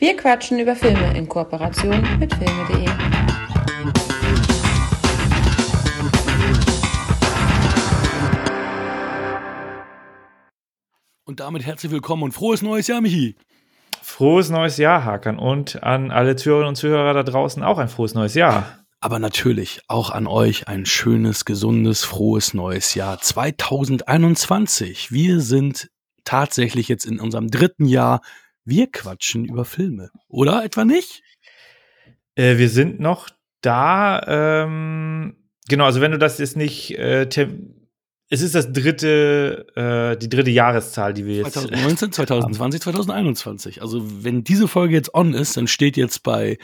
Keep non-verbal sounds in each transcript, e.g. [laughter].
Wir quatschen über Filme in Kooperation mit filme.de. Und damit herzlich willkommen und frohes neues Jahr, Michi. Frohes neues Jahr, Hakan. Und an alle Zuhörerinnen und Zuhörer da draußen auch ein frohes neues Jahr. Aber natürlich auch an euch ein schönes, gesundes, frohes neues Jahr 2021. Wir sind tatsächlich jetzt in unserem dritten Jahr wir quatschen über Filme. Oder etwa nicht? Äh, wir sind noch da. Ähm, genau, also wenn du das jetzt nicht äh, es ist das dritte, äh, die dritte Jahreszahl, die wir jetzt. 2019, 2020, 2021. Also wenn diese Folge jetzt on ist, dann steht jetzt bei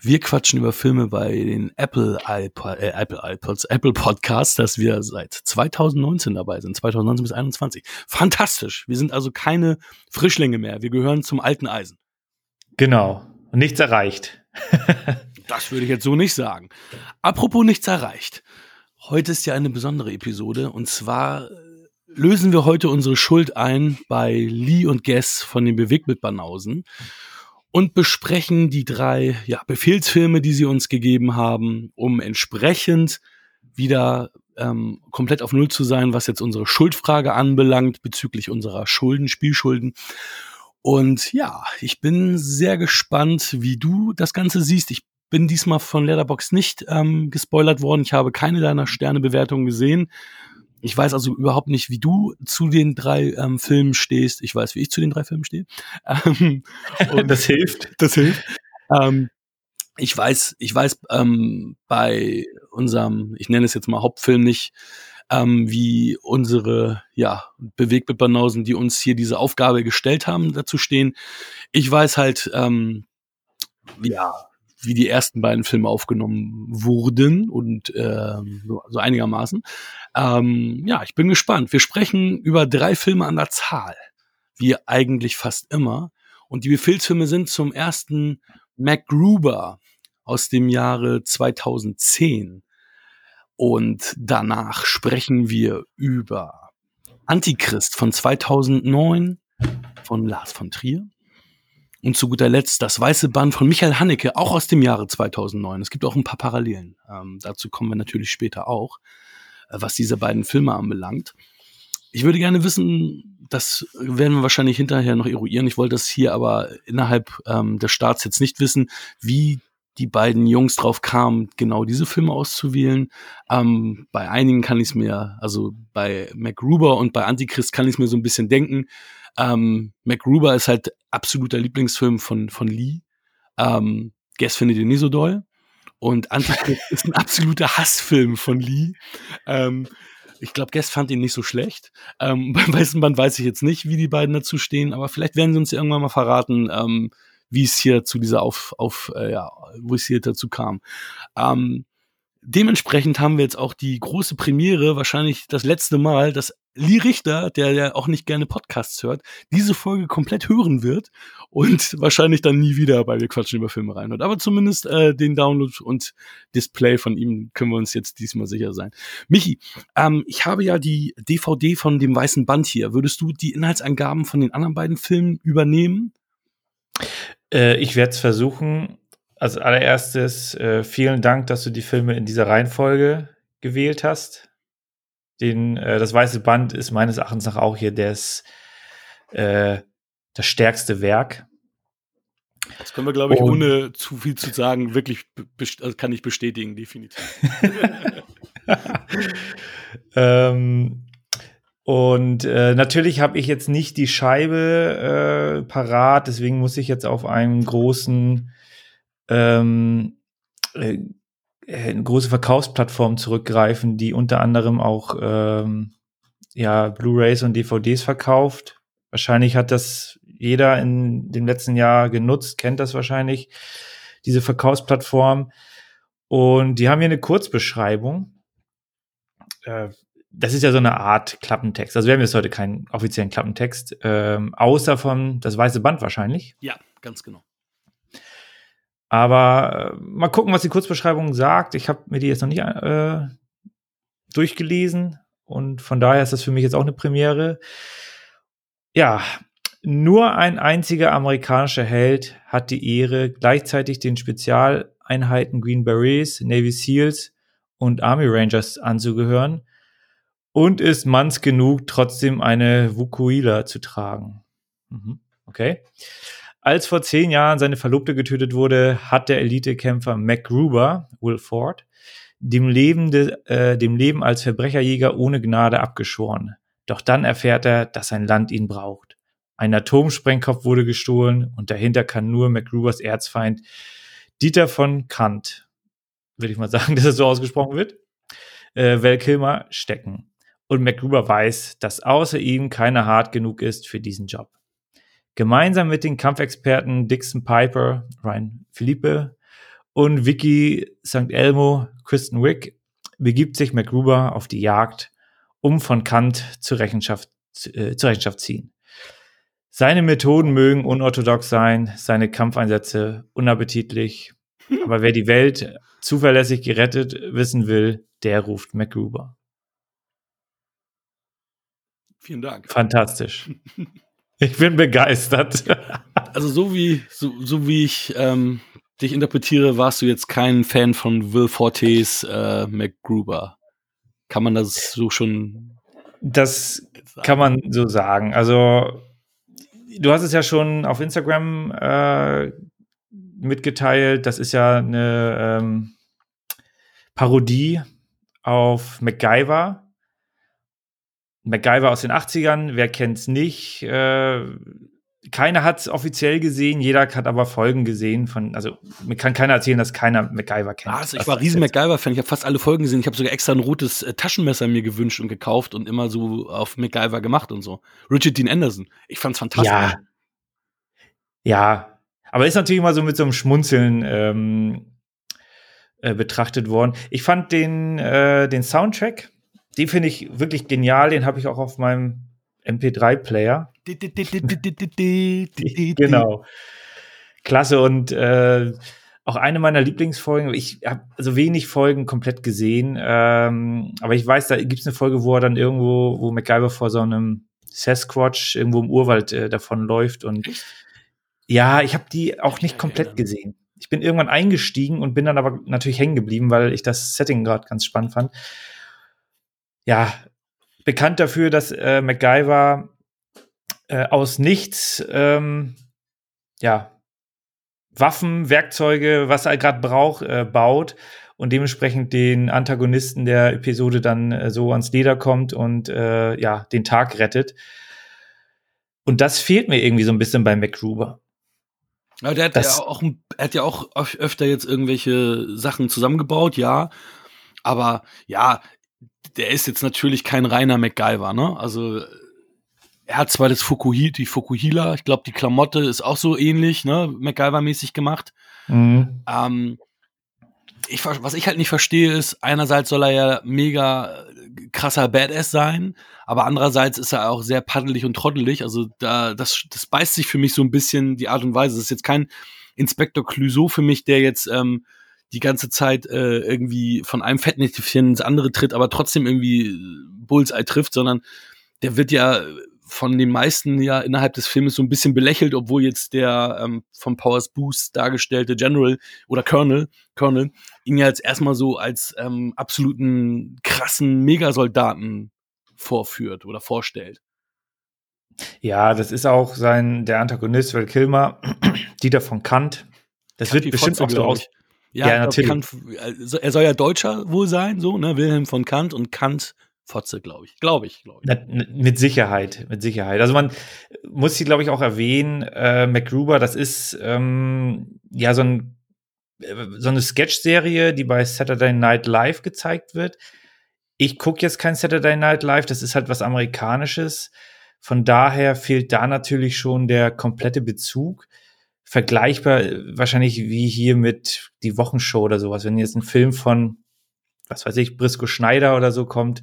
Wir quatschen über Filme bei den Apple iPod, äh, Apple iPods, Apple Podcasts, dass wir seit 2019 dabei sind, 2019 bis 2021. Fantastisch. Wir sind also keine Frischlinge mehr. Wir gehören zum alten Eisen. Genau. Und nichts erreicht. [laughs] das würde ich jetzt so nicht sagen. Apropos nichts erreicht. Heute ist ja eine besondere Episode und zwar äh, lösen wir heute unsere Schuld ein bei Lee und Guess von den Bewegtbildbanausen und besprechen die drei ja, Befehlsfilme, die sie uns gegeben haben, um entsprechend wieder ähm, komplett auf Null zu sein, was jetzt unsere Schuldfrage anbelangt bezüglich unserer Schulden, Spielschulden. Und ja, ich bin sehr gespannt, wie du das Ganze siehst. Ich bin diesmal von Letterbox nicht ähm, gespoilert worden. Ich habe keine deiner Sternebewertungen gesehen. Ich weiß also überhaupt nicht, wie du zu den drei ähm, Filmen stehst. Ich weiß, wie ich zu den drei Filmen stehe. Ähm, und [laughs] das hilft. Das hilft. Ähm, ich weiß, ich weiß ähm, bei unserem, ich nenne es jetzt mal Hauptfilm nicht, ähm, wie unsere ja Bewegtbildbanausen, die uns hier diese Aufgabe gestellt haben, dazu stehen. Ich weiß halt, ähm, ja, wie die ersten beiden Filme aufgenommen wurden und äh, so, so einigermaßen. Ähm, ja, ich bin gespannt. Wir sprechen über drei Filme an der Zahl, wie eigentlich fast immer. Und die Befehlsfilme sind zum ersten MacGruber aus dem Jahre 2010. Und danach sprechen wir über Antichrist von 2009 von Lars von Trier. Und zu guter Letzt das Weiße Band von Michael Haneke, auch aus dem Jahre 2009. Es gibt auch ein paar Parallelen. Ähm, dazu kommen wir natürlich später auch, äh, was diese beiden Filme anbelangt. Ich würde gerne wissen, das werden wir wahrscheinlich hinterher noch eruieren. Ich wollte das hier aber innerhalb ähm, des Starts jetzt nicht wissen, wie die beiden Jungs drauf kamen, genau diese Filme auszuwählen. Ähm, bei einigen kann ich es mir, also bei MacGruber und bei Antichrist kann ich es mir so ein bisschen denken. Ähm, MacGruber ist halt absoluter Lieblingsfilm von, von Lee. Ähm, Guess findet ihn nicht so doll. Und Antichrist [laughs] ist ein absoluter Hassfilm von Lee. Ähm, ich glaube, Guest fand ihn nicht so schlecht. Ähm, beim Weißen Band weiß ich jetzt nicht, wie die beiden dazu stehen, aber vielleicht werden sie uns irgendwann mal verraten, ähm, wie es hier zu dieser auf, auf äh, ja, wo es hier dazu kam. Ähm, dementsprechend haben wir jetzt auch die große Premiere, wahrscheinlich das letzte Mal, dass Lee Richter, der ja auch nicht gerne Podcasts hört, diese Folge komplett hören wird und [laughs] wahrscheinlich dann nie wieder bei Wir quatschen über Filme reinhört. Aber zumindest äh, den Download und Display von ihm können wir uns jetzt diesmal sicher sein. Michi, ähm, ich habe ja die DVD von dem Weißen Band hier. Würdest du die Inhaltsangaben von den anderen beiden Filmen übernehmen? Äh, ich werde es versuchen. Als allererstes äh, vielen Dank, dass du die Filme in dieser Reihenfolge gewählt hast den, äh, das weiße Band ist meines Erachtens nach auch hier das, äh, das stärkste Werk. Das können wir, glaube ich, und, ohne zu viel zu sagen, wirklich also kann ich bestätigen, definitiv. [laughs] ähm, und äh, natürlich habe ich jetzt nicht die Scheibe äh, parat, deswegen muss ich jetzt auf einen großen ähm, äh, äh, große Verkaufsplattform zurückgreifen, die unter anderem auch ähm, ja, Blu-rays und DVDs verkauft. Wahrscheinlich hat das jeder in dem letzten Jahr genutzt, kennt das wahrscheinlich, diese Verkaufsplattform. Und die haben hier eine Kurzbeschreibung. Äh, das ist ja so eine Art Klappentext. Also wir haben jetzt heute keinen offiziellen Klappentext, ähm, außer von das weiße Band wahrscheinlich. Ja, ganz genau. Aber äh, mal gucken, was die Kurzbeschreibung sagt. Ich habe mir die jetzt noch nicht äh, durchgelesen und von daher ist das für mich jetzt auch eine Premiere. Ja, Nur ein einziger amerikanischer Held hat die Ehre, gleichzeitig den Spezialeinheiten Green Berets, Navy SEALs und Army Rangers anzugehören und ist manns genug, trotzdem eine Vukuila zu tragen. Mhm. Okay. Als vor zehn Jahren seine Verlobte getötet wurde, hat der Elitekämpfer MacGruber, Will Ford, dem Leben, de, äh, dem Leben als Verbrecherjäger ohne Gnade abgeschworen. Doch dann erfährt er, dass sein Land ihn braucht. Ein Atomsprengkopf wurde gestohlen und dahinter kann nur MacGrubers Erzfeind Dieter von Kant, würde ich mal [laughs] sagen, dass es so ausgesprochen wird, äh, Val Kilmer stecken. Und MacGruber weiß, dass außer ihm keiner hart genug ist für diesen Job. Gemeinsam mit den Kampfexperten Dixon Piper, Ryan Philippe und Vicky St. Elmo, Kristen Wick, begibt sich MacGruber auf die Jagd, um von Kant zur Rechenschaft, äh, zur Rechenschaft ziehen. Seine Methoden mögen unorthodox sein, seine Kampfeinsätze unappetitlich, [laughs] aber wer die Welt zuverlässig gerettet wissen will, der ruft MacGruber. Vielen Dank. Fantastisch. [laughs] Ich bin begeistert. [laughs] Also so wie, so, so wie ich ähm, dich interpretiere, warst du jetzt kein Fan von Will Fortes äh, MacGruber. Kann man das so schon. Das kann man so sagen. Also, du hast es ja schon auf Instagram äh, mitgeteilt. Das ist ja eine ähm, Parodie auf MacGyver. MacGyver aus den 80ern, wer kennt's nicht? Äh, keiner hat es offiziell gesehen, jeder hat aber Folgen gesehen von, also mir kann keiner erzählen, dass keiner MacGyver kennt. Also ich war riesen MacGyver-Fan, ich habe fast alle Folgen gesehen. Ich habe sogar extra ein rotes äh, Taschenmesser mir gewünscht und gekauft und immer so auf MacGyver gemacht und so. Richard Dean Anderson, ich fand's fantastisch. Ja, ja. aber ist natürlich immer so mit so einem Schmunzeln ähm, äh, betrachtet worden. Ich fand den, äh, den Soundtrack, den finde ich wirklich genial, den habe ich auch auf meinem MP3-Player. genau. Klasse und äh, auch eine meiner Lieblingsfolgen. Ich habe also wenig Folgen komplett gesehen, ähm, aber ich weiß, da gibt es eine Folge, wo er dann irgendwo, wo MacGyver vor so einem Sasquatch irgendwo im Urwald äh, davon läuft und ja, ich habe die auch nicht komplett gesehen. Ich bin irgendwann eingestiegen und bin dann aber natürlich hängen geblieben, weil ich das Setting gerade ganz spannend fand. Ja, bekannt dafür, dass äh, MacGyver äh, aus nichts ähm, ja, Waffen, Werkzeuge, was er gerade braucht, äh, baut und dementsprechend den Antagonisten der Episode dann äh, so ans Leder kommt und äh, ja, den Tag rettet. Und das fehlt mir irgendwie so ein bisschen bei MacGruber. Ja, der hat das, ja auch, er hat ja auch öfter jetzt irgendwelche Sachen zusammengebaut, ja. Aber ja, der ist jetzt natürlich kein reiner MacGyver, ne? Also er hat zwar das Fukuhi, die Fukuhila, ich glaube, die Klamotte ist auch so ähnlich, ne, MacGyver-mäßig gemacht. Mhm. Ähm, ich, was ich halt nicht verstehe, ist, einerseits soll er ja mega krasser Badass sein, aber andererseits ist er auch sehr paddelig und trottelig. Also da, das, das beißt sich für mich so ein bisschen die Art und Weise. Das ist jetzt kein Inspektor Clouseau für mich, der jetzt ähm, die ganze Zeit äh, irgendwie von einem Fettnäpfchen ins andere tritt, aber trotzdem irgendwie Bullseye trifft, sondern der wird ja von den meisten ja innerhalb des Filmes so ein bisschen belächelt, obwohl jetzt der ähm, vom Powers Boost dargestellte General oder Colonel, Colonel ihn ja jetzt erstmal so als ähm, absoluten krassen Megasoldaten vorführt oder vorstellt. Ja, das ist auch sein der Antagonist, Val Kilmer, Dieter von Kant. Das wird bestimmt Fotze, auch so aus. Ja, ja natürlich. Kant, also er soll ja Deutscher wohl sein, so, ne? Wilhelm von Kant und Kant Fotze, glaube ich. Glaube ich, glaube ich. mit Sicherheit, mit Sicherheit. Also man muss hier, glaube ich, auch erwähnen, äh, MacGruber, das ist ähm, ja so, ein, äh, so eine Sketch-Serie, die bei Saturday Night Live gezeigt wird. Ich gucke jetzt kein Saturday Night Live, das ist halt was Amerikanisches. Von daher fehlt da natürlich schon der komplette Bezug. Vergleichbar äh, wahrscheinlich wie hier mit die Wochenshow oder sowas. Wenn jetzt ein Film von, was weiß ich, Brisco Schneider oder so kommt,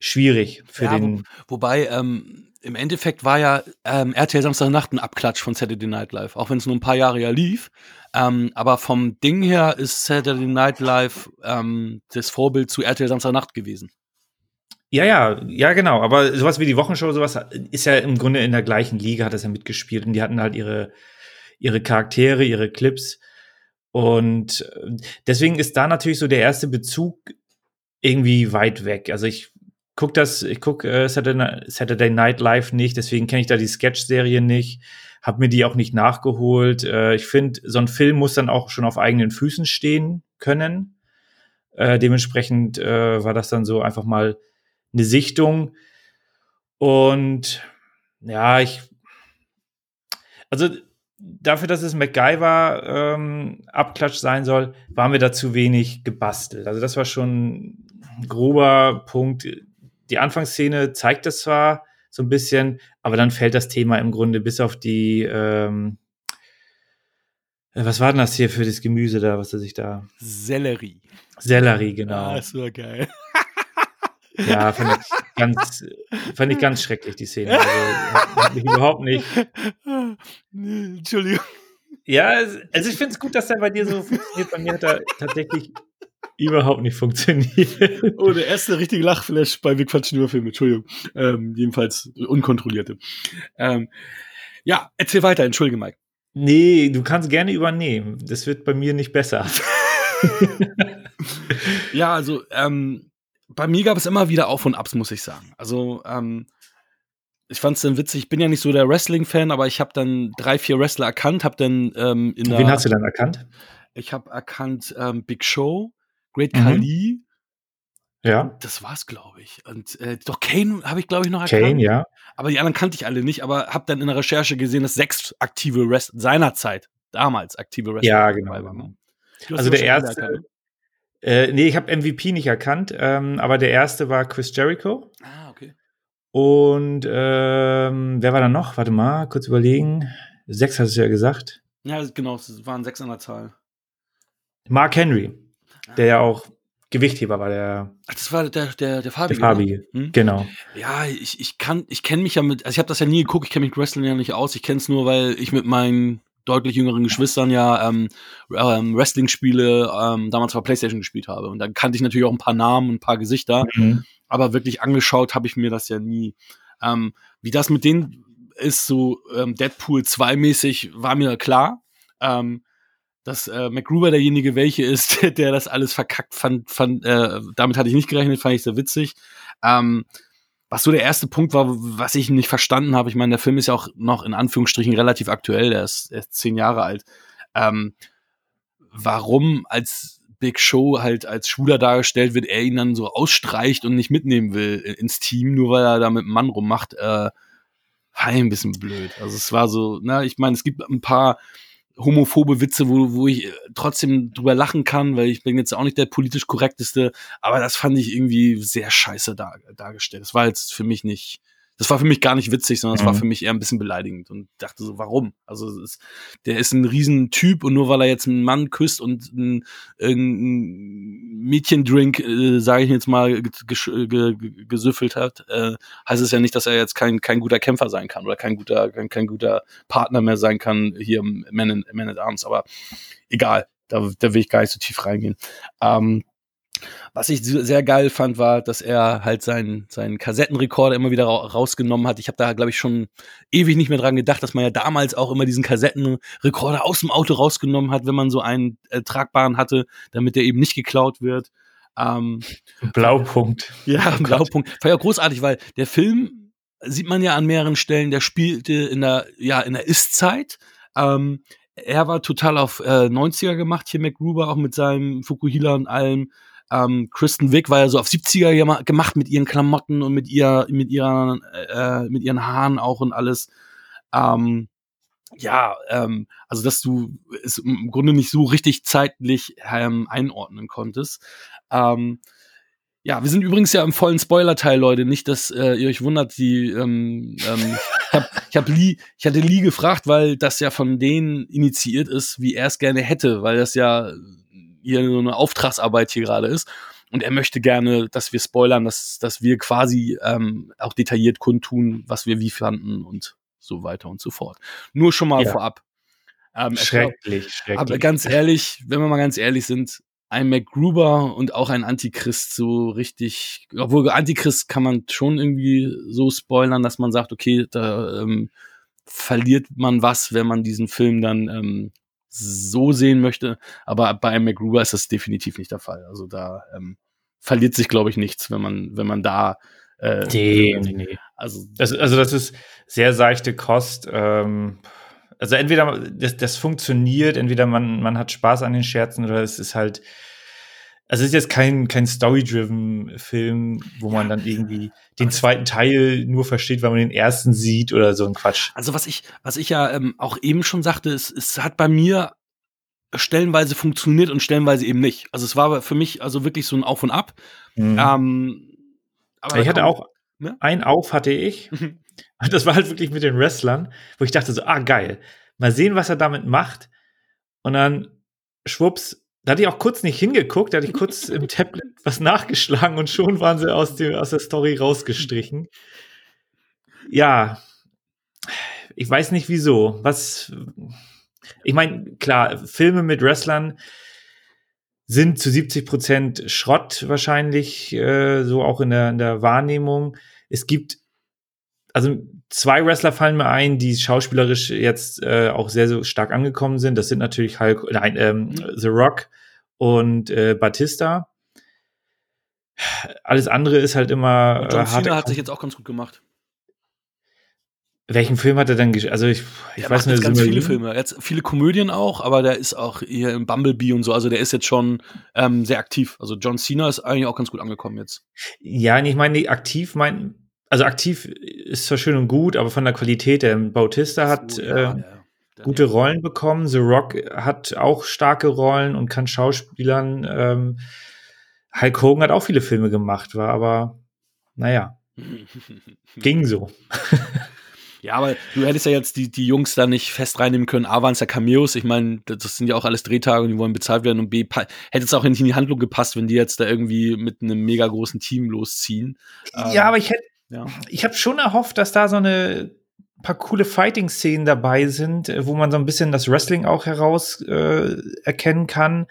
schwierig für ja, den. Wo, wobei, ähm, im Endeffekt war ja ähm, RTL Samstagnacht ein Abklatsch von Saturday Night Live, auch wenn es nur ein paar Jahre ja lief. Ähm, aber vom Ding her ist Saturday Night Live ähm, das Vorbild zu RTL Samstagnacht gewesen. Ja, ja, ja, genau. Aber sowas wie die Wochenshow, sowas ist ja im Grunde in der gleichen Liga, hat das ja mitgespielt. Und die hatten halt ihre, ihre Charaktere, ihre Clips. Und äh, deswegen ist da natürlich so der erste Bezug irgendwie weit weg. Also ich guck das, ich guck äh, Saturday, Night Live nicht, deswegen kenne ich da die Sketch-Serie nicht, habe mir die auch nicht nachgeholt. Äh, ich finde, so ein Film muss dann auch schon auf eigenen Füßen stehen können. Dementsprechend war das dann so einfach mal eine Sichtung. Und ja, ich, also dafür, dass es MacGyver ähm, sein soll, waren wir da zu wenig gebastelt. Also das war schon ein grober Punkt. Die Anfangsszene zeigt das zwar so ein bisschen, aber dann fällt das Thema im Grunde bis auf die, ähm, äh, was war denn das hier für das Gemüse da, was er sich da? Sellerie. Sellerie, genau. Ah, das war geil. Ja, fand ich ganz, fand ich ganz [laughs] schrecklich, die Szene. Also, überhaupt nicht. Entschuldigung. Ja, also ich finde es gut, dass er bei dir so funktioniert. Bei mir hat er tatsächlich überhaupt nicht funktioniert. Oh, der erste richtige Lachflash bei Wir quatschen über Filme, Entschuldigung. Ähm, jedenfalls unkontrollierte. Ähm, ja, erzähl weiter, entschuldige Mike. Nee, du kannst gerne übernehmen. Das wird bei mir nicht besser. [laughs] ja, also ähm, bei mir gab es immer wieder Auf und Abs, muss ich sagen. Also, ähm, ich fand es dann witzig, ich bin ja nicht so der Wrestling-Fan, aber ich habe dann drei, vier Wrestler erkannt, habe dann ähm, in Wen hast du dann erkannt? Ich habe erkannt ähm, Big Show, Great mhm. Khali. Ja. Das war's, glaube ich. Und äh, doch Kane habe ich, glaube ich, noch erkannt. Kane, ja. Aber die anderen kannte ich alle nicht, aber habe dann in der Recherche gesehen, dass sechs aktive Wrestler seinerzeit, damals aktive Wrestler ja, genau, waren. Genau. Also der erste, äh, nee, ich habe MVP nicht erkannt, ähm, aber der erste war Chris Jericho. Ah, okay. Und ähm, wer war da noch? Warte mal, kurz überlegen. Sechs hast du ja gesagt. Ja, genau, es waren sechs an der Zahl. Mark Henry, ah. der ja auch Gewichtheber war der. Ach, das war der, der, der Farbige. Der Farbige, hm? genau. Ja, ich, ich kann, ich kenne mich ja mit, also ich habe das ja nie geguckt, ich kenne mich mit Wrestling ja nicht aus, ich kenne es nur, weil ich mit meinen deutlich jüngeren Geschwistern ja ähm, ähm, Wrestling-Spiele ähm, damals auf PlayStation gespielt habe. Und dann kannte ich natürlich auch ein paar Namen, ein paar Gesichter, mhm. aber wirklich angeschaut habe ich mir das ja nie. Ähm, wie das mit denen ist, so ähm, Deadpool 2-mäßig, war mir klar. Ähm, dass äh, McGruber derjenige welche ist, [laughs] der das alles verkackt fand, fand äh, damit hatte ich nicht gerechnet, fand ich sehr witzig. Ähm, was so der erste Punkt war, was ich nicht verstanden habe, ich meine, der Film ist ja auch noch in Anführungsstrichen relativ aktuell, der ist, er ist zehn Jahre alt. Ähm, warum als Big Show halt als Schwuler dargestellt wird, er ihn dann so ausstreicht und nicht mitnehmen will ins Team, nur weil er da mit einem Mann rummacht, äh, war ein bisschen blöd. Also es war so, na, ich meine, es gibt ein paar homophobe Witze, wo, wo ich äh, trotzdem drüber lachen kann, weil ich bin jetzt auch nicht der politisch korrekteste, aber das fand ich irgendwie sehr scheiße dar, dargestellt. Das war jetzt für mich nicht, das war für mich gar nicht witzig, sondern es mhm. war für mich eher ein bisschen beleidigend und dachte so, warum? Also ist, der ist ein Riesentyp und nur weil er jetzt einen Mann küsst und ein, ein Mädchendrink, äh, sage ich jetzt mal, gesüffelt hat, äh, heißt es ja nicht, dass er jetzt kein, kein guter Kämpfer sein kann oder kein guter, kein, kein guter Partner mehr sein kann hier im Man, in, Man at Arms. Aber egal, da, da will ich gar nicht so tief reingehen. Ähm, was ich sehr geil fand, war, dass er halt seinen, seinen Kassettenrekorder immer wieder rausgenommen hat. Ich habe da, glaube ich, schon ewig nicht mehr dran gedacht, dass man ja damals auch immer diesen Kassettenrekorder aus dem Auto rausgenommen hat, wenn man so einen äh, tragbaren hatte, damit der eben nicht geklaut wird. Ähm, [laughs] Blaupunkt. [laughs] Ja, oh Blaupunkt. War ja großartig, weil der Film sieht man ja an mehreren Stellen, der spielte in der, ja, in der Ist-Zeit. Ähm, er war total auf äh, 90er gemacht, hier MacGruber, auch mit seinem Fukuhila und allem. Ähm, Kristen Wick war ja so auf 70er gemacht mit ihren Klamotten und mit ihr, mit ihren, äh, mit ihren Haaren auch und alles. Ähm, ja, ähm, also dass du es im Grunde nicht so richtig zeitlich ähm, einordnen konntest. Ähm, ja, wir sind übrigens ja im vollen Spoiler-Teil, Leute. Nicht, dass äh, ihr euch wundert, die ähm, ähm, ich, hab, ich, hab Lee, ich hatte Lee gefragt, weil das ja von denen initiiert ist, wie er es gerne hätte, weil das ja hier so eine Auftragsarbeit hier gerade ist. Und er möchte gerne, dass wir spoilern, dass, dass wir quasi ähm, auch detailliert kundtun, was wir wie fanden und so weiter und so fort. Nur schon mal ja. vorab. Ähm, schrecklich, schrecklich. Aber ganz ehrlich, wenn wir mal ganz ehrlich sind, ein MacGruber und auch ein Antichrist so richtig, obwohl Antichrist kann man schon irgendwie so spoilern, dass man sagt, okay, da ähm, verliert man was, wenn man diesen Film dann ähm, so sehen möchte. Aber bei MacGruber ist das definitiv nicht der Fall. Also da ähm, verliert sich, glaube ich, nichts, wenn man, wenn man da äh, nee, nee, nee. Also, das, also das ist sehr seichte Kost. Ähm, also entweder das, das funktioniert, entweder man, man hat Spaß an den Scherzen oder es ist halt also es ist jetzt kein, kein Story-driven Film, wo man dann irgendwie den zweiten Teil nur versteht, weil man den ersten sieht oder so ein Quatsch. Also was ich, was ich ja ähm, auch eben schon sagte, es, es hat bei mir stellenweise funktioniert und stellenweise eben nicht. Also es war für mich also wirklich so ein Auf und Ab. Mhm. Ähm, aber ich hatte auch ne? ein Auf hatte ich. [laughs] das war halt wirklich mit den Wrestlern, wo ich dachte so, ah geil, mal sehen, was er damit macht. Und dann schwupps da hatte ich auch kurz nicht hingeguckt, da hatte ich kurz im Tablet [laughs] was nachgeschlagen und schon waren sie aus, dem, aus der Story rausgestrichen. Ja, ich weiß nicht wieso. Was, ich meine, klar, Filme mit Wrestlern sind zu 70 Prozent Schrott wahrscheinlich, äh, so auch in der, in der Wahrnehmung. Es gibt, also zwei Wrestler fallen mir ein, die schauspielerisch jetzt äh, auch sehr, sehr stark angekommen sind. Das sind natürlich Hulk, nein, ähm, mhm. The Rock und äh, Batista. Alles andere ist halt immer. Und John Cena hat sich jetzt auch ganz gut gemacht. Welchen Film hat er denn gespielt? Also ich, ich weiß nicht, ganz viele Filme. Jetzt viele Komödien auch, aber der ist auch hier im Bumblebee und so. Also der ist jetzt schon ähm, sehr aktiv. Also John Cena ist eigentlich auch ganz gut angekommen jetzt. Ja, ich meine aktiv, mein, also aktiv ist zwar schön und gut, aber von der Qualität, der Bautista hat so, ja, äh, gute Rollen bekommen. The Rock hat auch starke Rollen und kann Schauspielern. Ähm, Hulk Hogan hat auch viele Filme gemacht, war aber, naja, [laughs] ging so. Ja, aber du hättest ja jetzt die, die Jungs da nicht fest reinnehmen können. A, waren es ja Cameos. Ich meine, das sind ja auch alles Drehtage und die wollen bezahlt werden. Und B, hätte es auch nicht in die Handlung gepasst, wenn die jetzt da irgendwie mit einem mega großen Team losziehen. Ja, ähm, aber ich hätte, ja. ich habe schon erhofft, dass da so eine paar coole Fighting-Szenen dabei sind, äh, wo man so ein bisschen das Wrestling auch heraus äh, erkennen kann.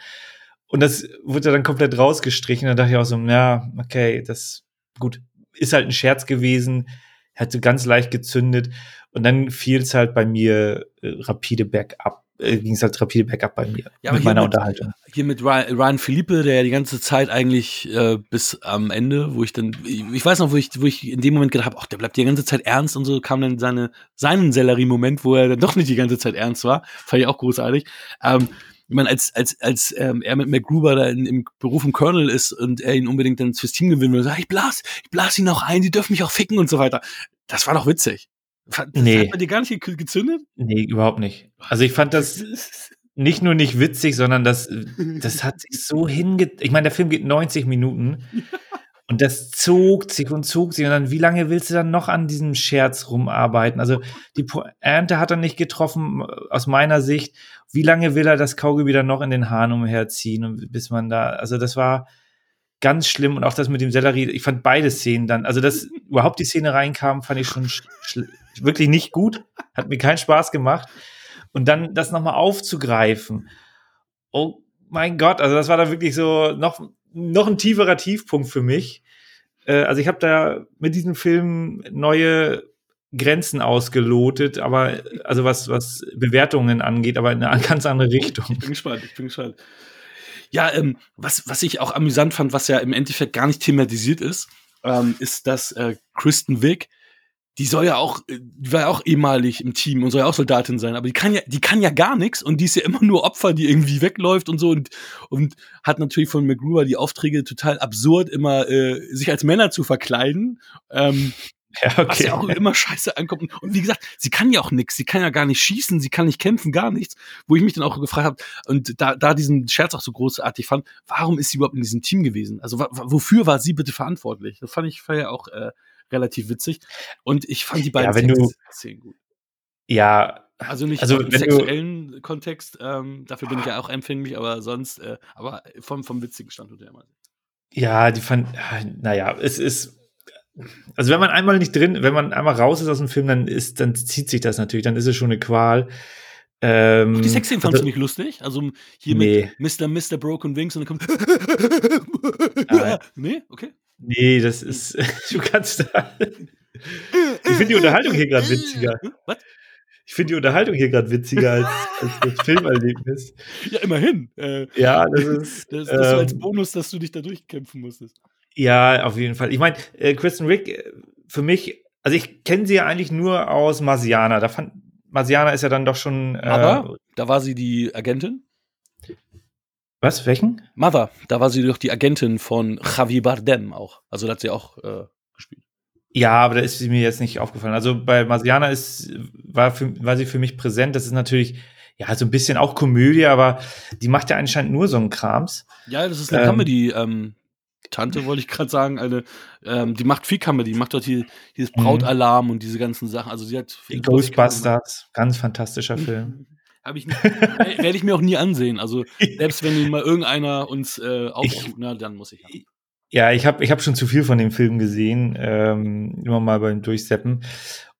Und das wurde dann komplett rausgestrichen. Da dachte ich auch so, ja, okay, das gut, ist halt ein Scherz gewesen, hat so ganz leicht gezündet. Und dann fiel es halt bei mir äh, rapide bergab ging es halt rapide bergab bei mir ja, mit meiner mit, Unterhaltung. Hier mit Ryan, Ryan Philippe, der ja die ganze Zeit eigentlich äh, bis am Ende, wo ich dann, ich weiß noch, wo ich, wo ich in dem Moment gedacht habe, ach, der bleibt die ganze Zeit ernst und so kam dann seine, seinen Sellerie-Moment, wo er dann doch nicht die ganze Zeit ernst war. Fand ich auch großartig. Ähm, ich meine, als, als, als ähm, er mit McGruber da in, im Beruf im Colonel ist und er ihn unbedingt dann fürs Team gewinnen will, sagt, ich blas, ich blas ihn auch ein, die dürfen mich auch ficken und so weiter. Das war doch witzig. Das nee. Hat bei dir gar nicht gezündet? Nee, überhaupt nicht. Also ich fand das [laughs] nicht nur nicht witzig, sondern das, das hat sich so hinge... Ich meine, der Film geht 90 Minuten [laughs] und das zog sich und zog sich und dann, wie lange willst du dann noch an diesem Scherz rumarbeiten? Also die Pointe hat er nicht getroffen, aus meiner Sicht. Wie lange will er das Kaugummi dann noch in den Haaren umherziehen, bis man da... Also das war ganz schlimm und auch das mit dem Sellerie, ich fand beide Szenen dann, also dass [laughs] überhaupt die Szene reinkam, fand ich schon wirklich nicht gut, hat mir keinen Spaß gemacht. Und dann das nochmal aufzugreifen, oh mein Gott, also das war dann wirklich so noch, noch ein tieferer Tiefpunkt für mich. Äh, also ich habe da mit diesem Film neue Grenzen ausgelotet, aber also was, was Bewertungen angeht, aber in eine [laughs] ganz andere Richtung. Ich bin gespannt, ich bin gespannt. Ja, ähm, was, was ich auch amüsant fand, was ja im Endeffekt gar nicht thematisiert ist, ähm, ist, dass äh, Kristen Wick, die soll ja auch, äh, die war ja auch ehemalig im Team und soll ja auch Soldatin sein, aber die kann ja, die kann ja gar nichts und die ist ja immer nur Opfer, die irgendwie wegläuft und so und, und hat natürlich von McGruber die Aufträge total absurd, immer äh, sich als Männer zu verkleiden. Ähm, ja, okay. Was ja auch immer scheiße ankommt. Und wie gesagt, sie kann ja auch nichts. Sie kann ja gar nicht schießen, sie kann nicht kämpfen, gar nichts. Wo ich mich dann auch gefragt habe, und da, da diesen Scherz auch so großartig fand, warum ist sie überhaupt in diesem Team gewesen? Also wofür war sie bitte verantwortlich? Das fand ich ja auch äh, relativ witzig. Und ich fand die beiden ja, wenn du, Szenen gut. Ja, also nicht also, im sexuellen du, Kontext, ähm, dafür bin ich ja auch empfänglich, aber sonst, äh, aber vom, vom witzigen Standpunkt her mal. Ja, die fand, naja, es ist also wenn man einmal nicht drin, wenn man einmal raus ist aus dem Film, dann ist, dann zieht sich das natürlich, dann ist es schon eine Qual. Ähm, die Sexszenen fandst also- du nicht lustig? Also hier Nee. mit Mr. Mr. Broken Wings und dann kommt. Nein. [laughs] nee, okay. Nee, das ist. [laughs] Du kannst da. [laughs] Ich finde die Unterhaltung hier gerade witziger. Was? Ich finde die Unterhaltung hier gerade witziger als, als das Filmerlebnis. Ja, immerhin. Äh, Ja, das ist. das, das so als ähm, Bonus, dass du dich da durchkämpfen musstest. Ja, auf jeden Fall. Ich meine, äh, Kristen Rick, äh, für mich, also ich kenne sie ja eigentlich nur aus Marsiana. Da fand, Marsiana ist ja dann doch schon. Äh, Aber da war sie die Agentin. was? Welchen? Mother, da war sie doch die Agentin von Javier Bardem auch. Also da hat sie auch äh, gespielt. Ja, aber da ist sie mir jetzt nicht aufgefallen. Also bei Marsiana ist, war, für, war sie für mich präsent. Das ist natürlich, ja, so ein bisschen auch Komödie, aber die macht ja anscheinend nur so einen Krams. Ja, das ist eine Ähm. Comedy. Ähm, Tante wollte ich gerade sagen, eine, ähm, die macht viel Comedy, die macht dort hier, dieses Mhm. Brautalarm und diese ganzen Sachen. Also sie hat Die Ghostbusters, ganz fantastischer Film. [laughs] Habe ich nicht, werde ich mir auch nie ansehen. Also selbst wenn mal irgendeiner uns äh, aufruft, na dann muss ich. Ja. Ja, ich habe ich hab schon zu viel von dem Film gesehen, ähm, immer mal beim Durchseppen.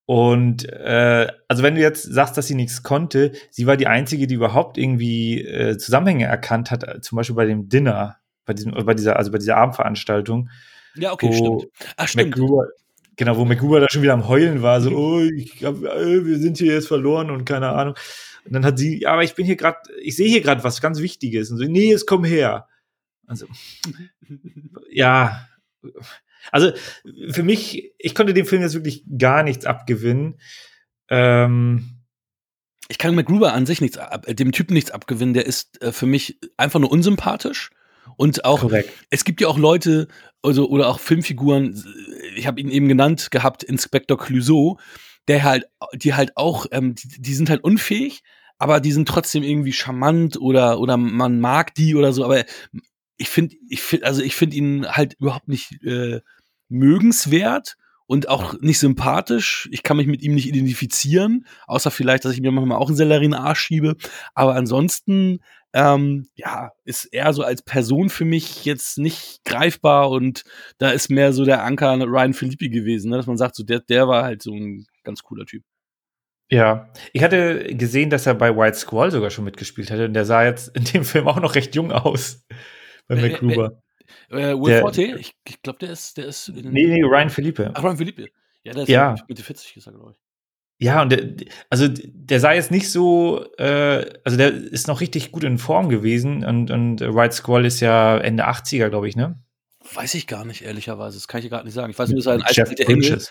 Und äh, also wenn du jetzt sagst, dass sie nichts konnte, sie war die einzige, die überhaupt irgendwie äh, Zusammenhänge erkannt hat, äh, zum Beispiel bei dem Dinner, bei diesem, bei dieser, also bei dieser Abendveranstaltung. Ja, okay, wo stimmt. Ach, stimmt. MacGruber, genau, wo MacGruber da schon wieder am Heulen war, so, oh, ich hab, äh, wir sind hier jetzt verloren und keine Ahnung. Und dann hat sie, ja, aber ich bin hier gerade, ich sehe hier gerade was ganz Wichtiges. Und so, nee, jetzt komm her. Also, [laughs] ja, also für mich, ich konnte dem Film jetzt wirklich gar nichts abgewinnen. Ähm, Ich kann MacGruber an sich nichts, ab, dem Typen nichts abgewinnen. Der ist äh, für mich einfach nur unsympathisch. Und auch, korrekt. es gibt ja auch Leute, also, oder auch Filmfiguren, ich habe ihn eben genannt gehabt, Inspector Clouseau, der halt, die halt auch, ähm, die, die sind halt unfähig, aber die sind trotzdem irgendwie charmant oder, oder man mag die oder so, aber ich finde, ich finde, also ich finde ihn halt überhaupt nicht äh, mögenswert und auch nicht sympathisch. Ich kann mich mit ihm nicht identifizieren, außer vielleicht, dass ich mir manchmal auch einen Sellerie in den Arsch schiebe. Aber ansonsten, ähm, ja, ist er so als Person für mich jetzt nicht greifbar und da ist mehr so der Anker Ryan Philippi gewesen, ne? dass man sagt, so der, der war halt so ein ganz cooler Typ. Ja, ich hatte gesehen, dass er bei White Squall sogar schon mitgespielt hätte und der sah jetzt in dem Film auch noch recht jung aus. Bei Wer- MacGruber. Äh, Will Der- Forte, ich, ich glaube, der ist, der ist. in- Nee, nee, Ryan Philippe. Ach, Ryan Philippi. Ja, der ist Ja. Mitte 40 gesagt, glaube ich. Ja, und der, also der sah jetzt nicht so, äh, also der ist noch richtig gut in Form gewesen und, und White Squall ist ja Ende 80er, glaube ich, ne? Weiß ich gar nicht, ehrlicherweise. Das kann ich gerade nicht sagen. Ich weiß nur, dass er ein Jeff eiskalte Engel,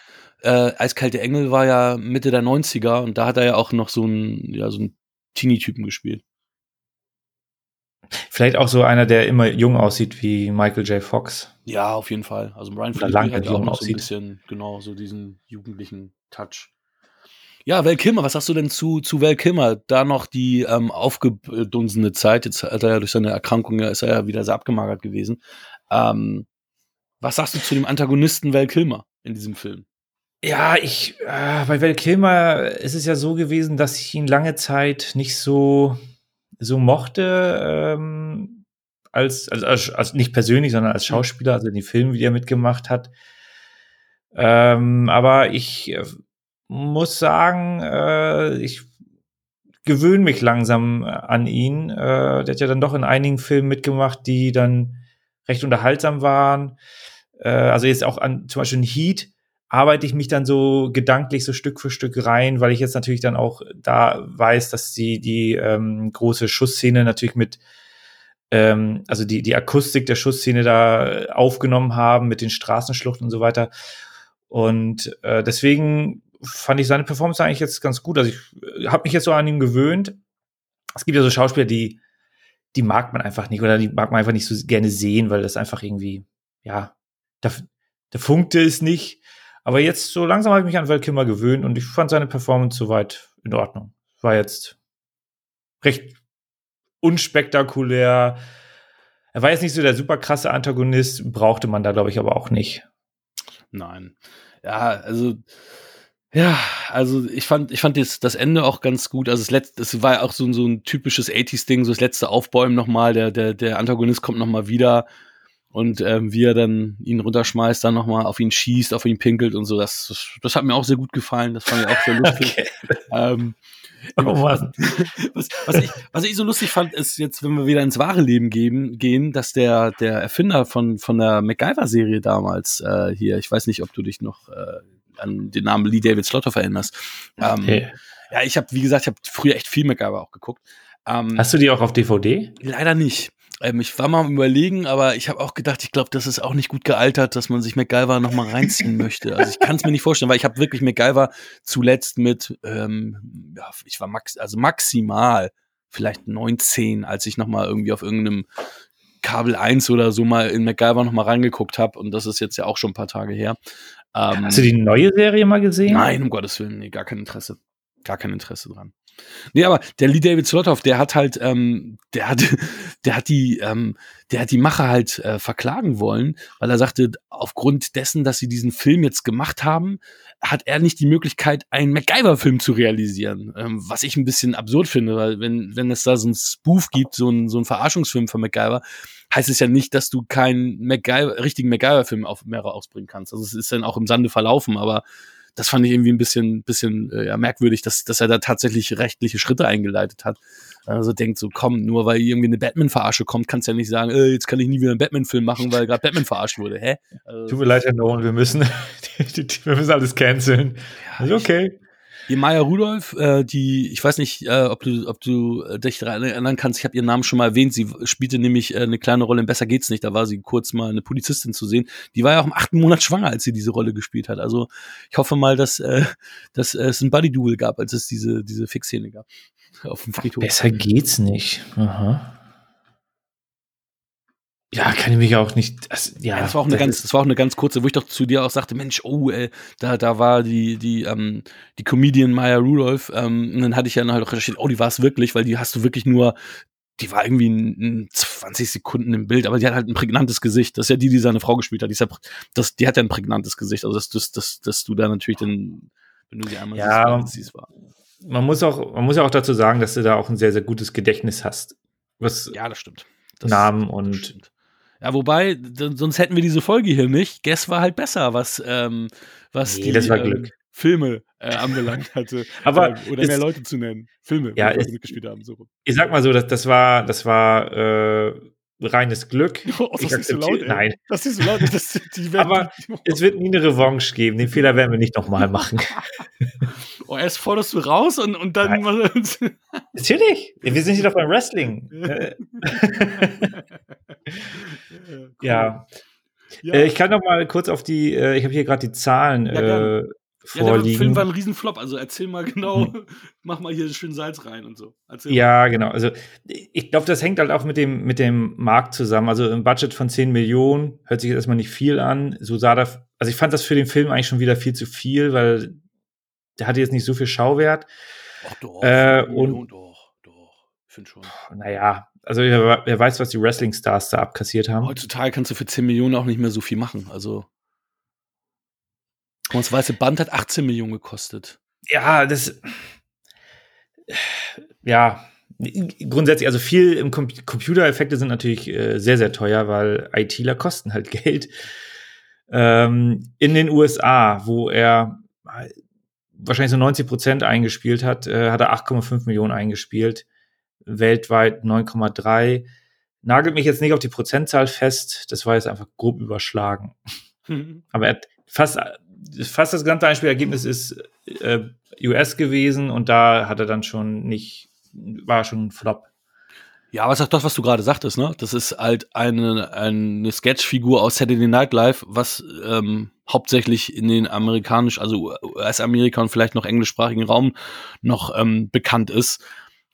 äh, eiskalte Engel war ja Mitte der 90er und da hat er ja auch noch so einen, ja, so einen Teenie-Typen gespielt. Vielleicht auch so einer, der immer jung aussieht wie Michael J. Fox. Ja, auf jeden Fall. Also Philippi lang hat ja auch noch so ein aussieht. bisschen, genau, so diesen jugendlichen Touch. Ja, Val Kilmer, was sagst du denn zu, zu Val Kilmer? Da noch die ähm, aufgedunsene Zeit. Jetzt hat er ja durch seine Erkrankung, ja, ist er ja wieder sehr abgemagert gewesen. Ähm, was sagst du zu dem Antagonisten Val Kilmer in diesem Film? Ja, ich, äh, bei Val Kilmer ist es ja so gewesen, dass ich ihn lange Zeit nicht so, so mochte, ähm, als, als, als, als nicht persönlich, sondern als Schauspieler, also in den Filmen, die er mitgemacht hat. Ähm, aber ich äh, muss sagen, äh, ich gewöhne mich langsam äh, an ihn. Äh, der hat ja dann doch in einigen Filmen mitgemacht, die dann recht unterhaltsam waren. Äh, also jetzt auch an zum Beispiel in Heat arbeite ich mich dann so gedanklich so Stück für Stück rein, weil ich jetzt natürlich dann auch da weiß, dass die die ähm, große Schussszene natürlich mit ähm, also die die Akustik der Schussszene da aufgenommen haben mit den Straßenschluchten und so weiter. Und äh, deswegen fand ich seine Performance eigentlich jetzt ganz gut. Also ich habe mich jetzt so an ihm gewöhnt. Es gibt ja so Schauspieler, die die mag man einfach nicht oder die mag man einfach nicht so gerne sehen, weil das einfach irgendwie ja der, der Funkte ist nicht. Aber jetzt so langsam habe ich mich an Val Kilmer gewöhnt und ich fand seine Performance soweit in Ordnung. War jetzt recht unspektakulär. Er war jetzt nicht so der super krasse Antagonist, brauchte man da, glaube ich, aber auch nicht. Nein. Ja, also ja, also ich fand, ich fand das, das Ende auch ganz gut. Also das letzte, das war ja auch so, so ein typisches 80s-Ding, so das letzte Aufbäumen nochmal, der, der, der Antagonist kommt nochmal wieder und ähm, wie er dann ihn runterschmeißt, dann nochmal auf ihn schießt, auf ihn pinkelt und so. Das, das, hat mir auch sehr gut gefallen. Das fand ich auch sehr lustig. [laughs] Ähm, Oh Mann. [laughs] Was, was, ich, was ich so lustig fand, ist jetzt, wenn wir wieder ins wahre Leben geben, gehen, dass der, der Erfinder von, von der MacGyver-Serie damals äh, hier, ich weiß nicht, ob du dich noch äh, an den Namen Lee David Slaughter erinnerst. Ähm, Okay. Ja, ich habe, wie gesagt, ich habe früher echt viel MacGyver auch geguckt. Ähm, Hast du die auch auf DVD? Leider nicht. Ähm, ich war mal am überlegen, aber ich habe auch gedacht, ich glaube, das ist auch nicht gut gealtert, dass man sich MacGyver noch mal reinziehen möchte. Also ich kann es mir nicht vorstellen, weil ich habe wirklich MacGyver zuletzt mit, ähm, ja, ich war max, also maximal vielleicht 19, als ich noch mal irgendwie auf irgendeinem Kabel 1 oder so mal in MacGyver noch mal reingeguckt habe und das ist jetzt ja auch schon ein paar Tage her. Ähm, Hast du die neue Serie mal gesehen? Nein, um Gottes Willen, nee, gar kein Interesse. Gar kein Interesse dran. Nee, aber der Lee David Slothoff, der hat halt, ähm, der hat, [laughs] der hat die, ähm, der hat die Macher halt äh, verklagen wollen, weil er sagte, aufgrund dessen, dass sie diesen Film jetzt gemacht haben, hat er nicht die Möglichkeit, einen MacGyver-Film zu realisieren. Ähm, was ich ein bisschen absurd finde, weil wenn, wenn es da so ein Spoof gibt, so ein, so ein Verarschungsfilm von MacGyver, heißt es ja nicht, dass du keinen MacGyver, richtigen MacGyver-Film auf mehrere ausbringen kannst. Also es ist dann auch im Sande verlaufen, aber das fand ich irgendwie ein bisschen, bisschen äh, ja, merkwürdig, dass, dass er da tatsächlich rechtliche Schritte eingeleitet hat. Also denkt so, komm, nur weil irgendwie eine Batman-Verarsche kommt, kannst du ja nicht sagen, äh, jetzt kann ich nie wieder einen Batman-Film machen, weil gerade Batman verarscht wurde. Hä? Also, Tut mir leid, Herr Nolan, wir müssen, [laughs] wir müssen alles canceln. Also okay. Die Maya Rudolph, äh, die, ich weiß nicht, äh, ob du, ob du äh, dich daran erinnern kannst, ich habe ihren Namen schon mal erwähnt, sie spielte nämlich äh, eine kleine Rolle in Besser geht's nicht, da war sie kurz mal eine Polizistin zu sehen. Die war ja auch im achten Monat schwanger, als sie diese Rolle gespielt hat. Also ich hoffe mal, dass, äh, dass äh, es ein Buddy-Duel gab, als es diese, diese Fixszene gab. [laughs] Auf dem Friedhof. Besser geht's nicht. Aha. Ja, kann ich mich auch nicht. Also, ja, Ja, das war auch eine ganz, das war auch eine ganz kurze, wo ich doch zu dir auch sagte, Mensch, oh, äh, da, da war die, die, ähm, die Comedian Maya Rudolph, ähm, und dann hatte ich ja halt auch recherchiert, oh, die war es wirklich, weil die hast du wirklich nur, die war irgendwie in, in 20 Sekunden im Bild, aber die hat halt ein prägnantes Gesicht. Das ist ja die, die seine Frau gespielt hat. Die, ist ja, das, die hat ja ein prägnantes Gesicht. Also, dass, dass, dass, dass du da natürlich dann, wenn du sie einmal Ja. siehst, siehst, war. man muss auch, man muss ja auch dazu sagen, dass du da auch ein sehr, sehr gutes Gedächtnis hast. Was Ja, das stimmt. Das, Namen und- das stimmt. Ja, wobei, sonst hätten wir diese Folge hier nicht. Guess war halt besser, was, ähm, was Nee, die das war ähm, Glück. Filme äh, anbelangt hatte. [laughs] Aber Ähm, oder es- mehr Leute zu nennen. Filme, Ja, es- mitgespielt haben. So. ich sag mal so, das, das war, das war äh, reines Glück. [laughs] Oh, Ich das ist so laut, ey. Nein. Das ist so laut. [laughs] Das, die werden, Aber Es wird nie eine Revanche geben. Den Fehler werden wir nicht nochmal machen. oh, erst forderst du raus und, und dann. Natürlich. Wir sind hier doch beim Wrestling. Äh, ja. ja. Äh, ich kann noch mal kurz auf die, äh, ich habe hier gerade die Zahlen Ja, gerne. äh, ja, der vorliegen. Film war ein Riesenflop. Also erzähl mal genau, [laughs] mach mal hier schön Salz rein und so. Erzähl Ja, genau. Also ich glaube, das hängt halt auch mit dem, mit dem Markt zusammen. Also ein Budget von 10 Millionen hört sich jetzt erstmal nicht viel an. So sah das, also ich fand das für den Film eigentlich schon wieder viel zu viel, weil der hatte jetzt nicht so viel Schauwert. Ach doch, Äh, und- doch, doch. Ich finde schon. Naja, also wer, wer weiß, was die Wrestling-Stars da abkassiert haben. Heutzutage kannst du für 10 Millionen auch nicht mehr so viel machen. Also. Und das weiße Band hat 18 Millionen gekostet. Ja, das. Ja, grundsätzlich, also viel im Com Computereffekte sind natürlich äh, sehr, sehr teuer, weil ITler kosten halt [laughs] Geld. Ähm, in den USA, wo er wahrscheinlich so 90 Prozent eingespielt hat, äh, hat er 8,5 Millionen eingespielt. Weltweit 9,3. Nagelt mich jetzt nicht auf die Prozentzahl fest, das war jetzt einfach grob überschlagen. Aber er hat fast, fast das gesamte Einspielergebnis ist äh, US gewesen und da hat er dann schon nicht, war schon ein Flop. Ja, aber es ist auch das, was du gerade sagtest, ne? Das ist halt eine, eine Sketchfigur aus Saturday Night Live, was ähm, hauptsächlich in den amerikanisch, also US-Amerika und vielleicht noch englischsprachigen Raum noch ähm, bekannt ist.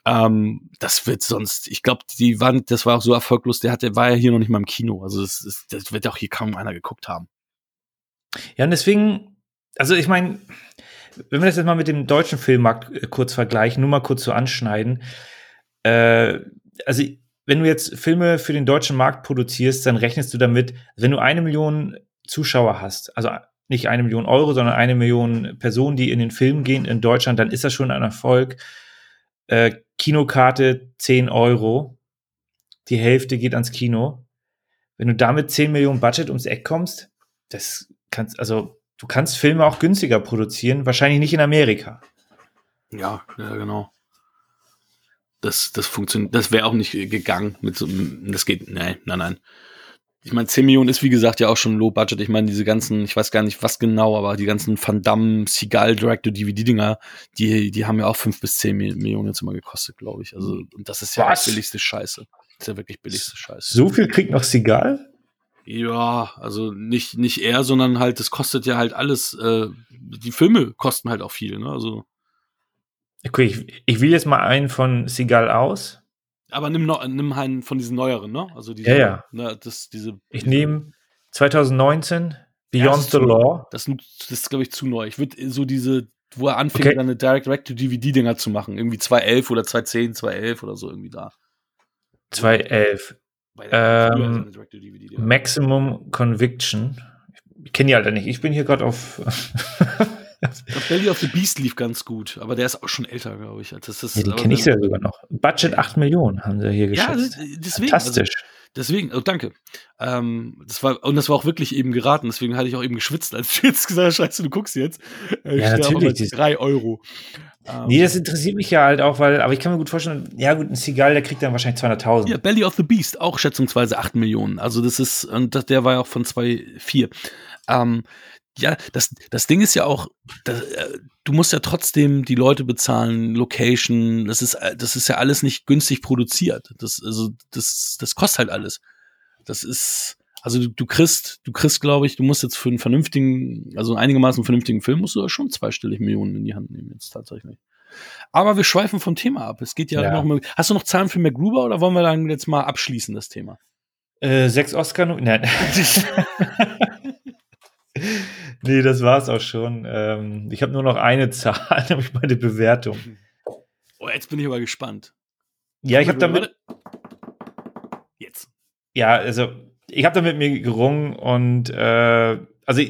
Ähm, das wird sonst, ich glaube, die waren, das war auch so erfolglos, der hatte, war ja hier noch nicht mal im Kino. Also das, ist, das wird auch hier kaum einer geguckt haben. Ja, und deswegen, also ich meine, wenn wir das jetzt mal mit dem deutschen Filmmarkt äh, kurz vergleichen, nur mal kurz so anschneiden, äh, also wenn du jetzt Filme für den deutschen Markt produzierst, dann rechnest du damit, wenn du eine Million Zuschauer hast, also nicht eine Million Euro, sondern eine Million Personen, die in den Film gehen in Deutschland, dann ist das schon ein Erfolg. Äh, Kinokarte 10 Euro, die Hälfte geht ans Kino. Wenn du damit 10 Millionen Budget ums Eck kommst, das kannst, also du kannst Filme auch günstiger produzieren, wahrscheinlich nicht in Amerika. Ja, ja, genau. Das, das funktioniert, das wäre auch nicht gegangen mit so, das geht, nein, nein, nein. Ich meine, 10 Millionen ist wie gesagt ja auch schon Low Budget. Ich meine, diese ganzen, ich weiß gar nicht was genau, aber die ganzen Van Damme, Seagal, Direct-to-DVD-Dinger, die, die haben ja auch 5 bis 10 Millionen jetzt immer gekostet, glaube ich. Also, und das ist ja Was? billigste Scheiße. Das ist ja wirklich billigste Scheiße. So viel kriegt noch Sigal? Ja, also nicht, nicht er, sondern halt, das kostet ja halt alles, äh, die Filme kosten halt auch viel, ne? Also, Okay, ich, ich wähle jetzt mal einen von Sigal aus. Aber nimm, noch, nimm einen von diesen neueren, ne? Also diese, Ja, ja. Ne, das, diese, Ich nehme 2019 Beyond the Law. Das, das ist, glaube ich, zu neu. Ich würde so diese, wo er anfängt, Okay. dann eine Direct-to-DVD-Dinger zu machen. Irgendwie 2.11 oder 2.10, 2.11 oder so irgendwie da. 2011. Weil Ähm, früher seine Direct-to-DVD-Dinger. Maximum Conviction. Ich kenne die Alter nicht. Ich bin hier gerade auf. [laughs] Belly of the Beast lief ganz gut, aber der ist auch schon älter, glaube ich. Das ist, ja, aber kenne ich ja sogar noch. Budget 8 Millionen haben sie hier Ja, geschätzt. deswegen. Also, Fantastisch. deswegen, oh, danke. Ähm, das war, und das war auch wirklich eben geraten, deswegen hatte ich auch eben geschwitzt, als du jetzt gesagt hast, scheiße, du guckst jetzt. Äh, Ja, natürlich, bei die- drei Euro. Ähm, Nee, das interessiert mich ja halt auch, weil, aber ich kann mir gut vorstellen, ja gut, ein Seagal, der kriegt dann wahrscheinlich 200.000. Ja, Belly of the Beast, auch schätzungsweise 8 Millionen. Also das ist, und das, der war ja auch von 2,4. Ähm, ja, das, das Ding ist ja auch, das, äh, du musst ja trotzdem die Leute bezahlen, Location, das ist, äh, das ist ja alles nicht günstig produziert. Das, also, das, das kostet halt alles. Das ist, also du, du kriegst, du kriegst, glaube ich, du musst jetzt für einen vernünftigen, also einigermaßen vernünftigen Film musst du schon zweistellig Millionen in die Hand nehmen, jetzt tatsächlich. Aber wir schweifen vom Thema ab. Es geht ja, Ja. noch. Hast du noch Zahlen für MacGruber oder wollen wir dann jetzt mal abschließen, das Thema? Äh, sechs Oscar, nein. [laughs] [laughs] nee, das war's auch schon. Ähm, ich habe nur noch eine [laughs] Zahl, nämlich meine Bewertung. Oh, jetzt bin ich aber gespannt. Ja, ich habe damit. Jetzt. ja, also ich habe damit mir gerungen und äh, also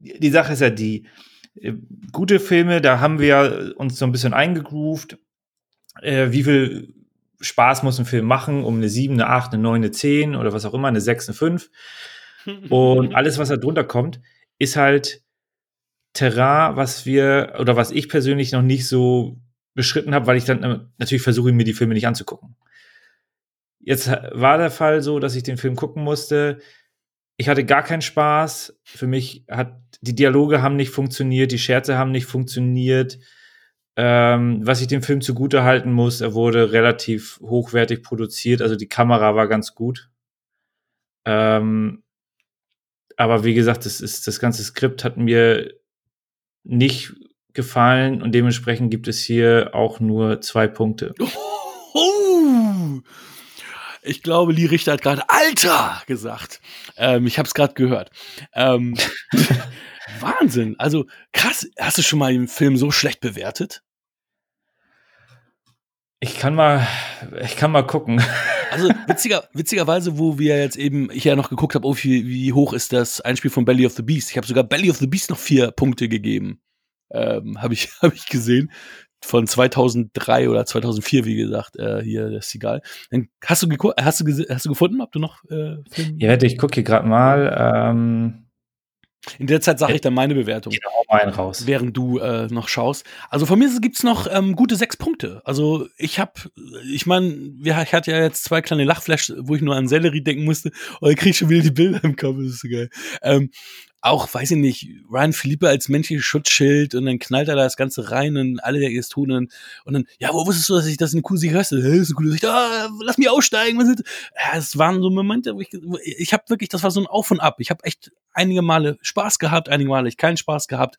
die Sache ist ja die äh, gute Filme, da haben wir uns so ein bisschen eingegroovt. Äh, wie viel Spaß muss ein Film machen, um eine 7, eine 8, eine 9, eine 10 oder was auch immer, eine 6, eine 5. Und alles, was da drunter kommt, ist halt Terrain, was wir oder was ich persönlich noch nicht so beschritten habe, weil ich dann äh, natürlich versuche, mir die Filme nicht anzugucken. Jetzt war der Fall so, dass ich den Film gucken musste. Ich hatte gar keinen Spaß. Für mich hat die Dialoge haben nicht funktioniert, die Scherze haben nicht funktioniert. Ähm, was ich dem Film zugute halten muss, er wurde relativ hochwertig produziert, also die Kamera war ganz gut. Ähm, aber wie gesagt, das, ist, das ganze Skript hat mir nicht gefallen und dementsprechend gibt es hier auch nur zwei Punkte. [laughs] Oh, ich glaube, Lee Richter hat gerade Alter gesagt. Ähm, ich habe es gerade gehört. Ähm, [laughs] Wahnsinn. Also krass. Hast du schon mal den Film so schlecht bewertet? Ich kann mal, ich kann mal gucken. Also witziger, witzigerweise, wo wir jetzt eben, ich ja noch geguckt habe, oh, wie, wie hoch ist das Einspiel von Belly of the Beast. Ich habe sogar Belly of the Beast noch vier Punkte gegeben. Ähm, habe ich, [laughs] hab ich gesehen. Von 2003 oder 2004, wie gesagt, äh, hier der Seagal. Dann hast du, hast, du hast du gefunden, ob du noch äh, Film Ja, warte, ich gucke hier gerade mal. Ähm, In der Zeit sage ich dann meine Bewertung. ich hau mal einen raus. während du äh, noch schaust. Also von mir gibt's noch ähm, gute sechs Punkte. Also ich habe, ich meine, ich hatte ja jetzt zwei kleine Lachflash, wo ich nur an Sellerie denken musste. Und ich krieg schon wieder die Bilder im Kopf, das ist so geil. Ähm, auch, weiß ich nicht, Ryan Philippe als menschliches Schutzschild und dann knallt er da das Ganze rein und alle, der es tun und, dann, ja, wo wusstest du, dass ich das Sicht hast? Hey, das ist eine coole Sicht. Ah, lass mich aussteigen. Was ist? Ja, es waren so Momente, wo ich, ich habe wirklich, das war so ein Auf und Ab. Ich habe echt einige Male Spaß gehabt, einige Male ich keinen Spaß gehabt.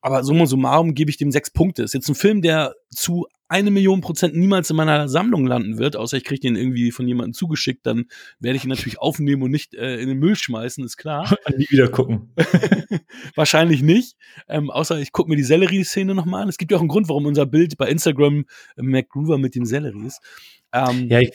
Aber summa summarum gebe ich dem sechs Punkte. Ist jetzt ein Film, der zu eine Million Prozent niemals in meiner Sammlung landen wird, außer ich kriege den irgendwie von jemandem zugeschickt, dann werde ich ihn natürlich aufnehmen und nicht äh, in den Müll schmeißen, ist klar. [laughs] Nie wieder gucken. [laughs] Wahrscheinlich nicht. Ähm, außer ich gucke mir die Sellerie-Szene nochmal an. Es gibt ja auch einen Grund, warum unser Bild bei Instagram äh, MacGruber mit dem Sellerie ist. Ähm, Ja, ich,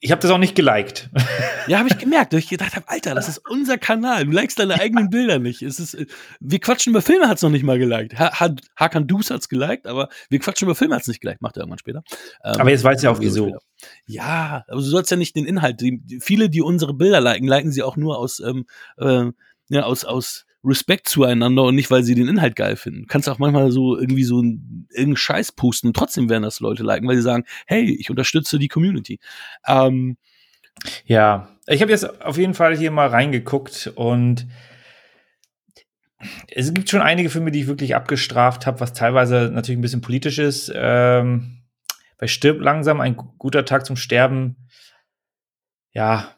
ich habe das auch nicht geliked. [laughs] Ja, habe ich gemerkt, weil ich gedacht habe, Alter, das ist unser Kanal. Du likest deine eigenen Bilder nicht. Es ist, wir quatschen über Filme, hat's noch nicht mal geliked. Ha ha Hakan Dus hat's geliked, aber wir quatschen über Filme, hat's nicht geliked. Macht er irgendwann später. Ähm, Aber jetzt weiß ich auch wieso. später. Ja, aber du sollst ja nicht den Inhalt. Die, die, viele, die unsere Bilder liken, liken sie auch nur aus, ähm, äh, ja, aus, aus Respekt zueinander und nicht, weil sie den Inhalt geil finden. Kannst auch manchmal so irgendwie so irgendeinen Scheiß posten trotzdem werden das Leute liken, weil sie sagen, hey, ich unterstütze die Community. Ähm, ja, ich habe jetzt auf jeden Fall hier mal reingeguckt und es gibt schon einige Filme, die ich wirklich abgestraft habe, was teilweise natürlich ein bisschen politisch ist. Ähm, bei Stirb langsam, ein guter Tag zum Sterben. Ja,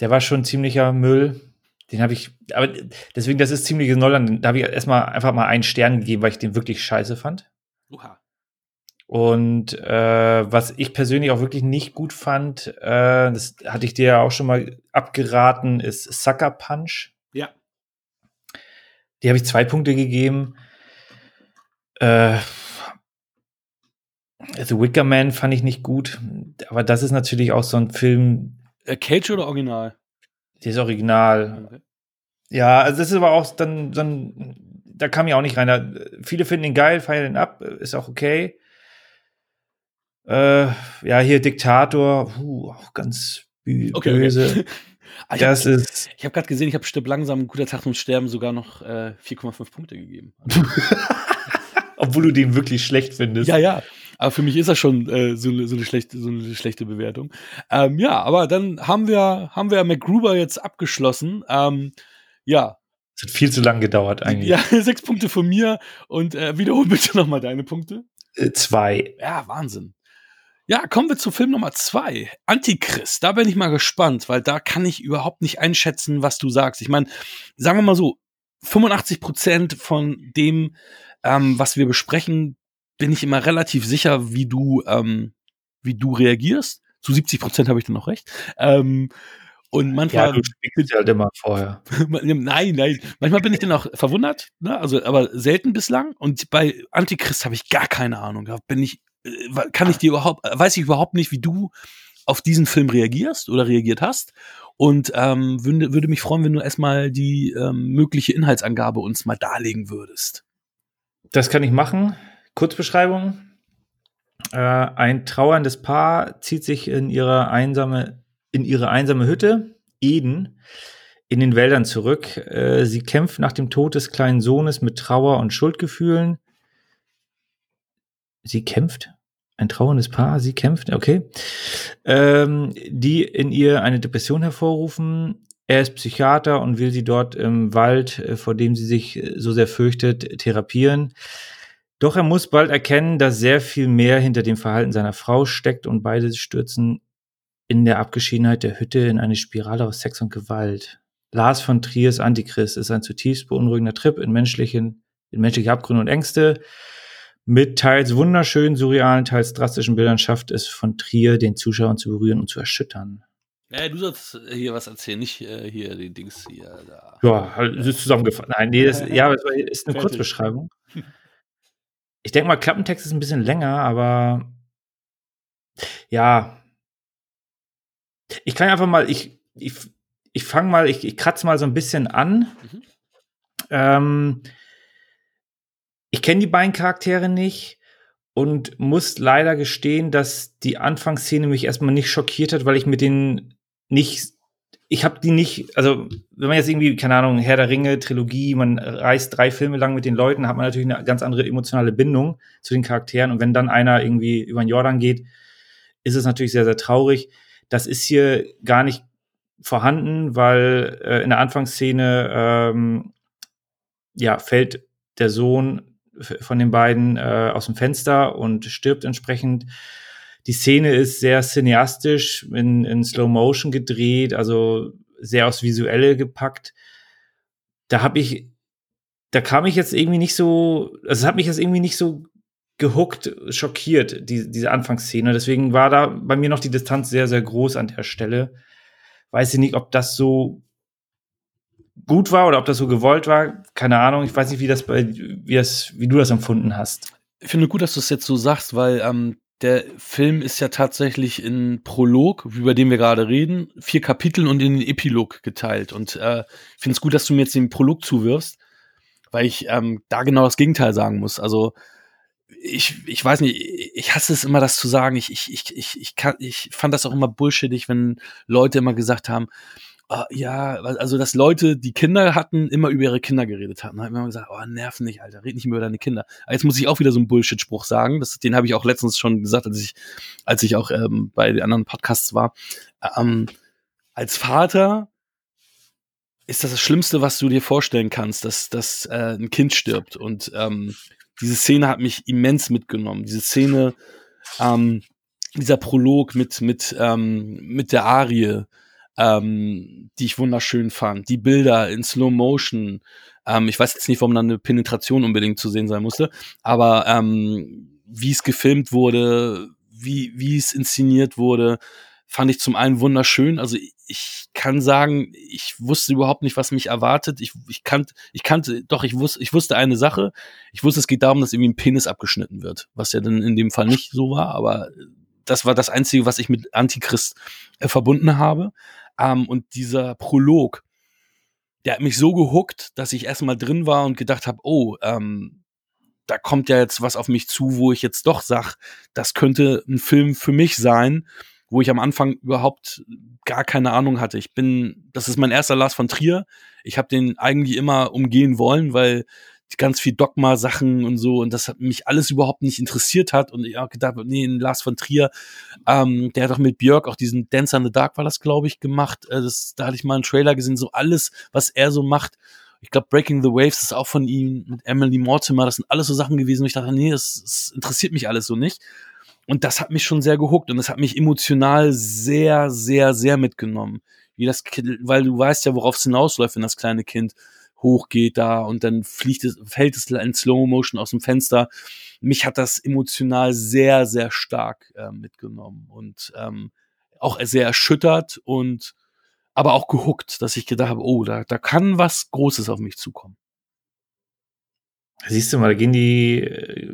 der war schon ziemlicher Müll. Den habe ich, aber deswegen, das ist ziemlich Neuland. Da habe ich erstmal einfach mal einen Stern gegeben, weil ich den wirklich scheiße fand. Uha. Und äh, was ich persönlich auch wirklich nicht gut fand, äh, das hatte ich dir ja auch schon mal abgeraten, ist Sucker Punch. Ja. Die habe ich zwei Punkte gegeben. Äh, The Wicker Man fand ich nicht gut, aber das ist natürlich auch so ein Film. Äh, Cage oder Original? Der ist Original. Okay. Ja, also das ist aber auch dann, dann da kam ich auch nicht rein. Da, viele finden ihn geil, feiern ihn ab, ist auch okay. Äh, ja, hier Diktator, uh, auch ganz böse. Okay. [laughs] Ah, ich das hab, ist. Ich habe gerade gesehen, ich habe Stipp langsam, ein guter Tag zum Sterben sogar noch äh, 4,5 Punkte gegeben. [laughs] Obwohl du den wirklich schlecht findest. Ja, ja. Aber für mich ist das schon äh, so, so, eine schlechte, so eine schlechte Bewertung. Ähm, ja, aber dann haben wir, haben wir MacGruber jetzt abgeschlossen. Ähm, ja. Es hat viel zu lang gedauert eigentlich. Ja, [laughs] sechs Punkte von mir und äh, wiederhol bitte nochmal deine Punkte. Äh, zwei. Ja, Wahnsinn. Ja, kommen wir zu Film Nummer zwei, Antichrist. Da bin ich mal gespannt, weil da kann ich überhaupt nicht einschätzen, was du sagst. Ich meine, sagen wir mal so, 85 Prozent von dem, ähm, was wir besprechen, bin ich immer relativ sicher, wie du, ähm, wie du reagierst. Zu 70 Prozent habe ich dann noch recht. Ähm, und manchmal. Ja, du spielst halt immer vorher. [laughs] nein, nein. Manchmal bin ich dann auch verwundert, ne? Also, aber selten bislang. Und bei Antichrist habe ich gar keine Ahnung. Da bin ich äh, kann ich dir überhaupt, äh, weiß ich überhaupt nicht, wie du auf diesen Film reagierst oder reagiert hast. Und ähm, würde, würde mich freuen, wenn du erstmal die ähm, mögliche Inhaltsangabe uns mal darlegen würdest. Das kann ich machen. Kurzbeschreibung. Äh, ein trauerndes Paar zieht sich in ihre einsame, in ihre einsame Hütte, Eden, in den Wäldern zurück. Äh, sie kämpft nach dem Tod des kleinen Sohnes mit Trauer und Schuldgefühlen sie kämpft. Ein trauerndes Paar, sie kämpft, okay. Ähm, die in ihr eine Depression hervorrufen. Er ist Psychiater und will sie dort im Wald, äh, vor dem sie sich so sehr fürchtet, therapieren. Doch er muss bald erkennen, dass sehr viel mehr hinter dem Verhalten seiner Frau steckt und beide stürzen in der Abgeschiedenheit der Hütte in eine Spirale aus Sex und Gewalt. Lars von Triers Antichrist ist ein zutiefst beunruhigender Trip in menschlichen, in menschliche Abgründe und Ängste. Mit teils wunderschönen, surrealen, teils drastischen Bildern schafft es von Trier, den Zuschauern zu berühren und zu erschüttern. Ja, du sollst hier was erzählen, nicht äh, hier die Dings hier. Da. Ja, halt, das ist zusammengefasst. Nein, nee, das, [laughs] ja, das ist eine. Kurzbeschreibung. [laughs] Ich denke mal, Klappentext ist ein bisschen länger, aber ja. Ich kann einfach mal, ich, ich, ich fange mal, ich, ich kratze mal so ein bisschen an. Mhm. Ähm, ich kenne die beiden Charaktere nicht und muss leider gestehen, dass die Anfangsszene mich erstmal nicht schockiert hat, weil ich mit denen nicht, ich habe die nicht, also wenn man jetzt irgendwie, keine Ahnung, Herr der Ringe, Trilogie, man reist drei Filme lang mit den Leuten, hat man natürlich eine ganz andere emotionale Bindung zu den Charakteren und wenn dann einer irgendwie über den Jordan geht, ist es natürlich sehr, sehr traurig. Das ist hier gar nicht vorhanden, weil äh, in der Anfangsszene ähm, ja, fällt der Sohn von den beiden äh, aus dem Fenster und stirbt entsprechend. Die Szene ist sehr cineastisch, in, in Slow Motion gedreht, also sehr aufs Visuelle gepackt. Da habe ich, da kam ich jetzt irgendwie nicht so, also es hat mich jetzt irgendwie nicht so gehuckt, schockiert, die, diese Anfangsszene. Deswegen war da bei mir noch die Distanz sehr, sehr groß an der Stelle. Weiß ich nicht, ob das so gut war oder ob das so gewollt war. Keine Ahnung. Ich weiß nicht, wie das bei, wie das, wie du das empfunden hast. Ich finde gut, dass du es jetzt so sagst, weil ähm, der Film ist ja tatsächlich in Prolog, über den wir gerade reden, vier Kapitel und in den Epilog geteilt. Und äh, finde es gut, dass du mir jetzt den Prolog zuwirfst, weil ich ähm, da genau das Gegenteil sagen muss. Also ich, ich weiß nicht, ich hasse es immer, das zu sagen. Ich, ich, ich, ich, ich, kann, ich fand das auch immer bullshittig, wenn Leute immer gesagt haben, Uh, ja, also dass Leute, die Kinder hatten, immer über ihre Kinder geredet haben. Da hat man gesagt, oh, nerv nicht, Alter, red nicht mehr über deine Kinder. Aber jetzt muss ich auch wieder so einen Bullshit-Spruch sagen. Das, den habe ich auch letztens schon gesagt, als ich, als ich auch ähm, bei den anderen Podcasts war. Ähm, als Vater ist das das Schlimmste, was du dir vorstellen kannst, dass, dass äh, ein Kind stirbt. Und ähm, diese Szene hat mich immens mitgenommen. Diese Szene, ähm, dieser Prolog mit, mit, ähm, mit der Arie, ähm, die ich wunderschön fand. Die Bilder in Slow Motion. Ähm, ich weiß jetzt nicht, warum dann eine Penetration unbedingt zu sehen sein musste, aber ähm, wie es gefilmt wurde, wie, wie es inszeniert wurde, fand ich zum einen wunderschön. Also ich kann sagen, ich wusste überhaupt nicht, was mich erwartet. Ich, ich kannte, ich kannte, doch, ich wusste, ich wusste eine Sache. Ich wusste, es geht darum, dass irgendwie ein Penis abgeschnitten wird, was ja dann in dem Fall nicht so war, aber das war das Einzige, was ich mit Antichrist äh, verbunden habe. Ähm, und dieser Prolog, der hat mich so gehuckt, dass ich erstmal drin war und gedacht habe, oh, ähm, da kommt ja jetzt was auf mich zu, wo ich jetzt doch sag, das könnte ein Film für mich sein, wo ich am Anfang überhaupt gar keine Ahnung hatte. Ich bin, das ist mein erster Lars von Trier. Ich habe den eigentlich immer umgehen wollen, weil ganz viel Dogma-Sachen und so und das hat mich alles überhaupt nicht interessiert hat und ich habe gedacht, nee, Lars von Trier, ähm, der hat doch mit Björk auch diesen Dance in the Dark war das, glaube ich, gemacht. Äh, das, da hatte ich mal einen Trailer gesehen, so alles, was er so macht. Ich glaube, Breaking the Waves ist auch von ihm mit Emily Mortimer. Das sind alles so Sachen gewesen, wo ich dachte, nee, das, das interessiert mich alles so nicht. Und das hat mich schon sehr gehuckt und das hat mich emotional sehr, sehr, sehr mitgenommen. Wie das Kind, weil du weißt ja, worauf es hinausläuft, wenn das kleine Kind hochgeht da und dann fliegt es, fällt es in Slow Motion aus dem Fenster. Mich hat das emotional sehr, sehr stark äh, mitgenommen und ähm, auch sehr erschüttert und aber auch gehuckt, dass ich gedacht habe, oh, da, da kann was Großes auf mich zukommen. Siehst du mal, da gehen die,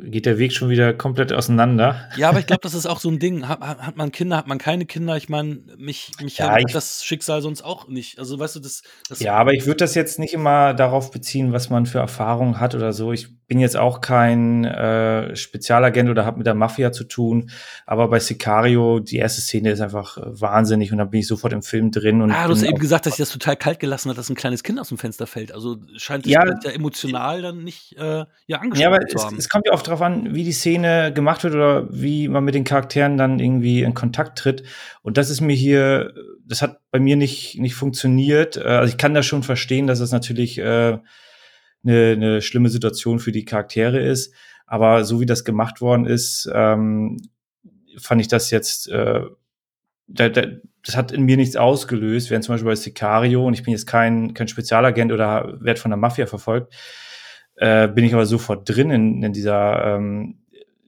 geht der Weg schon wieder komplett auseinander. Ja, aber ich glaube, [laughs] das ist auch so ein Ding. Hat, hat, man Kinder, hat man keine Kinder? Ich meine, mich, mich ja, hat das Schicksal sonst auch nicht. Also, weißt du, das. das ja, aber ich würde das jetzt nicht immer darauf beziehen, was man für Erfahrungen hat oder so. Ich bin jetzt auch kein äh, Spezialagent oder habe mit der Mafia zu tun, aber bei Sicario, die erste Szene ist einfach äh, wahnsinnig und da bin ich sofort im Film drin. Und ah, du hast eben gesagt, dass ich das total kalt gelassen hat, dass ein kleines Kind aus dem Fenster fällt. Also scheint es ja, ja emotional dann nicht äh, ja, ja, aber zu haben. Es, es kommt ja oft darauf an, wie die Szene gemacht wird oder wie man mit den Charakteren dann irgendwie in Kontakt tritt. Und das ist mir hier, das hat bei mir nicht, nicht funktioniert. Äh, also ich kann das schon verstehen, dass es natürlich äh, eine, eine schlimme Situation für die Charaktere ist. Aber so wie das gemacht worden ist, ähm, fand ich das jetzt, äh, da, da, das hat in mir nichts ausgelöst, während zum Beispiel bei Sicario, und ich bin jetzt kein, kein Spezialagent oder werde von der Mafia verfolgt, äh, bin ich aber sofort drin in, in dieser ähm,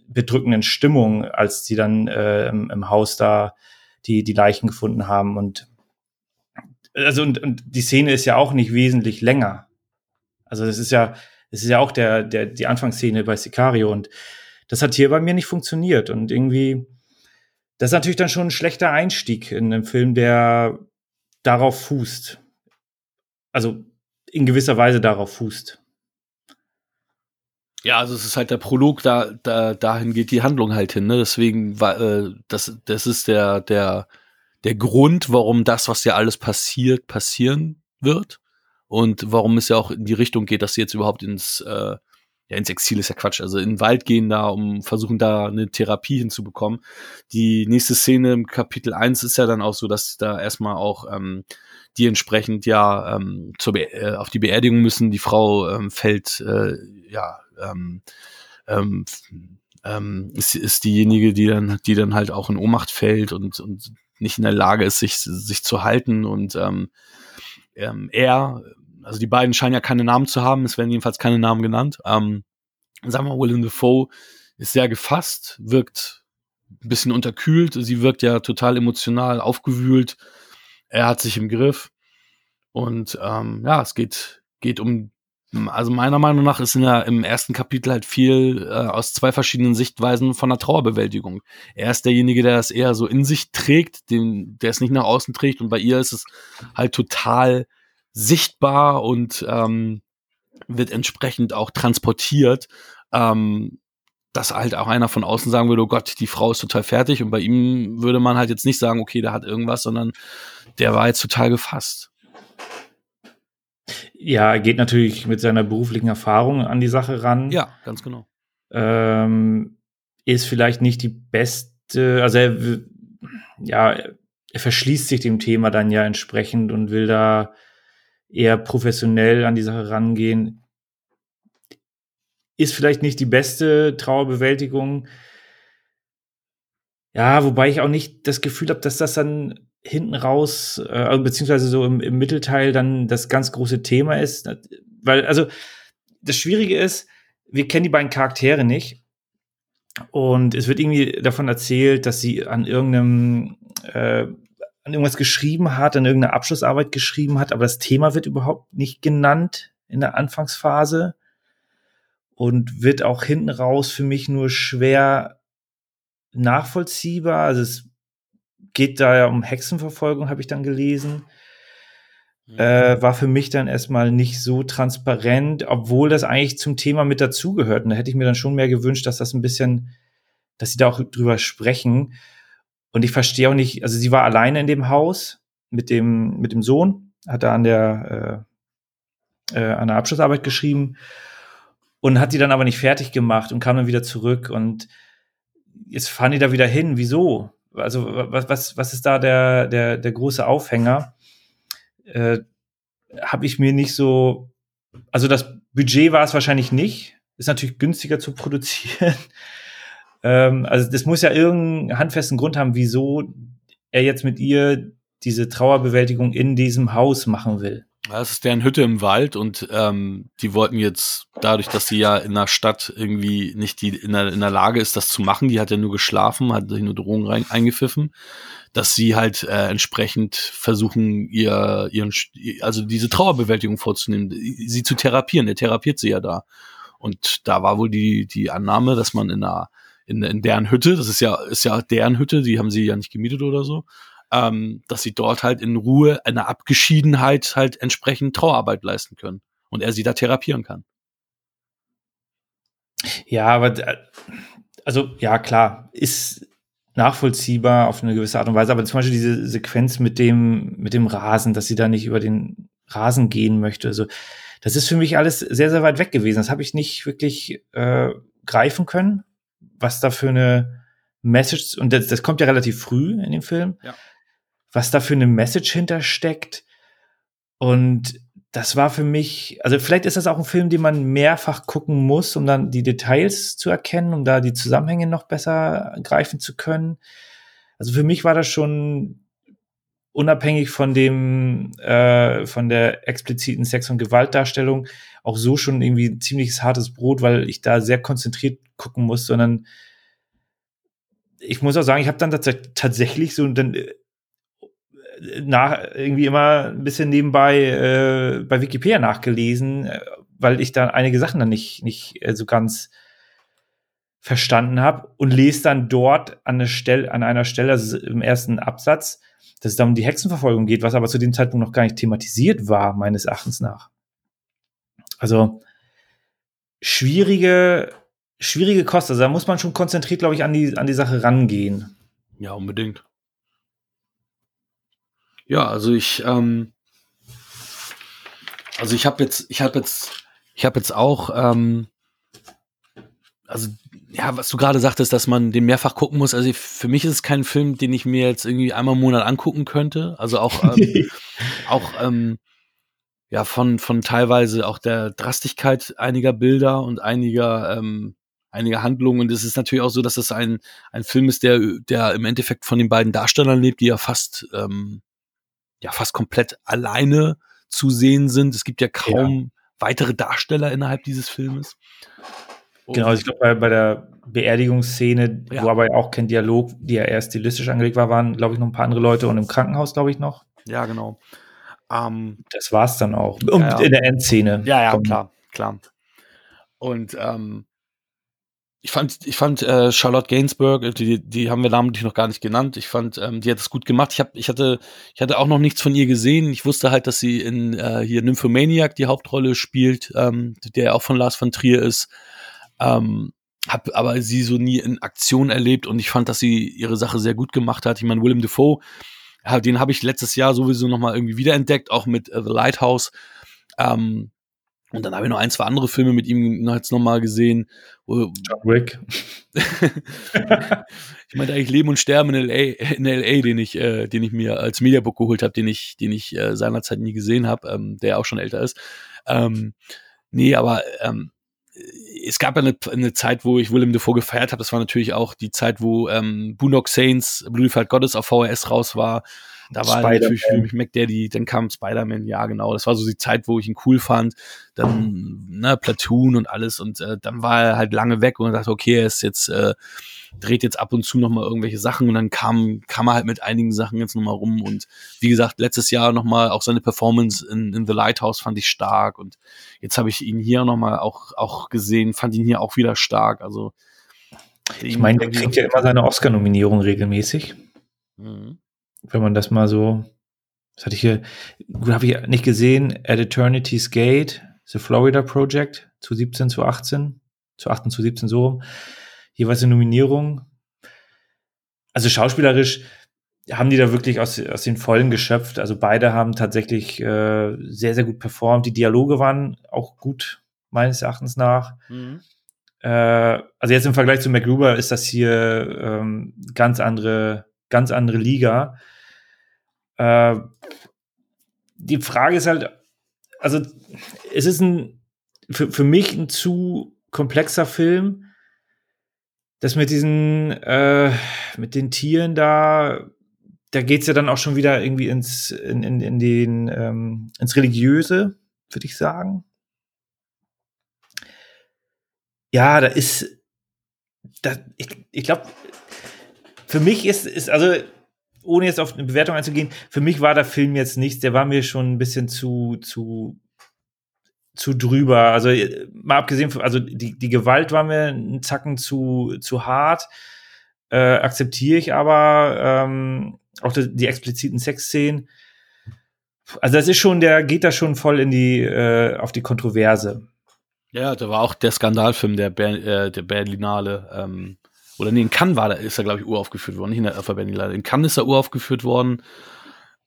bedrückenden Stimmung, als die dann äh, im, im Haus da die, die Leichen gefunden haben. Und also und, und die Szene ist ja auch nicht wesentlich länger. Also das ist ja, das ist ja auch der, der, die Anfangsszene bei Sicario und das hat hier bei mir nicht funktioniert und irgendwie, das ist natürlich dann schon ein schlechter Einstieg in einen Film, der darauf fußt. Also in gewisser Weise darauf fußt. Ja, also es ist halt der Prolog, da, da dahin geht die Handlung halt hin. Ne? Deswegen war äh, das, das ist der der der Grund, warum das, was ja alles passiert, passieren wird und warum es ja auch in die Richtung geht, dass sie jetzt überhaupt ins, äh, ja, ins Exil ist ja Quatsch, also in den Wald gehen da, um versuchen da eine Therapie hinzubekommen. Die nächste Szene im Kapitel 1 ist ja dann auch so, dass da erstmal auch ähm, die entsprechend ja ähm, zur äh, auf die Beerdigung müssen. Die Frau ähm, fällt, äh, ja, ähm, ähm, ähm, ist, ist diejenige, die dann, die dann halt auch in Ohnmacht fällt und, und nicht in der Lage ist, sich, sich zu halten und ähm, ähm, er, also die beiden scheinen ja keine Namen zu haben, es werden jedenfalls keine Namen genannt. Ähm, sagen wir, Willem Dafoe ist sehr gefasst, wirkt ein bisschen unterkühlt, sie wirkt ja total emotional aufgewühlt, er hat sich im Griff und ähm, ja, es geht, geht um also meiner Meinung nach ist in der, im ersten Kapitel halt viel äh, aus zwei verschiedenen Sichtweisen von der Trauerbewältigung. Er ist derjenige, der es eher so in sich trägt, den, der es nicht nach außen trägt und bei ihr ist es halt total sichtbar und ähm, wird entsprechend auch transportiert. Ähm, dass halt auch einer von außen sagen würde, oh Gott, die Frau ist total fertig und bei ihm würde man halt jetzt nicht sagen, okay, der hat irgendwas, sondern der war jetzt total gefasst. Ja, er geht natürlich mit seiner beruflichen Erfahrung an die Sache ran. Ja, ganz genau. Ähm, ist vielleicht nicht die beste, also er, ja, er verschließt sich dem Thema dann ja entsprechend und will da eher professionell an die Sache rangehen. Ist vielleicht nicht die beste Trauerbewältigung. Ja, wobei ich auch nicht das Gefühl habe, dass das dann hinten raus, äh, also beziehungsweise so im, im Mittelteil dann das ganz große Thema ist. Weil, also, das Schwierige ist, wir kennen die beiden Charaktere nicht. Und es wird irgendwie davon erzählt, dass sie an irgendeinem, äh, an irgendwas geschrieben hat, an irgendeiner Abschlussarbeit geschrieben hat, aber das Thema wird überhaupt nicht genannt in der Anfangsphase und wird auch hinten raus für mich nur schwer nachvollziehbar. Also es geht da ja um Hexenverfolgung, habe ich dann gelesen. Mhm. Äh, war für mich dann erstmal nicht so transparent, obwohl das eigentlich zum Thema mit dazugehört. Und da hätte ich mir dann schon mehr gewünscht, dass das ein bisschen, dass sie da auch drüber sprechen. Und ich verstehe auch nicht, also sie war alleine in dem Haus mit dem, mit dem Sohn, hat da an der, äh, äh, an der Abschlussarbeit geschrieben und hat die dann aber nicht fertig gemacht und kam dann wieder zurück und jetzt fahren die da wieder hin. Wieso? Also was, was, was ist da der, der, der große Aufhänger? Äh, Habe ich mir nicht so, also das Budget war es wahrscheinlich nicht. Ist natürlich günstiger zu produzieren. [laughs] ähm, also das muss ja irgendeinen handfesten Grund haben, wieso er jetzt mit ihr diese Trauerbewältigung in diesem Haus machen will. Das ist deren Hütte im Wald und ähm, die wollten jetzt, dadurch, dass sie ja in der Stadt irgendwie nicht die, in, der, in der Lage ist, das zu machen, die hat ja nur geschlafen, hat sich nur Drogen rein, eingepfiffen, dass sie halt äh, entsprechend versuchen, ihr, ihren, also diese Trauerbewältigung vorzunehmen, sie zu therapieren. Der therapiert sie ja da. Und da war wohl die, die Annahme, dass man in einer, in, in deren Hütte, das ist ja, ist ja deren Hütte, die haben sie ja nicht gemietet oder so, ähm, dass sie dort halt in Ruhe, einer Abgeschiedenheit halt entsprechend Trauerarbeit leisten können und er sie da therapieren kann. Ja, aber äh, also ja klar, ist nachvollziehbar auf eine gewisse Art und Weise, aber zum Beispiel diese Sequenz mit dem mit dem Rasen, dass sie da nicht über den Rasen gehen möchte, also das ist für mich alles sehr sehr weit weg gewesen. Das habe ich nicht wirklich äh, greifen können, was da für eine Message und das, das kommt ja relativ früh in dem Film. Ja was da für eine Message hintersteckt. Und das war für mich, also vielleicht ist das auch ein Film, den man mehrfach gucken muss, um dann die Details zu erkennen, um da die Zusammenhänge noch besser greifen zu können. Also für mich war das schon unabhängig von dem, äh, von der expliziten Sex- und Gewaltdarstellung auch so schon irgendwie ein ziemliches hartes Brot, weil ich da sehr konzentriert gucken muss, sondern ich muss auch sagen, ich habe dann tatsächlich so dann nach, irgendwie immer ein bisschen nebenbei äh, bei Wikipedia nachgelesen, äh, weil ich da einige Sachen dann nicht, nicht äh, so ganz verstanden habe und lese dann dort an, eine Stelle, an einer Stelle, also im ersten Absatz, dass es da um die Hexenverfolgung geht, was aber zu dem Zeitpunkt noch gar nicht thematisiert war, meines Erachtens nach. Also schwierige, schwierige Kosten. Also da muss man schon konzentriert, glaube ich, an die, an die Sache rangehen. Ja, unbedingt. Ja, also ich, ähm, also ich habe jetzt, ich habe jetzt, ich habe jetzt auch, ähm, also ja, was du gerade sagtest, dass man den mehrfach gucken muss. Also für mich ist es kein Film, den ich mir jetzt irgendwie einmal im Monat angucken könnte. Also auch, ähm, [laughs] auch ähm, ja von von teilweise auch der Drastigkeit einiger Bilder und einiger ähm, einiger Handlungen. Und es ist natürlich auch so, dass es ein ein Film ist, der der im Endeffekt von den beiden Darstellern lebt, die ja fast ähm, ja fast komplett alleine zu sehen sind. Es gibt ja kaum ja. weitere Darsteller innerhalb dieses Filmes. Und genau, also ich glaube, bei, bei der Beerdigungsszene, ja. wo aber auch kein Dialog, die ja eher stilistisch angelegt war, waren, glaube ich, noch ein paar andere Leute und im Krankenhaus, glaube ich, noch. Ja, genau. Ähm, das war's dann auch. Und ja, in der Endszene. Ja, ja, klar, klar. Und ähm, ich fand, ich fand äh, Charlotte Gainsbourg, die, die haben wir namentlich noch gar nicht genannt. Ich fand, ähm, die hat es gut gemacht. Ich hab, ich hatte, ich hatte auch noch nichts von ihr gesehen. Ich wusste halt, dass sie in äh, hier Nymphomaniac die Hauptrolle spielt, ähm, der auch von Lars von Trier ist. Ähm, hab aber sie so nie in Aktion erlebt und ich fand, dass sie ihre Sache sehr gut gemacht hat. Ich meine, Willem Dafoe, den habe ich letztes Jahr sowieso noch mal irgendwie wiederentdeckt, auch mit uh, The Lighthouse. Ähm, und dann habe ich noch ein, zwei andere Filme mit ihm noch jetzt nochmal gesehen. John Wick. [laughs] ich meinte eigentlich Leben und Sterben in LA, in LA den ich, äh, den ich mir als Mediabook geholt habe, den ich, den ich äh, seinerzeit nie gesehen habe, ähm, der auch schon älter ist. Ähm, nee, aber ähm, es gab eine, eine Zeit, wo ich Willem Dafoe gefeiert habe. Das war natürlich auch die Zeit, wo ähm, Boondock Saints, Blue Fight Goddess auf VHS raus war. Da war natürlich für mich McDaddy, dann kam Spider-Man, ja genau. Das war so die Zeit, wo ich ihn cool fand. Dann ne, Platoon und alles und äh, dann war er halt lange weg und dachte, okay, er ist jetzt äh, dreht jetzt ab und zu noch mal irgendwelche Sachen und dann kam kam er halt mit einigen Sachen jetzt noch mal rum und wie gesagt letztes Jahr noch mal auch seine Performance in, in The Lighthouse fand ich stark und jetzt habe ich ihn hier noch mal auch auch gesehen, fand ihn hier auch wieder stark. Also ich meine, der kriegt ja immer seine Oscar-Nominierung regelmäßig. Mhm wenn man das mal so, das hatte ich hier, gut, habe ich nicht gesehen, At Eternity's Gate, The Florida Project, zu 17, zu 18, zu 18, zu 17 so rum, jeweils eine Nominierung. Also schauspielerisch haben die da wirklich aus, aus den Vollen geschöpft. Also beide haben tatsächlich äh, sehr, sehr gut performt. Die Dialoge waren auch gut, meines Erachtens nach. Mhm. Äh, also jetzt im Vergleich zu MacGruber ist das hier ähm, ganz andere, ganz andere Liga. Äh, die Frage ist halt, also es ist ein für, für mich ein zu komplexer Film. Das mit diesen, äh, mit den Tieren da, da geht's ja dann auch schon wieder irgendwie ins, in, in, in den, ähm, ins Religiöse, würde ich sagen. Ja, da ist, da, ich, ich glaube, für mich ist, ist, also ohne jetzt auf eine Bewertung einzugehen, für mich war der Film jetzt nichts, der war mir schon ein bisschen zu, zu, zu drüber. Also mal abgesehen von, also die, die Gewalt war mir einen Zacken zu, zu hart, äh, akzeptiere ich aber, ähm, auch die, die expliziten Sexszenen. Also das ist schon, der geht da schon voll in die, äh, auf die Kontroverse. Ja, da war auch der Skandalfilm, der, Ber äh, der Berlinale, ähm, oder nee, in Cannes war da, ist er, glaube ich, uraufgeführt worden, nicht in der Alpha Berlin In Cannes ist er uraufgeführt worden.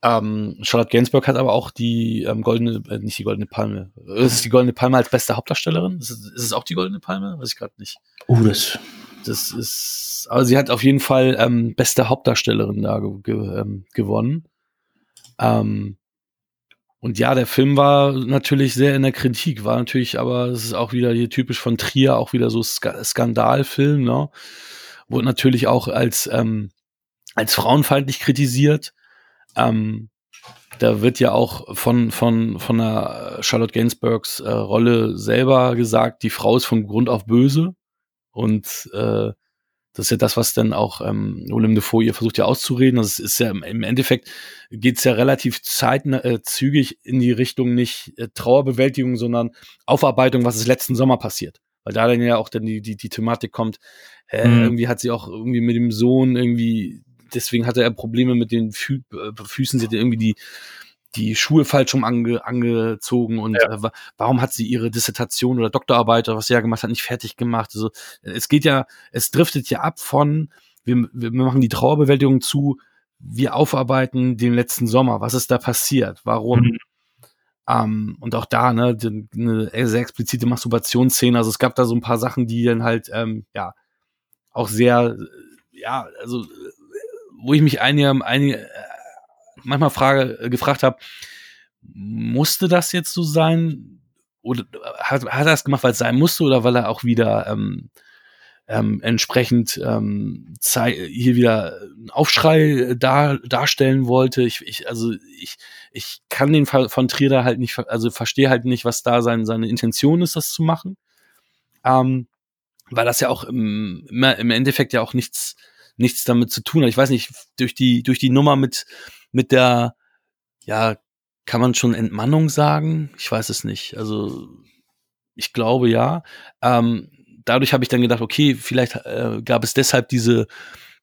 Ähm, Charlotte Gainsbourg hat aber auch die ähm, goldene, äh, nicht die goldene Palme. Ist es die goldene Palme als beste Hauptdarstellerin? Ist es, ist es auch die goldene Palme? Weiß ich gerade nicht. Oh, das. Das ist, aber sie hat auf jeden Fall ähm, beste Hauptdarstellerin da ge ge ähm, gewonnen. Ähm, und ja, der Film war natürlich sehr in der Kritik, war natürlich, aber es ist auch wieder hier typisch von Trier, auch wieder so Sk Skandalfilm, ne? Wurde natürlich auch als, ähm, als frauenfeindlich kritisiert. Ähm, da wird ja auch von, von, von der Charlotte Gainsbourgs äh, Rolle selber gesagt, die Frau ist von Grund auf böse. Und äh, das ist ja das, was dann auch ähm, Willem Dafoe ihr versucht ja auszureden. Das ist ja im Endeffekt geht's ja relativ zeitnah, äh, zügig in die Richtung nicht äh, Trauerbewältigung, sondern Aufarbeitung, was ist letzten Sommer passiert. Weil da dann ja auch dann die, die, die Thematik kommt, äh, mhm. irgendwie hat sie auch irgendwie mit dem Sohn irgendwie, deswegen hatte er Probleme mit den Fü äh, Füßen, sie hat irgendwie die, die Schuhe falsch um ange, angezogen und ja. äh, warum hat sie ihre Dissertation oder Doktorarbeit oder was sie ja gemacht hat, nicht fertig gemacht. Also es geht ja, es driftet ja ab von, wir, wir machen die Trauerbewältigung zu, wir aufarbeiten den letzten Sommer, was ist da passiert, warum. Mhm. Ähm, und auch da, ne, eine sehr explizite Masturbationsszene. Also es gab da so ein paar Sachen, die dann halt, ähm, ja, auch sehr, ja, also, wo ich mich einige, einige manchmal Frage, gefragt habe, musste das jetzt so sein? Oder hat, hat er das gemacht, weil es sein musste oder weil er auch wieder ähm, ähm, entsprechend ähm, hier wieder einen Aufschrei dar darstellen wollte. Ich, ich, also ich, ich kann den von Trier da halt nicht, also verstehe halt nicht, was da sein, seine Intention ist, das zu machen. Ähm, weil das ja auch im, im Endeffekt ja auch nichts, nichts damit zu tun hat. Ich weiß nicht, durch die, durch die Nummer mit, mit der, ja, kann man schon Entmannung sagen? Ich weiß es nicht. Also, ich glaube ja. Ähm, dadurch habe ich dann gedacht, okay, vielleicht äh, gab es deshalb diese,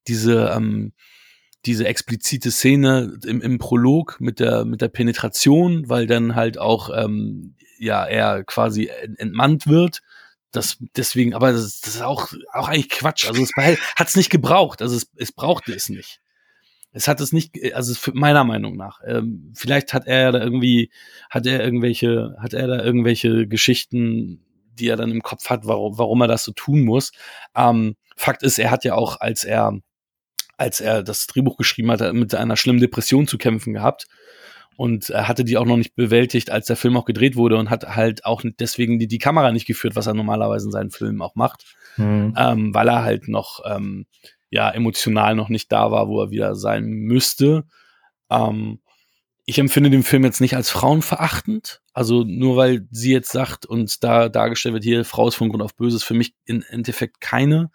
diese, ähm, diese explizite Szene im, im Prolog mit der, mit der Penetration, weil dann halt auch, ähm, ja, er quasi entmannt wird. Das, deswegen, aber das, das ist auch, auch eigentlich Quatsch. Also es hat es nicht gebraucht. Also es, es brauchte es nicht. es hat es nicht, also meiner Meinung nach. Ähm, vielleicht hat er da irgendwie, hat er irgendwelche, hat er da irgendwelche Geschichten, die er dann im Kopf hat, warum, warum er das so tun muss. Ähm, Fakt ist, er hat ja auch, als er, als er das Drehbuch geschrieben hat, mit einer schlimmen Depression zu kämpfen gehabt und er hatte die auch noch nicht bewältigt, als der Film auch gedreht wurde und hat halt auch deswegen die, die Kamera nicht geführt, was er normalerweise in seinen Filmen auch macht, mhm. ähm, weil er halt noch ähm, ja emotional noch nicht da war, wo er wieder sein müsste. Ähm, ich empfinde den Film jetzt nicht als frauenverachtend. Also nur weil sie jetzt sagt und da dargestellt wird, hier Frau ist von Grund auf Böses, für mich im Endeffekt keine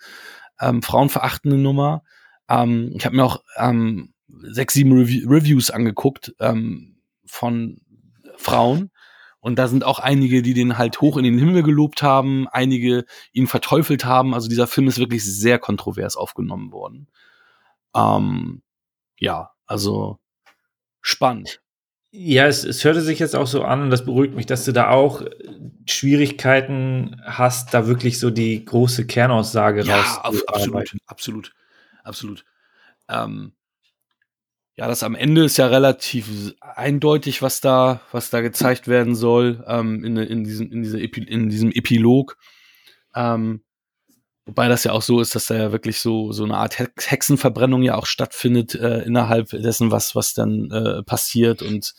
ähm, frauenverachtende Nummer. Ähm, ich habe mir auch ähm, sechs, sieben Rev Reviews angeguckt ähm, von Frauen. Und da sind auch einige, die den halt hoch in den Himmel gelobt haben, einige ihn verteufelt haben. Also dieser Film ist wirklich sehr kontrovers aufgenommen worden. Ähm, ja, also spannend. Ja, es, es hörte sich jetzt auch so an, und das beruhigt mich, dass du da auch Schwierigkeiten hast, da wirklich so die große Kernaussage ja, raus. Auf, absolut, absolut, absolut. Ähm, ja, das am Ende ist ja relativ eindeutig, was da, was da gezeigt werden soll, ähm, in, in, diesem, in, dieser Epi, in diesem Epilog. Ähm, wobei das ja auch so ist, dass da ja wirklich so, so eine Art Hexenverbrennung ja auch stattfindet äh, innerhalb dessen, was, was dann äh, passiert und,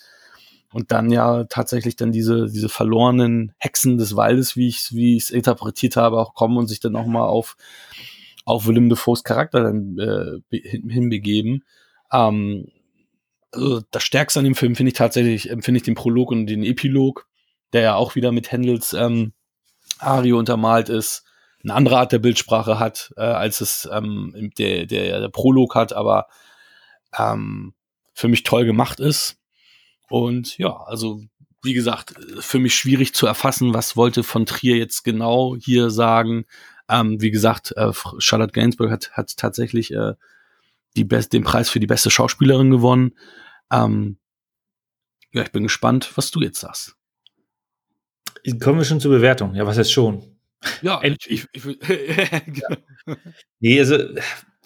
und dann ja tatsächlich dann diese, diese verlorenen Hexen des Waldes, wie ich wie es interpretiert habe, auch kommen und sich dann auch mal auf, auf Willem Dafoes Charakter dann äh, hinbegeben. Ähm, also das Stärkste an dem Film finde ich tatsächlich, empfinde ich den Prolog und den Epilog, der ja auch wieder mit Händels ähm, Ario untermalt ist, eine andere Art der Bildsprache hat, äh, als es ähm, der, der, der Prolog hat, aber ähm, für mich toll gemacht ist. Und ja, also wie gesagt, für mich schwierig zu erfassen, was wollte von Trier jetzt genau hier sagen. Ähm, wie gesagt, äh, Charlotte Gainsbourg hat, hat tatsächlich äh, die best, den Preis für die beste Schauspielerin gewonnen. Ähm, ja, ich bin gespannt, was du jetzt sagst. Kommen wir schon zur Bewertung? Ja, was jetzt schon? Ja, ich, ich, ich, ja. [laughs] Nee, also,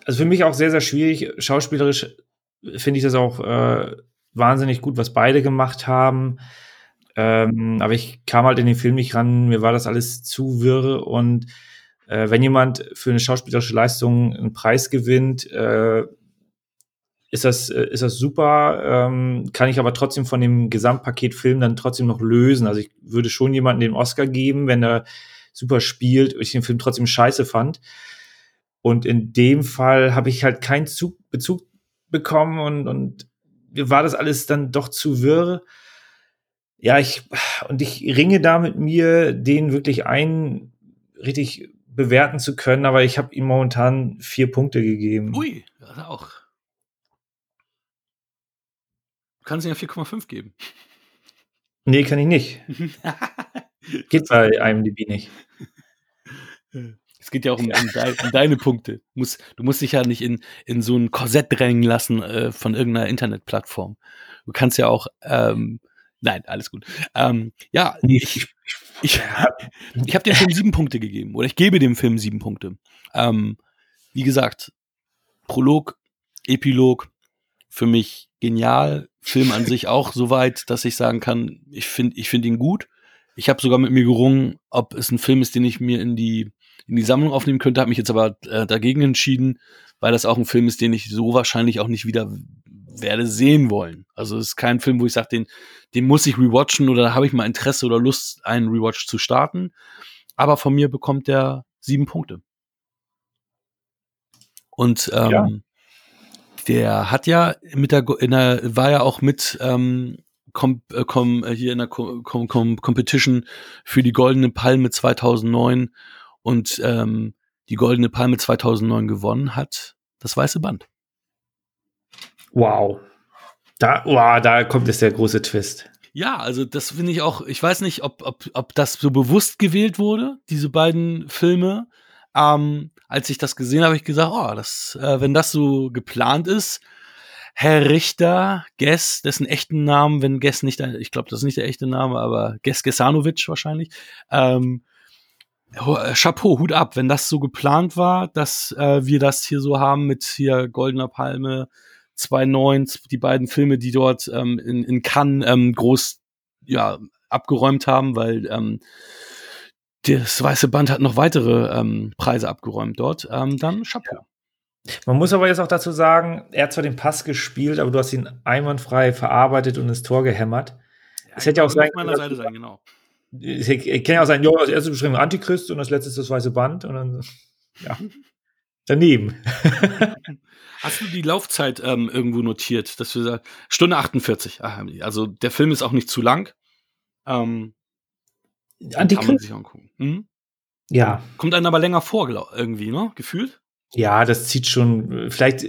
also für mich auch sehr, sehr schwierig. Schauspielerisch finde ich das auch äh, wahnsinnig gut, was beide gemacht haben. Ähm, aber ich kam halt in den Film nicht ran, mir war das alles zu wirr und äh, wenn jemand für eine schauspielerische Leistung einen Preis gewinnt, äh, ist das, äh, ist das super, ähm, kann ich aber trotzdem von dem Gesamtpaket Film dann trotzdem noch lösen. Also ich würde schon jemanden den Oscar geben, wenn er super spielt und ich den Film trotzdem scheiße fand. Und in dem Fall habe ich halt keinen Zug, Bezug bekommen und, und mir war das alles dann doch zu wirr. Ja, ich, und ich ringe da mit mir, den wirklich ein richtig bewerten zu können, aber ich habe ihm momentan vier Punkte gegeben. Ui, das auch. Du kannst ihm ja 4,5 geben. Nee, kann ich nicht. [laughs] Geht bei IMDb nicht. Es geht ja auch um, um, de um deine Punkte. Du musst, du musst dich ja nicht in, in so ein Korsett drängen lassen äh, von irgendeiner Internetplattform. Du kannst ja auch, ähm, nein, alles gut. Ähm, ja, ich, ich, ich habe dem Film sieben Punkte gegeben oder ich gebe dem Film sieben Punkte. Ähm, wie gesagt, Prolog, Epilog, für mich genial. Film an sich auch soweit, dass ich sagen kann, ich finde ich finde ihn gut. Ich habe sogar mit mir gerungen, ob es ein Film ist, den ich mir in die in die Sammlung aufnehmen könnte, habe mich jetzt aber äh, dagegen entschieden, weil das auch ein Film ist, den ich so wahrscheinlich auch nicht wieder werde sehen wollen. Also es ist kein Film, wo ich sage, den, den muss ich rewatchen oder habe ich mal Interesse oder Lust, einen Rewatch zu starten. Aber von mir bekommt der sieben Punkte. Und ähm, ja. der hat ja mit der, in der war ja auch mit ähm, kom, äh, kom, äh, hier in der kom, kom, Competition für die Goldene Palme 2009 und ähm, die Goldene Palme 2009 gewonnen hat. Das weiße Band. Wow. Da, wow, da kommt jetzt der große Twist. Ja, also das finde ich auch, ich weiß nicht, ob, ob, ob das so bewusst gewählt wurde, diese beiden Filme. Ähm, als ich das gesehen habe, habe ich gesagt, oh, das, äh, wenn das so geplant ist, Herr Richter, Guess, dessen echten Namen, wenn Guess nicht, ich glaube, das ist nicht der echte Name, aber Guess Gesanovic wahrscheinlich, ähm, Chapeau, Hut ab, wenn das so geplant war, dass äh, wir das hier so haben mit hier Goldener Palme, 2009, die beiden Filme, die dort ähm, in, in Cannes ähm, groß ja, abgeräumt haben, weil ähm, das Weiße Band hat noch weitere ähm, Preise abgeräumt dort. Ähm, dann Chapeau. Man muss aber jetzt auch dazu sagen, er hat zwar den Pass gespielt, aber du hast ihn einwandfrei verarbeitet und ins Tor gehämmert. Es hätte ja auch sein meiner Seite sein, genau. Es kann ja auch sein, ja, das erste beschrieben Antichrist und das letzte ist das weiße Band und dann, ja, [laughs] daneben. [laughs] Hast du die Laufzeit ähm, irgendwo notiert, dass du sagst, Stunde 48. Ach, also der Film ist auch nicht zu lang. Ähm, Antichrist? Kann man sich angucken. Hm? Ja. Kommt einem aber länger vor, irgendwie, ne? Gefühlt? Ja, das zieht schon, vielleicht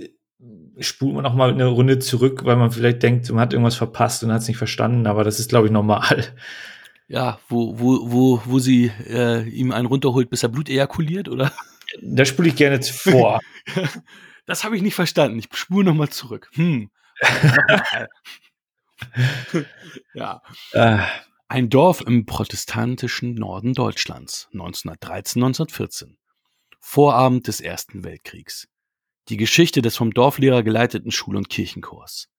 spult man noch mal eine Runde zurück, weil man vielleicht denkt, man hat irgendwas verpasst und hat es nicht verstanden, aber das ist, glaube ich, normal. Ja, wo, wo, wo, wo sie äh, ihm einen runterholt, bis er Blut ejakuliert, oder? Da spule ich gerne vor. [laughs] das habe ich nicht verstanden. Ich spule noch mal zurück. Hm. [laughs] ja. Äh. Ein Dorf im protestantischen Norden Deutschlands, 1913, 1914. Vorabend des Ersten Weltkriegs. Die Geschichte des vom Dorflehrer geleiteten Schul- und Kirchenchors.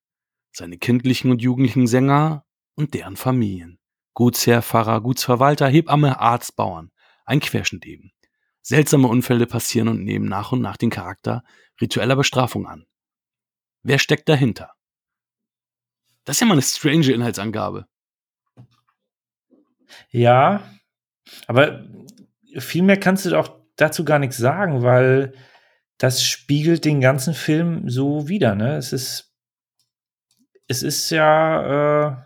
Seine kindlichen und jugendlichen Sänger und deren Familien. Gutsherr, Pfarrer, Gutsverwalter, Hebamme, Arzt, Bauern. Ein Querschnitt eben. Seltsame Unfälle passieren und nehmen nach und nach den Charakter ritueller Bestrafung an. Wer steckt dahinter? Das ist ja mal eine strange Inhaltsangabe. Ja, aber viel mehr kannst du auch dazu gar nichts sagen, weil das spiegelt den ganzen Film so wider. Ne? Es ist, es ist ja äh,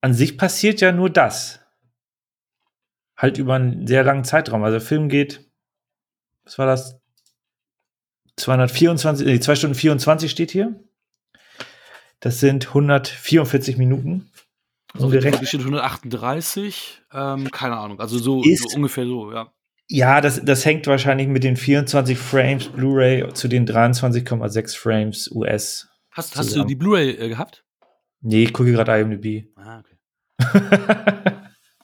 an sich passiert ja nur das. Halt über einen sehr langen Zeitraum. Also der Film geht, was war das? 224, nee, 2 Stunden 24 steht hier. Das sind 144 Minuten. Also direkt steht 138, ähm, keine Ahnung, also so, so, ungefähr so, ja. Ja, das, das hängt wahrscheinlich mit den 24 Frames Blu-ray zu den 23,6 Frames US. Hast, hast du die Blu-ray äh, gehabt? Nee, ich gucke gerade IMDb. Ah, okay. [laughs]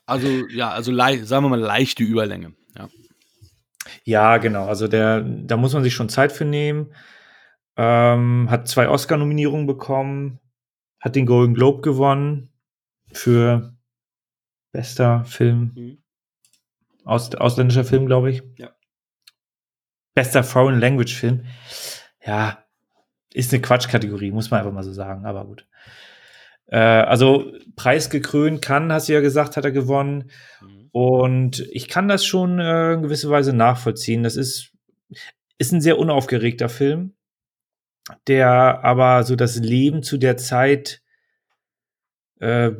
also, ja, also sagen wir mal leichte Überlänge, ja. Ja, genau. Also der, da muss man sich schon Zeit für nehmen. Ähm, hat zwei Oscar-Nominierungen bekommen, hat den Golden Globe gewonnen für bester Film. Mhm. Aus, ausländischer Film, glaube ich. Ja. Bester Foreign Language Film. Ja, ist eine Quatschkategorie, muss man einfach mal so sagen, aber gut. Äh, also preisgekrönt kann, hast du ja gesagt, hat er gewonnen. Mhm. Und ich kann das schon äh, in gewisser Weise nachvollziehen. Das ist, ist ein sehr unaufgeregter Film, der aber so das Leben zu der Zeit äh,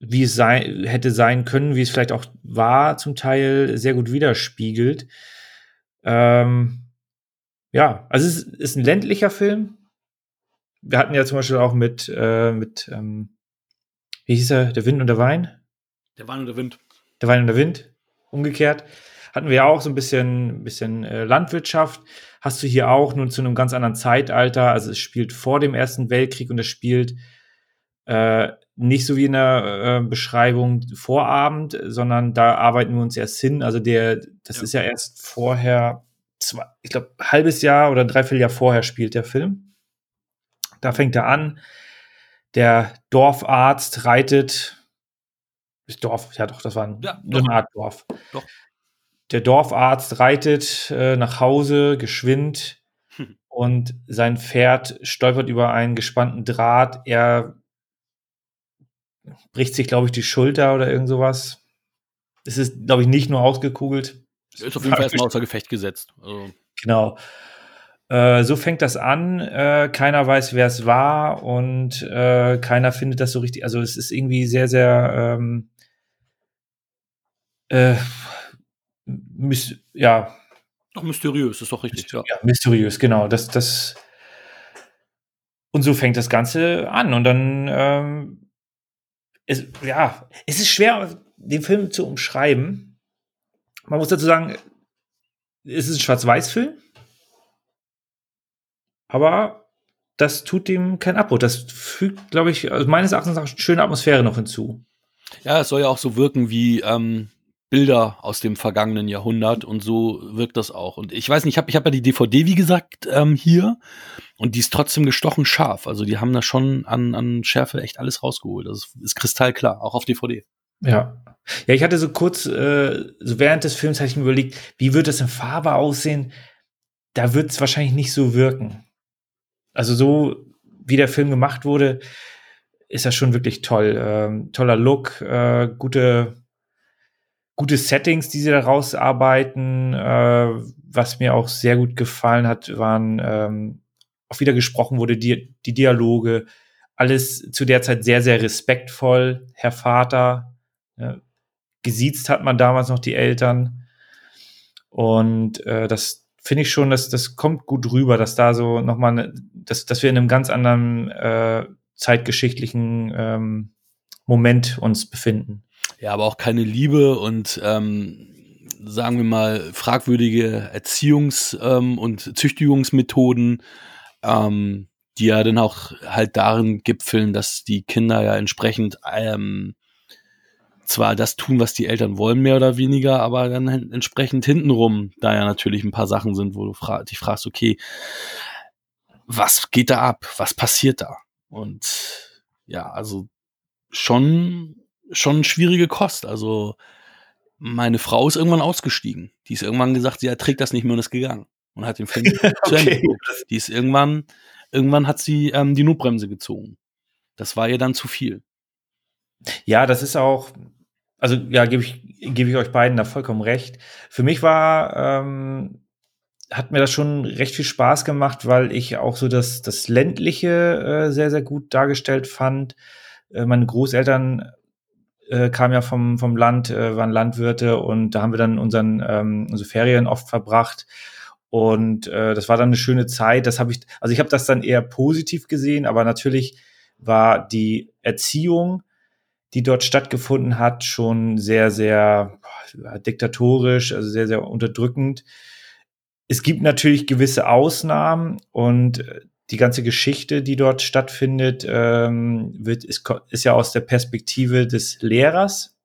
wie es sein, hätte sein können, wie es vielleicht auch war, zum Teil sehr gut widerspiegelt. Ähm, ja, also es ist, ist, ein ländlicher Film. Wir hatten ja zum Beispiel auch mit, äh, mit ähm, wie hieß er, der Wind und der Wein? Der Wein und der Wind. Der Wein und der Wind, umgekehrt. Hatten wir ja auch so ein bisschen, bisschen äh, Landwirtschaft. Hast du hier auch nun zu einem ganz anderen Zeitalter. Also es spielt vor dem Ersten Weltkrieg und es spielt äh, nicht so wie in der äh, Beschreibung Vorabend, sondern da arbeiten wir uns erst hin. Also der, das ja. ist ja erst vorher, zwei, ich glaube, halbes Jahr oder dreiviertel Jahr vorher spielt der Film. Da fängt er an. Der Dorfarzt reitet. Dorf, ja doch, das war ein, ja, eine Art Dorf. Doch. Der Dorfarzt reitet äh, nach Hause, geschwind, hm. und sein Pferd stolpert über einen gespannten Draht. Er bricht sich, glaube ich, die Schulter oder irgend sowas. Es ist, glaube ich, nicht nur ausgekugelt. Ist auf jeden Fall erstmal außer Gefecht gesetzt. Also. Genau. Äh, so fängt das an. Äh, keiner weiß, wer es war und äh, keiner findet das so richtig. Also es ist irgendwie sehr, sehr ähm, äh, ja. Doch mysteriös, ist doch richtig. Ja, ja mysteriös, genau. Das, das und so fängt das Ganze an und dann ähm, es, ja, es ist schwer, den Film zu umschreiben. Man muss dazu sagen, es ist ein Schwarz-Weiß-Film. Aber das tut dem kein Abbruch. Das fügt, glaube ich, also meines Erachtens eine schöne Atmosphäre noch hinzu. Ja, es soll ja auch so wirken wie, ähm, Bilder aus dem vergangenen Jahrhundert und so wirkt das auch. Und ich weiß nicht, ich habe ich hab ja die DVD, wie gesagt, ähm, hier und die ist trotzdem gestochen scharf. Also die haben da schon an, an Schärfe echt alles rausgeholt. Das ist, ist kristallklar, auch auf DVD. Ja. Ja, ich hatte so kurz, äh, so während des Films hatte ich mir überlegt, wie wird das in Farbe aussehen? Da wird es wahrscheinlich nicht so wirken. Also so, wie der Film gemacht wurde, ist das schon wirklich toll. Ähm, toller Look, äh, gute gute Settings, die sie da rausarbeiten. Äh, was mir auch sehr gut gefallen hat, waren ähm, auch wieder gesprochen wurde, die, die Dialoge. Alles zu der Zeit sehr, sehr respektvoll. Herr Vater, ja, gesiezt hat man damals noch die Eltern. Und äh, das finde ich schon, dass das kommt gut rüber, dass da so nochmal, ne, dass, dass wir in einem ganz anderen äh, zeitgeschichtlichen ähm, Moment uns befinden. Ja, aber auch keine Liebe und ähm, sagen wir mal fragwürdige Erziehungs- ähm, und Züchtigungsmethoden, ähm, die ja dann auch halt darin gipfeln, dass die Kinder ja entsprechend ähm, zwar das tun, was die Eltern wollen, mehr oder weniger, aber dann entsprechend hintenrum da ja natürlich ein paar Sachen sind, wo du fra dich fragst, okay, was geht da ab? Was passiert da? Und ja, also schon schon schwierige Kost. Also meine Frau ist irgendwann ausgestiegen. Die ist irgendwann gesagt, sie erträgt das nicht mehr und ist gegangen und hat den Film [laughs] zu Ende geguckt. Die ist irgendwann, irgendwann hat sie ähm, die Notbremse gezogen. Das war ihr dann zu viel. Ja, das ist auch, also ja, gebe ich, gebe ich euch beiden da vollkommen recht. Für mich war, ähm, hat mir das schon recht viel Spaß gemacht, weil ich auch so das, das ländliche äh, sehr, sehr gut dargestellt fand. Äh, meine Großeltern äh, kam ja vom, vom Land, äh, waren Landwirte und da haben wir dann unseren, ähm, unsere Ferien oft verbracht. Und äh, das war dann eine schöne Zeit. Das habe ich, also ich habe das dann eher positiv gesehen, aber natürlich war die Erziehung, die dort stattgefunden hat, schon sehr, sehr boah, diktatorisch, also sehr, sehr unterdrückend. Es gibt natürlich gewisse Ausnahmen und äh, die ganze Geschichte, die dort stattfindet, ähm, wird, ist, ist ja aus der Perspektive des Lehrers,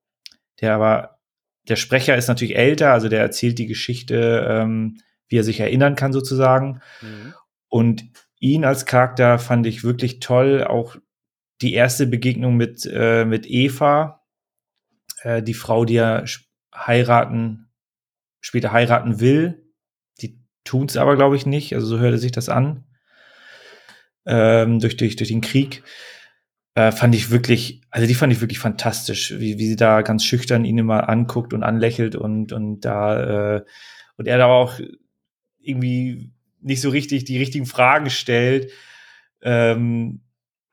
der aber, der Sprecher ist natürlich älter, also der erzählt die Geschichte, ähm, wie er sich erinnern kann sozusagen. Mhm. Und ihn als Charakter fand ich wirklich toll, auch die erste Begegnung mit, äh, mit Eva, äh, die Frau, die er heiraten, später heiraten will. Die tun's aber, glaube ich, nicht. Also so hörte sich das an ähm, durch, durch, durch den Krieg. Äh, fand ich wirklich, also die fand ich wirklich fantastisch, wie, wie sie da ganz schüchtern ihn immer anguckt und anlächelt und, und da, äh, und er da auch irgendwie nicht so richtig die richtigen Fragen stellt. Ähm,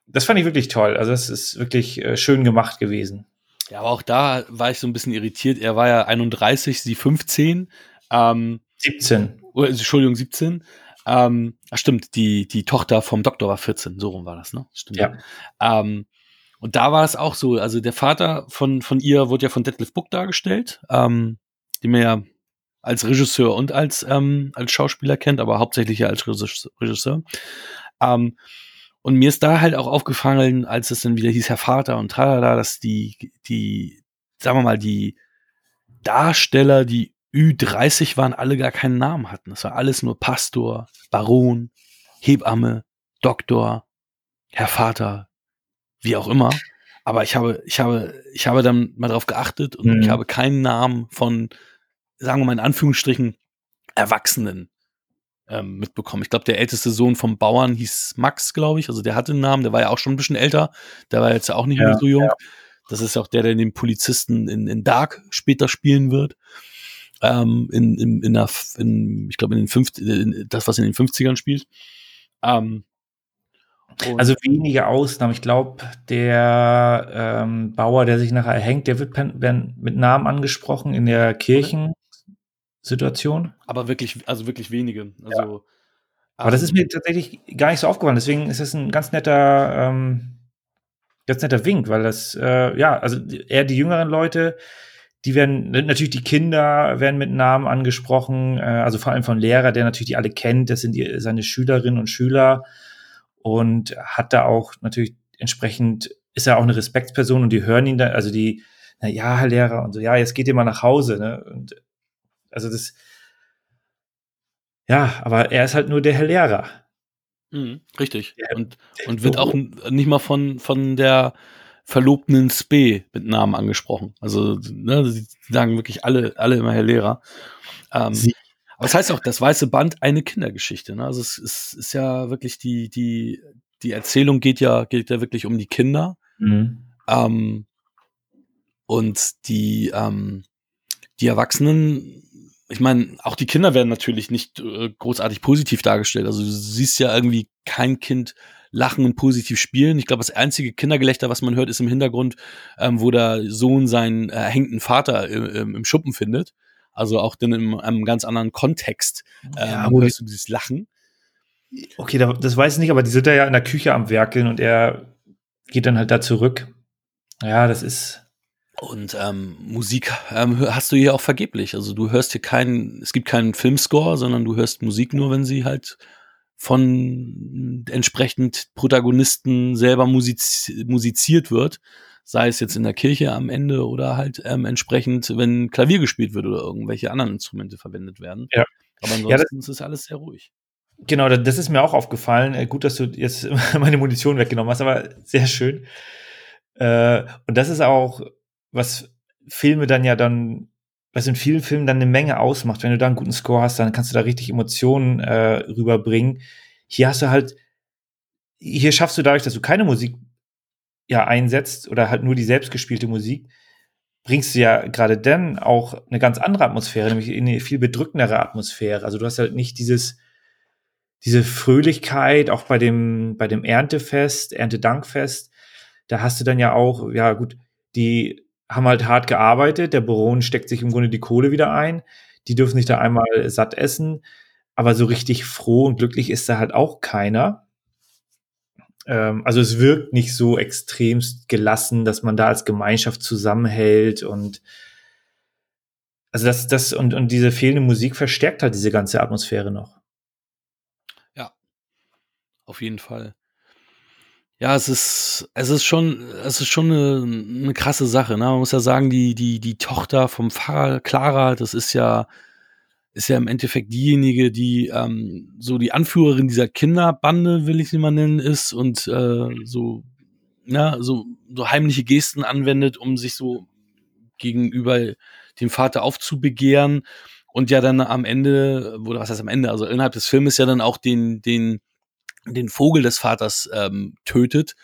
das fand ich wirklich toll. Also das ist wirklich äh, schön gemacht gewesen. Ja, aber auch da war ich so ein bisschen irritiert. Er war ja 31, sie 15. Ähm, 17. Entschuldigung, 17. Ähm, stimmt, die, die Tochter vom Doktor war 14, so rum war das, ne? Stimmt. Ja. Ähm, und da war es auch so, also der Vater von, von ihr wurde ja von Detlef Book dargestellt, ähm, den man ja als Regisseur und als, ähm, als Schauspieler kennt, aber hauptsächlich ja als Regisseur. Ähm, und mir ist da halt auch aufgefallen, als es dann wieder hieß, Herr Vater und tralala, dass die, die, sagen wir mal, die Darsteller, die Ü30 waren, alle gar keinen Namen hatten. Das war alles nur Pastor, Baron, Hebamme, Doktor, Herr Vater, wie auch immer. Aber ich habe, ich habe, ich habe dann mal drauf geachtet und mhm. ich habe keinen Namen von, sagen wir mal in Anführungsstrichen, Erwachsenen ähm, mitbekommen. Ich glaube, der älteste Sohn vom Bauern hieß Max, glaube ich. Also der hatte einen Namen, der war ja auch schon ein bisschen älter. Der war jetzt auch nicht ja, mehr so jung. Ja. Das ist auch der, der den Polizisten in, in Dark später spielen wird ähm, in, in, in, der, in, ich glaube, in den 50, in, das, was in den 50ern spielt. Ähm, also wenige Ausnahmen. Ich glaube, der ähm, Bauer, der sich nachher erhängt, der wird mit Namen angesprochen in der Kirchensituation. Aber wirklich, also wirklich wenige. Also, ja. Aber das ist ähm, mir tatsächlich gar nicht so aufgefallen. Deswegen ist das ein ganz netter, ähm, ganz netter Wink, weil das, äh, ja, also eher die jüngeren Leute, die werden natürlich die Kinder werden mit Namen angesprochen, äh, also vor allem von Lehrer, der natürlich die alle kennt. Das sind die, seine Schülerinnen und Schüler und hat da auch natürlich entsprechend ist er auch eine Respektsperson und die hören ihn da, also die na ja, Herr Lehrer, und so, ja, jetzt geht ihr mal nach Hause, ne? Und also das, ja, aber er ist halt nur der Herr Lehrer. Mhm, richtig. Der, und, und wird auch nicht mal von, von der Verlobten Spe mit Namen angesprochen. Also, ne, sie sagen wirklich alle, alle immer Herr Lehrer. Ähm, sie aber es heißt auch, das weiße Band eine Kindergeschichte. Ne? Also es ist, ist ja wirklich die, die, die Erzählung geht ja, geht ja wirklich um die Kinder. Mhm. Ähm, und die, ähm, die Erwachsenen, ich meine, auch die Kinder werden natürlich nicht äh, großartig positiv dargestellt. Also du siehst ja irgendwie kein Kind lachen und positiv spielen. Ich glaube, das einzige Kindergelächter, was man hört, ist im Hintergrund, ähm, wo der Sohn seinen äh, hängenden Vater im, im, im Schuppen findet. Also auch dann in einem ganz anderen Kontext ähm, ja, hörst du dieses Lachen. Okay, das weiß ich nicht, aber die sind da ja in der Küche am Werkeln und er geht dann halt da zurück. Ja, das ist. Und ähm, Musik ähm, hast du hier auch vergeblich. Also du hörst hier keinen, es gibt keinen Filmscore, sondern du hörst Musik nur, wenn sie halt von entsprechend Protagonisten selber musiz musiziert wird. Sei es jetzt in der Kirche am Ende oder halt ähm, entsprechend, wenn Klavier gespielt wird oder irgendwelche anderen Instrumente verwendet werden. Ja. Aber ansonsten ja, das, ist alles sehr ruhig. Genau, das ist mir auch aufgefallen. Äh, gut, dass du jetzt [laughs] meine Munition weggenommen hast, aber sehr schön. Äh, und das ist auch, was Filme dann ja dann, was in vielen Filmen dann eine Menge ausmacht. Wenn du da einen guten Score hast, dann kannst du da richtig Emotionen äh, rüberbringen. Hier hast du halt, hier schaffst du dadurch, dass du keine Musik ja einsetzt oder halt nur die selbstgespielte Musik, bringst du ja gerade dann auch eine ganz andere Atmosphäre, nämlich in eine viel bedrückendere Atmosphäre. Also du hast halt nicht dieses, diese Fröhlichkeit, auch bei dem, bei dem Erntefest, Erntedankfest, da hast du dann ja auch, ja gut, die haben halt hart gearbeitet, der Baron steckt sich im Grunde die Kohle wieder ein, die dürfen sich da einmal satt essen, aber so richtig froh und glücklich ist da halt auch keiner. Ähm, also es wirkt nicht so extremst gelassen, dass man da als Gemeinschaft zusammenhält und also das, das und, und diese fehlende Musik verstärkt halt diese ganze Atmosphäre noch. Ja, auf jeden Fall. Ja, es ist, es ist schon, es ist schon eine, eine krasse Sache. Ne? Man muss ja sagen, die, die, die Tochter vom Pfarrer Clara, das ist ja, ist ja im Endeffekt diejenige, die ähm, so die Anführerin dieser Kinderbande, will ich sie mal nennen, ist und äh, so, ja, so, so heimliche Gesten anwendet, um sich so gegenüber dem Vater aufzubegehren und ja dann am Ende, oder was heißt am Ende, also innerhalb des Filmes ja dann auch den, den, den Vogel des Vaters ähm, tötet,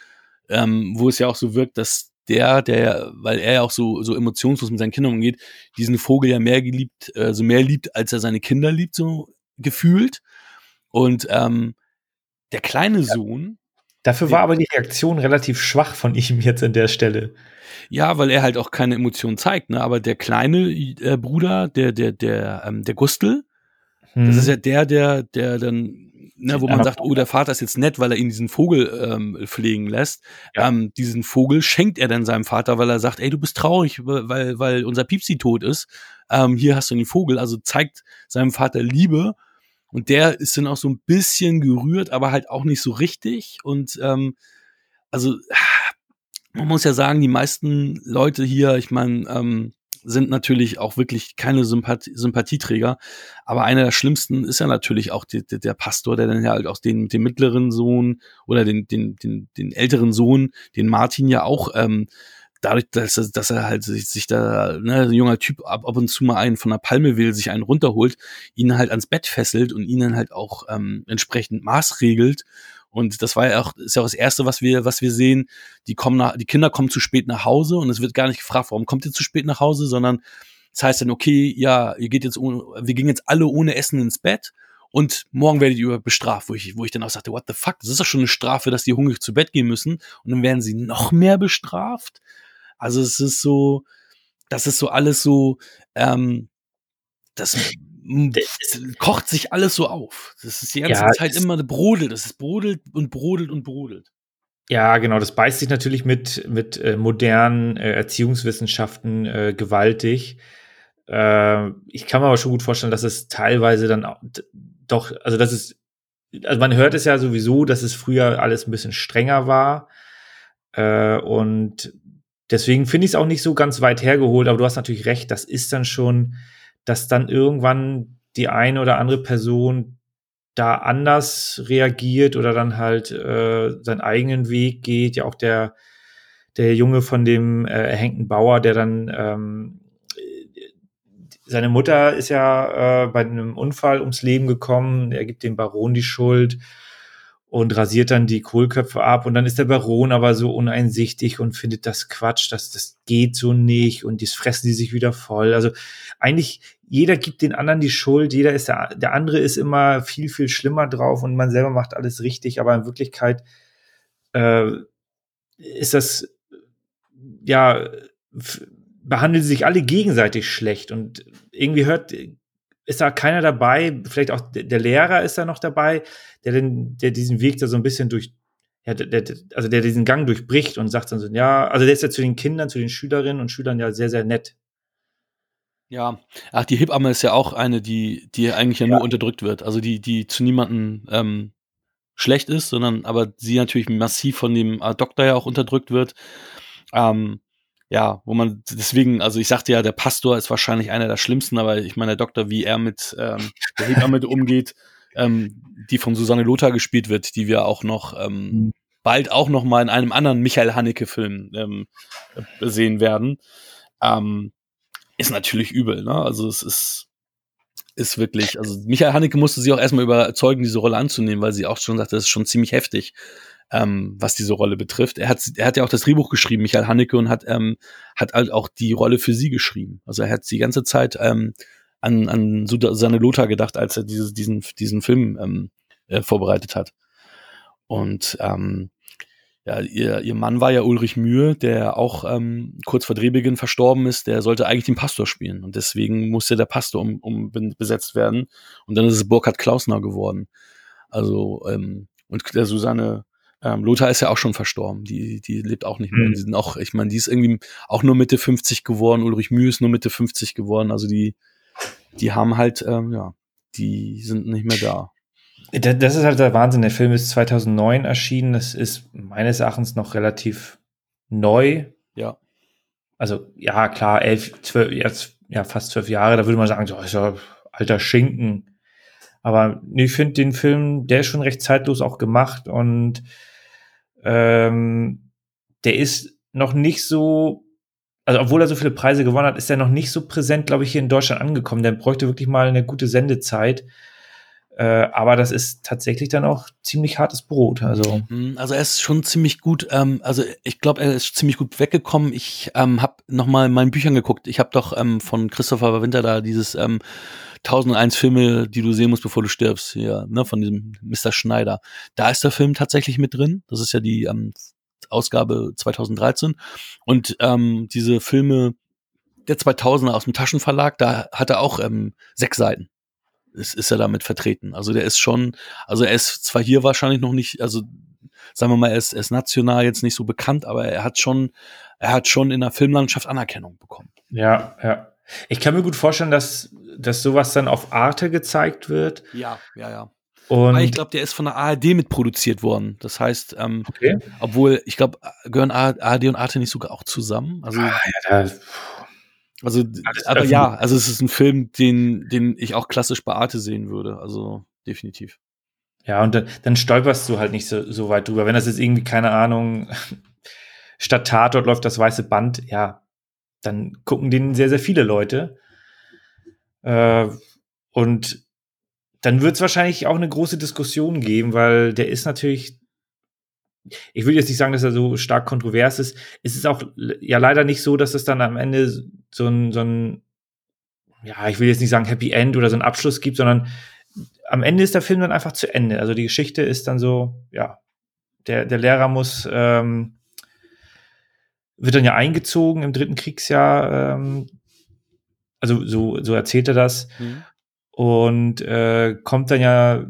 ähm, wo es ja auch so wirkt, dass der, der, weil er ja auch so, so emotionslos mit seinen Kindern umgeht, diesen Vogel ja mehr geliebt, also mehr liebt, als er seine Kinder liebt, so gefühlt. Und ähm, der kleine Sohn. Dafür war aber die Reaktion relativ schwach von ihm [laughs] jetzt an der Stelle. Ja, weil er halt auch keine Emotionen zeigt, ne? Aber der kleine äh, Bruder, der, der, der, ähm, der Gustel, hm. das ist ja der, der, der dann ne, wo man sagt, oh, der Vater ist jetzt nett, weil er ihn diesen Vogel ähm, pflegen lässt. Ja. Ähm, diesen Vogel schenkt er dann seinem Vater, weil er sagt, ey, du bist traurig, weil, weil unser Piepsi tot ist. Ähm, hier hast du den Vogel. Also zeigt seinem Vater Liebe. Und der ist dann auch so ein bisschen gerührt, aber halt auch nicht so richtig. Und ähm, also man muss ja sagen, die meisten Leute hier, ich meine, ähm, sind natürlich auch wirklich keine Sympathie Sympathieträger. Aber einer der schlimmsten ist ja natürlich auch die, die, der Pastor, der dann ja halt auch den, den mittleren Sohn oder den, den, den, den älteren Sohn, den Martin ja auch, ähm, dadurch, dass er, dass er halt sich, sich da, ne, ein junger Typ ab, ab und zu mal einen von der Palme will, sich einen runterholt, ihn halt ans Bett fesselt und ihn dann halt auch ähm, entsprechend maßregelt und das war ja auch, ist ja auch das Erste, was wir, was wir sehen. Die kommen nach, die Kinder kommen zu spät nach Hause und es wird gar nicht gefragt, warum kommt ihr zu spät nach Hause, sondern das heißt dann, okay, ja, ihr geht jetzt, ohne, wir gehen jetzt alle ohne Essen ins Bett und morgen werdet ihr bestraft, wo ich, wo ich dann auch sagte, what the fuck, das ist doch schon eine Strafe, dass die hungrig zu Bett gehen müssen und dann werden sie noch mehr bestraft. Also es ist so, das ist so alles so, ähm, das es kocht sich alles so auf. Das ist die ganze ja, Zeit immer brodelt. Das ist brodelt und brodelt und brodelt. Ja, genau. Das beißt sich natürlich mit, mit äh, modernen äh, Erziehungswissenschaften äh, gewaltig. Äh, ich kann mir aber schon gut vorstellen, dass es teilweise dann auch, doch, also das ist, also man hört es ja sowieso, dass es früher alles ein bisschen strenger war. Äh, und deswegen finde ich es auch nicht so ganz weit hergeholt, aber du hast natürlich recht, das ist dann schon, dass dann irgendwann die eine oder andere Person da anders reagiert oder dann halt äh, seinen eigenen Weg geht. Ja, auch der, der Junge von dem äh, erhängten Bauer, der dann ähm, seine Mutter ist ja äh, bei einem Unfall ums Leben gekommen. Er gibt dem Baron die Schuld und rasiert dann die Kohlköpfe ab. Und dann ist der Baron aber so uneinsichtig und findet das Quatsch, dass das geht so nicht und das fressen die sich wieder voll. Also eigentlich jeder gibt den anderen die Schuld, jeder ist der, der andere ist immer viel, viel schlimmer drauf und man selber macht alles richtig, aber in Wirklichkeit äh, ist das ja behandeln sie sich alle gegenseitig schlecht und irgendwie hört ist da keiner dabei, vielleicht auch der Lehrer ist da noch dabei, der den, der diesen Weg da so ein bisschen durch, ja, der, der, also der diesen Gang durchbricht und sagt dann so, ja, also der ist ja zu den Kindern, zu den Schülerinnen und Schülern ja sehr, sehr nett. Ja, ach, die Hebamme ist ja auch eine, die, die eigentlich ja, ja. nur unterdrückt wird. Also die, die zu niemandem ähm, schlecht ist, sondern aber sie natürlich massiv von dem äh, Doktor ja auch unterdrückt wird. Ähm, ja, wo man deswegen, also ich sagte ja, der Pastor ist wahrscheinlich einer der schlimmsten, aber ich meine, der Doktor, wie er mit ähm, der Hebamme [laughs] umgeht, ähm, die von Susanne Lothar gespielt wird, die wir auch noch ähm, mhm. bald auch noch mal in einem anderen Michael Haneke-Film ähm, sehen werden. Ähm, ist natürlich übel, ne? Also es ist ist wirklich, also Michael Haneke musste sie auch erstmal überzeugen, diese Rolle anzunehmen, weil sie auch schon sagte, das ist schon ziemlich heftig, ähm, was diese Rolle betrifft. Er hat, er hat ja auch das Drehbuch geschrieben, Michael Haneke, und hat, ähm, hat halt auch die Rolle für sie geschrieben. Also er hat die ganze Zeit ähm, an, an seine Lothar gedacht, als er diese, diesen, diesen Film ähm, äh, vorbereitet hat. Und ähm, ja, ihr, ihr Mann war ja Ulrich Mühe, der auch ähm, kurz vor Drehbeginn verstorben ist. Der sollte eigentlich den Pastor spielen und deswegen musste der Pastor um, um besetzt werden. Und dann ist es Burkhard Klausner geworden. Also ähm, und der Susanne ähm, Lothar ist ja auch schon verstorben. Die, die lebt auch nicht mehr. Mhm. Die sind auch, ich meine, die ist irgendwie auch nur Mitte 50 geworden. Ulrich Mühe ist nur Mitte 50 geworden. Also die, die haben halt, ähm, ja, die sind nicht mehr da. Das ist halt der Wahnsinn. Der Film ist 2009 erschienen. Das ist meines Erachtens noch relativ neu. Ja. Also, ja, klar, elf, zwölf, jetzt, ja, fast zwölf Jahre. Da würde man sagen, so, ist ja alter Schinken. Aber ich finde den Film, der ist schon recht zeitlos auch gemacht und ähm, der ist noch nicht so, also obwohl er so viele Preise gewonnen hat, ist er noch nicht so präsent, glaube ich, hier in Deutschland angekommen. Der bräuchte wirklich mal eine gute Sendezeit. Äh, aber das ist tatsächlich dann auch ziemlich hartes Brot. Also, mhm, also er ist schon ziemlich gut. Ähm, also ich glaube, er ist ziemlich gut weggekommen. Ich ähm, habe noch mal in meinen Büchern geguckt. Ich habe doch ähm, von Christopher Winter da dieses ähm, 1001 Filme, die du sehen musst, bevor du stirbst, hier, ne, von diesem Mr. Schneider. Da ist der Film tatsächlich mit drin. Das ist ja die ähm, Ausgabe 2013. Und ähm, diese Filme der 2000er aus dem Taschenverlag, da hat er auch ähm, sechs Seiten ist, ist er damit vertreten. Also der ist schon, also er ist zwar hier wahrscheinlich noch nicht, also sagen wir mal, er ist, er ist national jetzt nicht so bekannt, aber er hat schon, er hat schon in der Filmlandschaft Anerkennung bekommen. Ja, ja. Ich kann mir gut vorstellen, dass, dass sowas dann auf Arte gezeigt wird. Ja, ja, ja. Und ich glaube, der ist von der ARD mitproduziert worden. Das heißt, ähm, okay. obwohl, ich glaube, gehören ARD und Arte nicht sogar auch zusammen. Also, ah, ja, da, also, aber ja, also es ist ein Film, den, den ich auch klassisch bei Arte sehen würde. Also definitiv. Ja, und dann, dann stolperst du halt nicht so, so weit drüber. Wenn das jetzt irgendwie, keine Ahnung, [laughs] statt Tatort läuft das weiße Band, ja, dann gucken den sehr, sehr viele Leute. Äh, und dann wird es wahrscheinlich auch eine große Diskussion geben, weil der ist natürlich ich will jetzt nicht sagen, dass er so stark kontrovers ist. Es ist auch ja leider nicht so, dass es dann am Ende so ein, so ein, ja, ich will jetzt nicht sagen Happy End oder so einen Abschluss gibt, sondern am Ende ist der Film dann einfach zu Ende. Also die Geschichte ist dann so, ja, der, der Lehrer muss, ähm, wird dann ja eingezogen im dritten Kriegsjahr, ähm, also so, so erzählt er das. Mhm. Und äh, kommt dann ja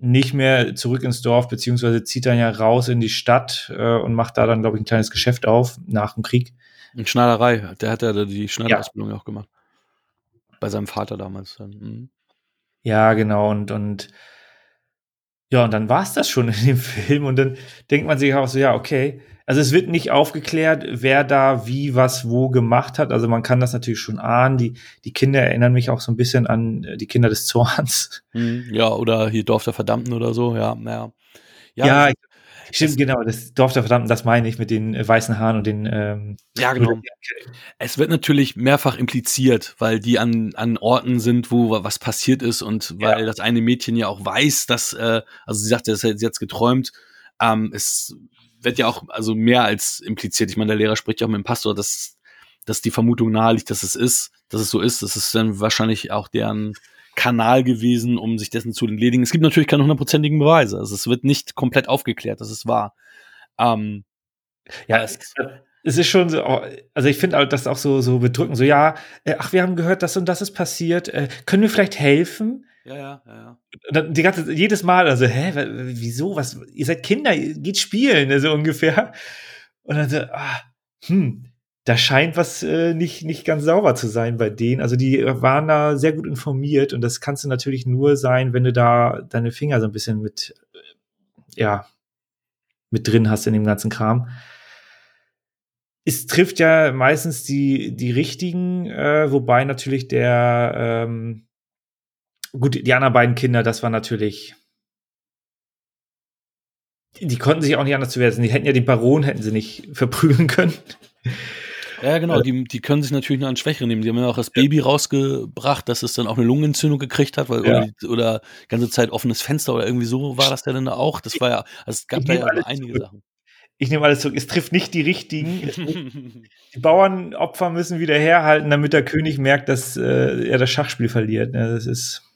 nicht mehr zurück ins Dorf, beziehungsweise zieht dann ja raus in die Stadt äh, und macht da dann, glaube ich, ein kleines Geschäft auf nach dem Krieg. In Schneiderei, der hat ja die Schneiderausbildung ja. auch gemacht. Bei seinem Vater damals dann. Mhm. Ja, genau, und, und ja, und dann war es das schon in dem [laughs] Film. Und dann denkt man sich auch so, ja, okay, also es wird nicht aufgeklärt, wer da wie was wo gemacht hat. Also man kann das natürlich schon ahnen. Die, die Kinder erinnern mich auch so ein bisschen an äh, die Kinder des Zorns. Hm, ja, oder hier Dorf der Verdammten oder so, ja, ja. Ja, ja stimmt, genau. Das Dorf der Verdammten, das meine ich mit den äh, weißen Haaren und den. Ähm, ja, genau. Es wird natürlich mehrfach impliziert, weil die an, an Orten sind, wo was passiert ist und weil ja. das eine Mädchen ja auch weiß, dass, äh, also sie sagte, sie hat jetzt geträumt, ähm, es wird ja auch also mehr als impliziert. Ich meine, der Lehrer spricht ja auch mit dem Pastor, dass, dass die Vermutung naheliegt, dass es ist, dass es so ist. Das ist dann wahrscheinlich auch deren Kanal gewesen, um sich dessen zu entledigen. Es gibt natürlich keine hundertprozentigen Beweise. Also es wird nicht komplett aufgeklärt, dass es wahr. Ähm, ja, es, es ist schon so, also ich finde das auch so, so bedrückend, so, ja, äh, ach, wir haben gehört, das und das ist passiert, äh, können wir vielleicht helfen? Ja, ja, ja. ja. Die ganze, jedes Mal, also, hä, wieso, was, ihr seid Kinder, geht spielen, so also ungefähr. Und dann so, ah, hm, da scheint was äh, nicht, nicht ganz sauber zu sein bei denen. Also die waren da sehr gut informiert und das kannst du natürlich nur sein, wenn du da deine Finger so ein bisschen mit, äh, ja, mit drin hast in dem ganzen Kram. Es trifft ja meistens die, die richtigen, äh, wobei natürlich der, ähm, gut, die anderen beiden Kinder, das war natürlich. Die konnten sich auch nicht anders zu werden. Die hätten ja den Baron, hätten sie nicht [laughs] verprügeln können. Ja, genau, die, die können sich natürlich nur an Schwächere nehmen. Die haben ja auch das Baby rausgebracht, dass es dann auch eine Lungenentzündung gekriegt hat, weil ja. oder, oder ganze Zeit offenes Fenster oder irgendwie so war das ja dann auch. Das war ja, also es gab da ja einige zurück. Sachen. Ich nehme alles zurück. Es trifft nicht die richtigen. [laughs] die Bauernopfer müssen wieder herhalten, damit der König merkt, dass äh, er das Schachspiel verliert. Ja, das ist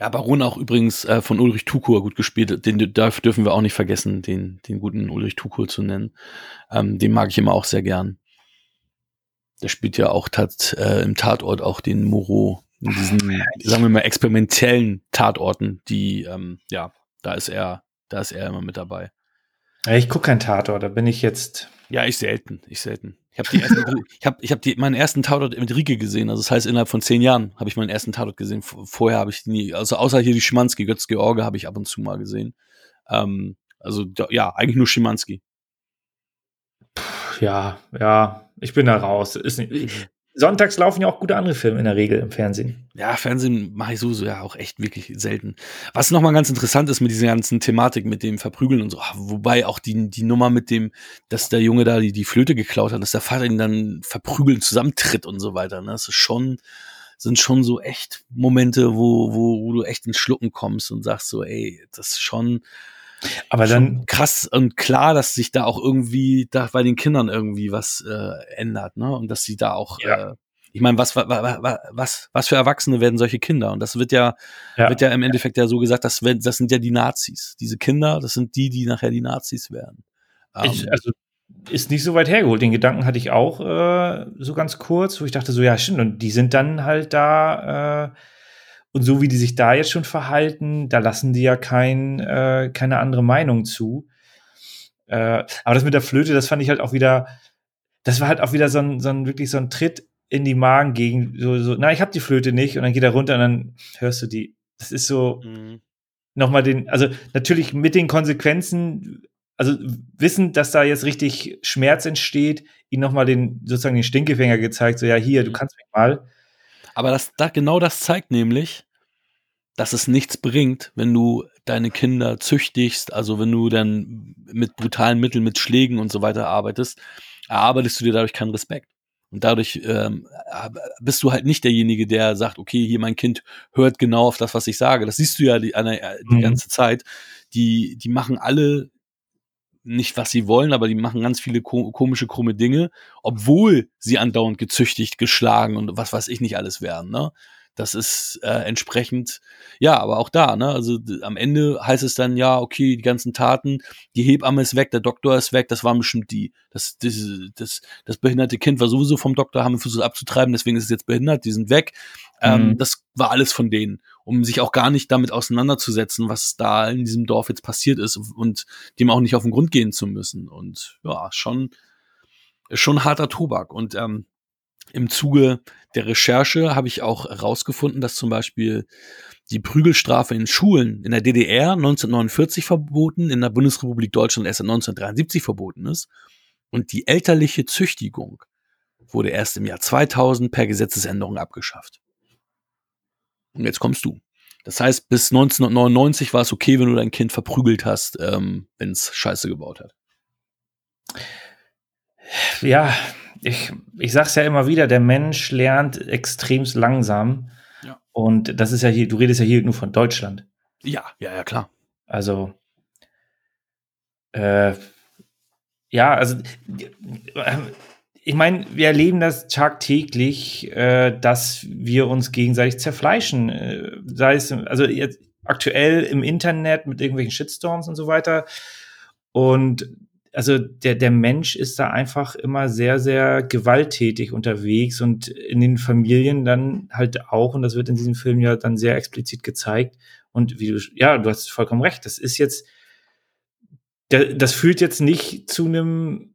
ja, Baron auch übrigens äh, von Ulrich Tukur gut gespielt. Den dürfen wir auch nicht vergessen, den, den guten Ulrich Tukur zu nennen. Ähm, den mag ich immer auch sehr gern. Der spielt ja auch tat, äh, im Tatort auch den Moreau in diesen, sagen wir mal, experimentellen Tatorten, die, ähm, ja, da ist er, da ist er immer mit dabei. Ich gucke kein Tatort, da bin ich jetzt. Ja, ich selten, ich selten. Ich habe die ersten, ich habe ich hab die, meinen ersten Tatort mit Rieke gesehen. Also das heißt, innerhalb von zehn Jahren habe ich meinen ersten Tatort gesehen. Vorher habe ich nie, also außer hier die Schimanski, Götz George habe ich ab und zu mal gesehen. Ähm, also ja, eigentlich nur Schimanski. Ja, ja, ich bin da raus. Ist nicht, sonntags laufen ja auch gute andere Filme in der Regel im Fernsehen. Ja, Fernsehen mache ich sowieso ja auch echt wirklich selten. Was nochmal ganz interessant ist mit dieser ganzen Thematik mit dem Verprügeln und so, wobei auch die, die Nummer mit dem, dass der Junge da die, die Flöte geklaut hat, dass der Vater ihn dann verprügeln zusammentritt und so weiter. Ne? Das ist schon, sind schon so echt Momente, wo, wo, wo du echt ins Schlucken kommst und sagst so, ey, das ist schon, aber dann krass und klar, dass sich da auch irgendwie da bei den Kindern irgendwie was äh, ändert, ne? Und dass sie da auch ja. äh, ich meine, was, was, was, was für Erwachsene werden solche Kinder? Und das wird ja, ja. wird ja im Endeffekt ja so gesagt, das, das sind ja die Nazis. Diese Kinder, das sind die, die nachher die Nazis werden. Ich, ähm, also ist nicht so weit hergeholt. Den Gedanken hatte ich auch äh, so ganz kurz, wo ich dachte so, ja, stimmt. Und die sind dann halt da äh, und so wie die sich da jetzt schon verhalten, da lassen die ja kein, äh, keine andere Meinung zu. Äh, aber das mit der Flöte, das fand ich halt auch wieder, das war halt auch wieder so ein, so ein wirklich so ein Tritt in die Magengegend. So, so, na, ich hab die Flöte nicht. Und dann geht er runter und dann hörst du die. Das ist so mhm. nochmal den, also natürlich mit den Konsequenzen, also wissen, dass da jetzt richtig Schmerz entsteht, ihn nochmal den, sozusagen den Stinkefinger gezeigt, so, ja, hier, du mhm. kannst mich mal. Aber das, da, genau das zeigt nämlich, dass es nichts bringt, wenn du deine Kinder züchtigst, also wenn du dann mit brutalen Mitteln, mit Schlägen und so weiter arbeitest, erarbeitest du dir dadurch keinen Respekt. Und dadurch ähm, bist du halt nicht derjenige, der sagt, okay, hier mein Kind hört genau auf das, was ich sage. Das siehst du ja die, die mhm. ganze Zeit. Die, die machen alle nicht, was sie wollen, aber die machen ganz viele ko komische, krumme Dinge, obwohl sie andauernd gezüchtigt, geschlagen und was weiß ich nicht alles werden. Ne? Das ist äh, entsprechend, ja, aber auch da, ne? Also am Ende heißt es dann, ja, okay, die ganzen Taten, die Hebamme ist weg, der Doktor ist weg, das waren bestimmt die. Das, das, das, das behinderte Kind war sowieso vom Doktor, haben versucht abzutreiben, deswegen ist es jetzt behindert, die sind weg. Ähm, mhm. Ähm, das war alles von denen, um sich auch gar nicht damit auseinanderzusetzen, was da in diesem Dorf jetzt passiert ist und dem auch nicht auf den Grund gehen zu müssen. Und ja, schon, schon harter Tobak. Und ähm, im Zuge der Recherche habe ich auch herausgefunden, dass zum Beispiel die Prügelstrafe in Schulen in der DDR 1949 verboten, in der Bundesrepublik Deutschland erst 1973 verboten ist. Und die elterliche Züchtigung wurde erst im Jahr 2000 per Gesetzesänderung abgeschafft. Und jetzt kommst du. Das heißt, bis 1999 war es okay, wenn du dein Kind verprügelt hast, ähm, wenn es Scheiße gebaut hat. Ja, ich, ich sag's ja immer wieder, der Mensch lernt extremst langsam. Ja. Und das ist ja hier, du redest ja hier nur von Deutschland. Ja, ja, ja, klar. Also, äh, ja, also, ich meine, wir erleben das tagtäglich, äh, dass wir uns gegenseitig zerfleischen. Äh, sei es, also jetzt aktuell im Internet mit irgendwelchen Shitstorms und so weiter. Und also der, der Mensch ist da einfach immer sehr, sehr gewalttätig unterwegs und in den Familien dann halt auch, und das wird in diesem Film ja dann sehr explizit gezeigt. Und wie du, ja, du hast vollkommen recht, das ist jetzt, das führt jetzt nicht zu einem,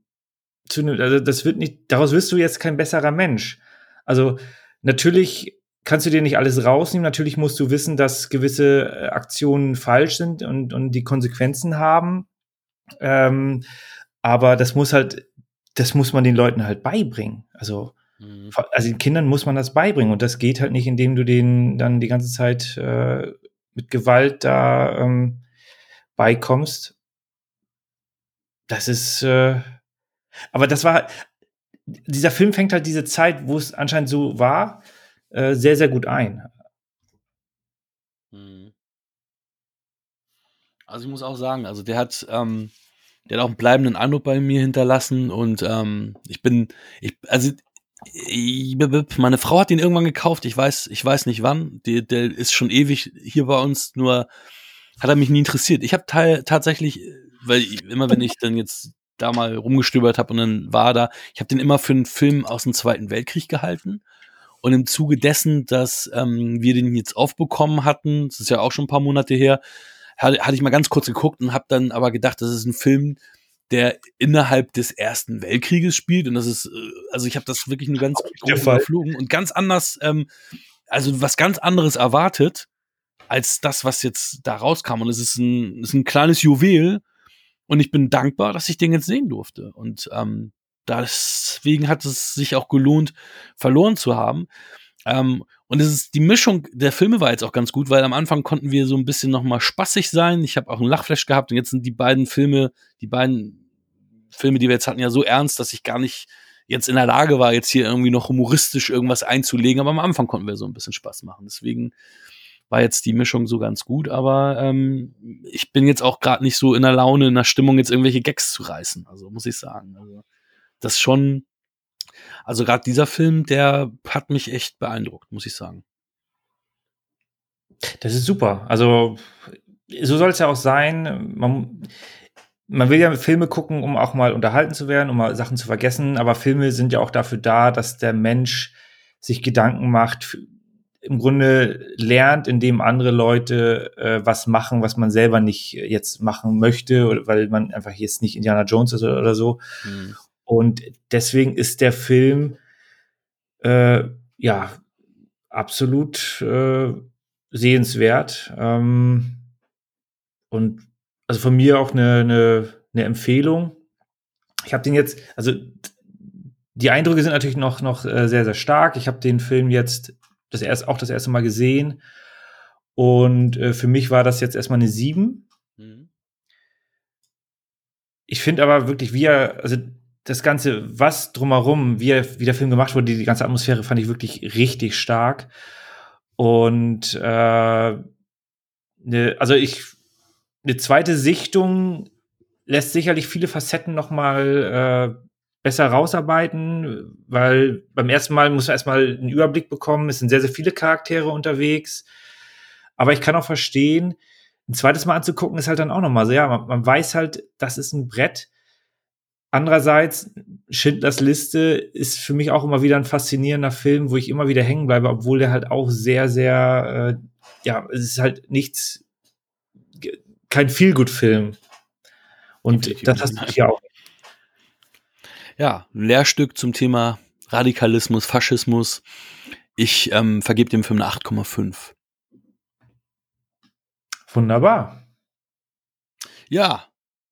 zu einem, also das wird nicht, daraus wirst du jetzt kein besserer Mensch. Also natürlich kannst du dir nicht alles rausnehmen. Natürlich musst du wissen, dass gewisse äh, Aktionen falsch sind und, und die Konsequenzen haben. Ähm, aber das muss halt, das muss man den Leuten halt beibringen. Also, mhm. also den Kindern muss man das beibringen und das geht halt nicht, indem du denen dann die ganze Zeit äh, mit Gewalt da ähm, beikommst. Das ist, äh, aber das war, dieser Film fängt halt diese Zeit, wo es anscheinend so war, äh, sehr, sehr gut ein. Mhm. Also ich muss auch sagen, also der hat, ähm, der hat auch einen bleibenden Eindruck bei mir hinterlassen und ähm, ich bin, ich, also ich, meine Frau hat ihn irgendwann gekauft, ich weiß, ich weiß nicht wann, der, der ist schon ewig hier bei uns, nur hat er mich nie interessiert. Ich habe tatsächlich, weil ich, immer wenn ich dann jetzt da mal rumgestöbert habe und dann war da, ich habe den immer für einen Film aus dem Zweiten Weltkrieg gehalten. Und im Zuge dessen, dass ähm, wir den jetzt aufbekommen hatten, das ist ja auch schon ein paar Monate her, hatte, hatte ich mal ganz kurz geguckt und habe dann aber gedacht, das ist ein Film, der innerhalb des Ersten Weltkrieges spielt. Und das ist, äh, also ich habe das wirklich nur ganz grob überflogen und ganz anders, ähm, also was ganz anderes erwartet, als das, was jetzt da rauskam. Und es ist ein, ist ein kleines Juwel. Und ich bin dankbar, dass ich den jetzt sehen durfte. Und ähm, deswegen hat es sich auch gelohnt, verloren zu haben. Ähm, und es ist die Mischung der Filme war jetzt auch ganz gut, weil am Anfang konnten wir so ein bisschen noch mal spaßig sein. Ich habe auch einen Lachflash gehabt und jetzt sind die beiden Filme, die beiden Filme, die wir jetzt hatten, ja so ernst, dass ich gar nicht jetzt in der Lage war, jetzt hier irgendwie noch humoristisch irgendwas einzulegen. Aber am Anfang konnten wir so ein bisschen Spaß machen. Deswegen war jetzt die Mischung so ganz gut. Aber ähm, ich bin jetzt auch gerade nicht so in der Laune, in der Stimmung, jetzt irgendwelche Gags zu reißen. Also muss ich sagen. Also das schon also gerade dieser Film, der hat mich echt beeindruckt, muss ich sagen. Das ist super. Also so soll es ja auch sein. Man, man will ja Filme gucken, um auch mal unterhalten zu werden, um mal Sachen zu vergessen. Aber Filme sind ja auch dafür da, dass der Mensch sich Gedanken macht, im Grunde lernt, indem andere Leute äh, was machen, was man selber nicht jetzt machen möchte, weil man einfach jetzt nicht Indiana Jones ist oder, oder so. Mhm. Und deswegen ist der Film äh, ja absolut äh, sehenswert. Ähm, und also von mir auch eine, eine, eine Empfehlung. Ich habe den jetzt, also die Eindrücke sind natürlich noch, noch äh, sehr, sehr stark. Ich habe den Film jetzt das erst, auch das erste Mal gesehen. Und äh, für mich war das jetzt erstmal eine 7. Mhm. Ich finde aber wirklich, wie er, also das Ganze, was drumherum, wie, er, wie der Film gemacht wurde, die, die ganze Atmosphäre fand ich wirklich richtig stark. Und äh, ne, also ich, eine zweite Sichtung lässt sicherlich viele Facetten noch mal äh, besser rausarbeiten, weil beim ersten Mal muss man erstmal einen Überblick bekommen. Es sind sehr, sehr viele Charaktere unterwegs. Aber ich kann auch verstehen, ein zweites Mal anzugucken ist halt dann auch noch mal so, ja, man, man weiß halt, das ist ein Brett, Andererseits, Schindlers Liste ist für mich auch immer wieder ein faszinierender Film, wo ich immer wieder hängen bleibe, obwohl der halt auch sehr, sehr, äh, ja, es ist halt nichts, kein Feelgood-Film. Und Definitiv. das hast du hier auch. Ja, ein Lehrstück zum Thema Radikalismus, Faschismus. Ich ähm, vergebe dem Film eine 8,5. Wunderbar. Ja,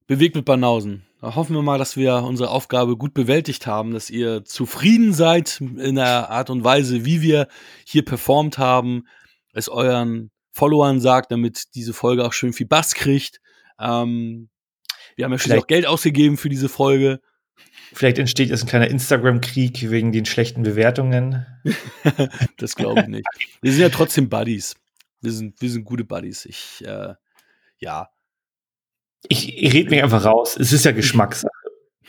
bewegt mit Banausen. Da hoffen wir mal, dass wir unsere Aufgabe gut bewältigt haben, dass ihr zufrieden seid in der Art und Weise, wie wir hier performt haben, es euren Followern sagt, damit diese Folge auch schön viel Bass kriegt. Ähm, wir haben ja schon auch Geld ausgegeben für diese Folge. Vielleicht entsteht jetzt ein kleiner Instagram-Krieg wegen den schlechten Bewertungen. [laughs] das glaube ich nicht. Wir sind ja trotzdem Buddies. Wir sind, wir sind gute Buddies. Ich, äh, ja, ich, ich rede mich einfach raus. Es ist ja Geschmackssache.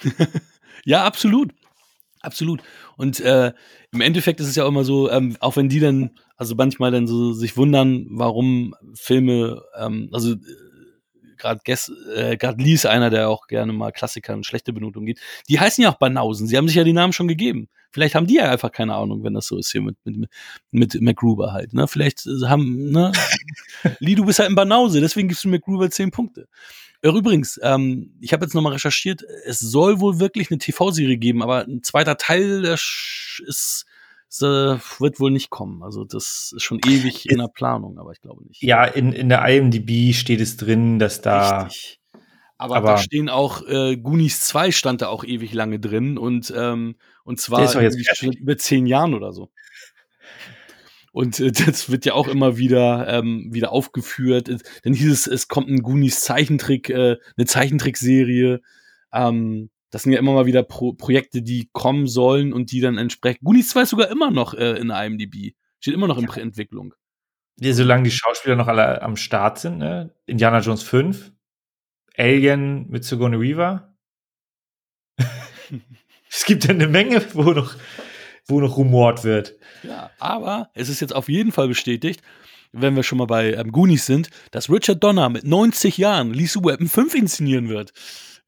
[laughs] ja, absolut. Absolut. Und äh, im Endeffekt ist es ja auch immer so, ähm, auch wenn die dann, also manchmal dann so sich wundern, warum Filme, ähm, also äh, gerade äh, gerade Lee ist einer, der auch gerne mal Klassiker und schlechte Benotung geht. Die heißen ja auch Banausen. Sie haben sich ja die Namen schon gegeben. Vielleicht haben die ja einfach keine Ahnung, wenn das so ist hier mit, mit, mit McGruber halt. Ne? Vielleicht äh, haben, ne? [laughs] Lee, du bist halt ein Banause, deswegen gibst du McGruber zehn Punkte. Übrigens, ähm, ich habe jetzt nochmal recherchiert, es soll wohl wirklich eine TV-Serie geben, aber ein zweiter Teil ist, ist äh, wird wohl nicht kommen. Also das ist schon ewig in der Planung, aber ich glaube nicht. Ja, in, in der IMDb steht es drin, dass da. Richtig. Aber, aber da stehen auch, äh, Goonies 2 stand da auch ewig lange drin und, ähm, und zwar schon über zehn Jahren oder so. Und äh, [laughs] das wird ja auch immer wieder, ähm, wieder aufgeführt. Dann hieß es, es kommt ein Goonies Zeichentrick, äh, eine Zeichentrickserie. Ähm, das sind ja immer mal wieder Pro Projekte, die kommen sollen und die dann entsprechend. Goonies 2 ist sogar immer noch äh, in IMDb. Steht immer noch in ja. Entwicklung. Ja, solange die Schauspieler noch alle am Start sind, ne? Indiana Jones 5, Alien mit Sigourney Weaver. [laughs] es gibt ja eine Menge, wo noch wo noch rumort wird. Ja, aber es ist jetzt auf jeden Fall bestätigt, wenn wir schon mal bei ähm, Goonies sind, dass Richard Donner mit 90 Jahren Lisa Weapon 5 inszenieren wird.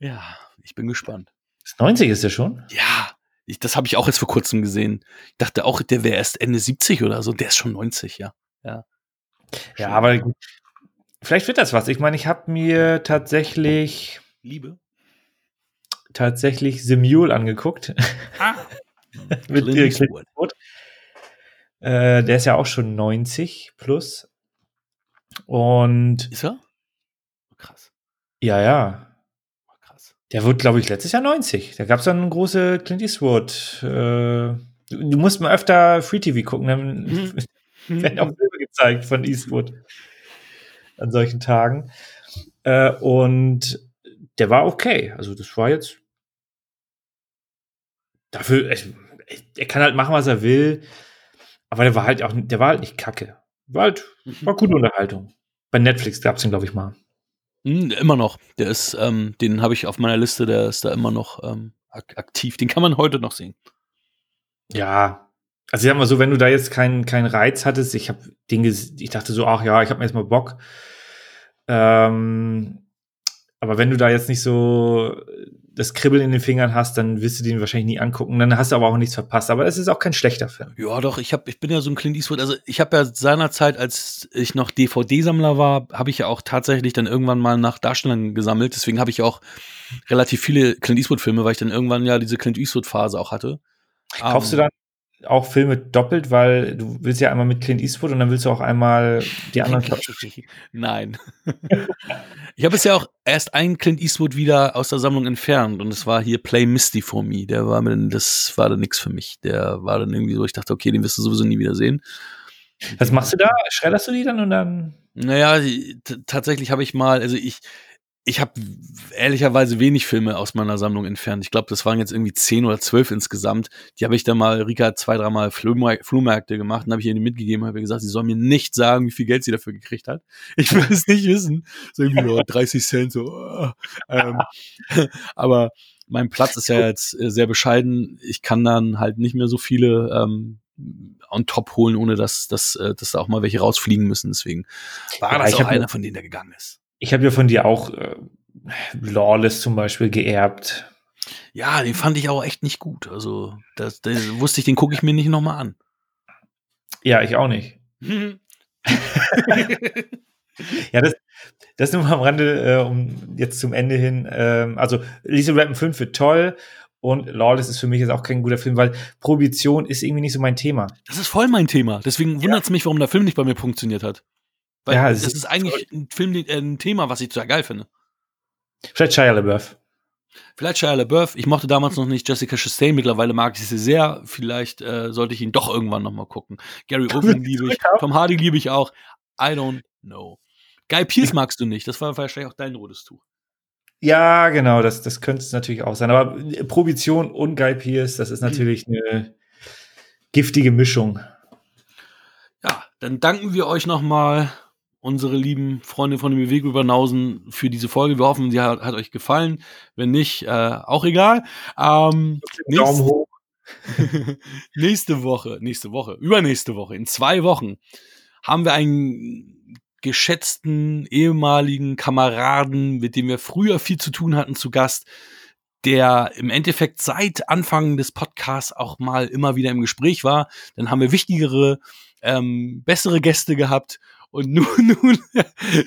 Ja, ich bin gespannt. 90 ist er schon? Ja, ich, das habe ich auch jetzt vor kurzem gesehen. Ich dachte auch, der wäre erst Ende 70 oder so. Der ist schon 90, ja. Ja, ja aber. Vielleicht wird das was. Ich meine, ich habe mir tatsächlich. Liebe? Tatsächlich The Mule angeguckt. Ah. [laughs] mit Clint Eastwood. Äh, der ist ja auch schon 90 plus. Und. Ist er? Krass. Ja, ja. Der wurde, glaube ich, letztes Jahr 90. Da gab es dann eine große Clint Eastwood. Äh, du, du, musst mal öfter Free TV gucken. Dann mhm. [laughs] werden auch Filme gezeigt von Eastwood an solchen Tagen. Äh, und der war okay. Also, das war jetzt. Dafür, ich, er kann halt machen, was er will. Aber der war halt auch, der war halt nicht kacke. War halt, war gute Unterhaltung. Bei Netflix gab es den, glaube ich, mal. Mhm, immer noch. Der ist, ähm, den habe ich auf meiner Liste, der ist da immer noch ähm, aktiv. Den kann man heute noch sehen. Ja. Also ich sag mal so, wenn du da jetzt keinen keinen Reiz hattest, ich habe Dinge, ich dachte so, ach ja, ich habe mir jetzt mal Bock. Ähm, aber wenn du da jetzt nicht so das Kribbeln in den Fingern hast, dann wirst du den wahrscheinlich nie angucken. Dann hast du aber auch nichts verpasst. Aber es ist auch kein schlechter Film. Ja, doch. Ich hab, ich bin ja so ein Clint Eastwood. Also ich habe ja seinerzeit, als ich noch DVD-Sammler war, habe ich ja auch tatsächlich dann irgendwann mal nach Darstellern gesammelt. Deswegen habe ich auch relativ viele Clint Eastwood-Filme, weil ich dann irgendwann ja diese Clint Eastwood-Phase auch hatte. Kaufst um, du dann auch Filme doppelt, weil du willst ja einmal mit Clint Eastwood und dann willst du auch einmal die anderen. [laughs] Nein. ich habe es ja auch erst einen Clint Eastwood wieder aus der Sammlung entfernt und es war hier Play Misty for Me. Der war mir, das war dann nichts für mich. Der war dann irgendwie so, ich dachte, okay, den wirst du sowieso nie wieder sehen. Was machst du da? Schredderst du die dann und dann? Naja, tatsächlich habe ich mal, also ich, ich habe ehrlicherweise wenig Filme aus meiner Sammlung entfernt. Ich glaube, das waren jetzt irgendwie zehn oder zwölf insgesamt. Die habe ich dann mal, Rika hat zwei, dreimal Flohmärkte gemacht und habe ich ihr mitgegeben, habe gesagt, sie soll mir nicht sagen, wie viel Geld sie dafür gekriegt hat. Ich will es nicht wissen. So irgendwie nur [laughs] 30 Cent, so. Oh. Ähm, [laughs] aber mein Platz ist ja jetzt äh, sehr bescheiden. Ich kann dann halt nicht mehr so viele ähm, on top holen, ohne dass, dass, äh, dass da auch mal welche rausfliegen müssen. Deswegen war ja, das auch einer von denen, der gegangen ist. Ich habe ja von dir auch äh, Lawless zum Beispiel geerbt. Ja, den fand ich auch echt nicht gut. Also, das, das wusste ich, den gucke ich mir nicht nochmal an. Ja, ich auch nicht. [laughs] ja, das, das nur mal am Rande, äh, um jetzt zum Ende hin. Ähm, also, Lisa Rappen 5 wird toll Und Lawless ist für mich jetzt auch kein guter Film, weil Prohibition ist irgendwie nicht so mein Thema. Das ist voll mein Thema. Deswegen wundert es mich, warum der Film nicht bei mir funktioniert hat. Weil Ja, das es ist, eigentlich ein Film, äh, ein Thema, was ich total geil finde. Vielleicht Shia LaBeouf. Vielleicht Shia LaBeouf. Ich mochte damals noch nicht Jessica Chastain. Mittlerweile mag ich sie sehr. Vielleicht äh, sollte ich ihn doch irgendwann noch mal gucken. Gary Oldman liebe ich. Tom Hardy liebe ich auch. I don't know. Guy Pearce magst du nicht. Das war wahrscheinlich auch dein rotes Tuch. Ja, genau, das, das könnte es natürlich auch sein. Aber Prohibition und Guy Pearce, das ist natürlich eine giftige Mischung. Ja, dann danken wir euch nochmal, unsere lieben Freunde von den Bewegungsübernausen, für diese Folge. Wir hoffen, sie hat, hat euch gefallen. Wenn nicht, äh, auch egal. Ähm, Daumen nächste, hoch. [laughs] nächste Woche, nächste Woche, übernächste Woche, in zwei Wochen, haben wir einen geschätzten ehemaligen Kameraden, mit dem wir früher viel zu tun hatten, zu Gast, der im Endeffekt seit Anfang des Podcasts auch mal immer wieder im Gespräch war. Dann haben wir wichtigere, ähm, bessere Gäste gehabt. Und nun, [laughs] nun,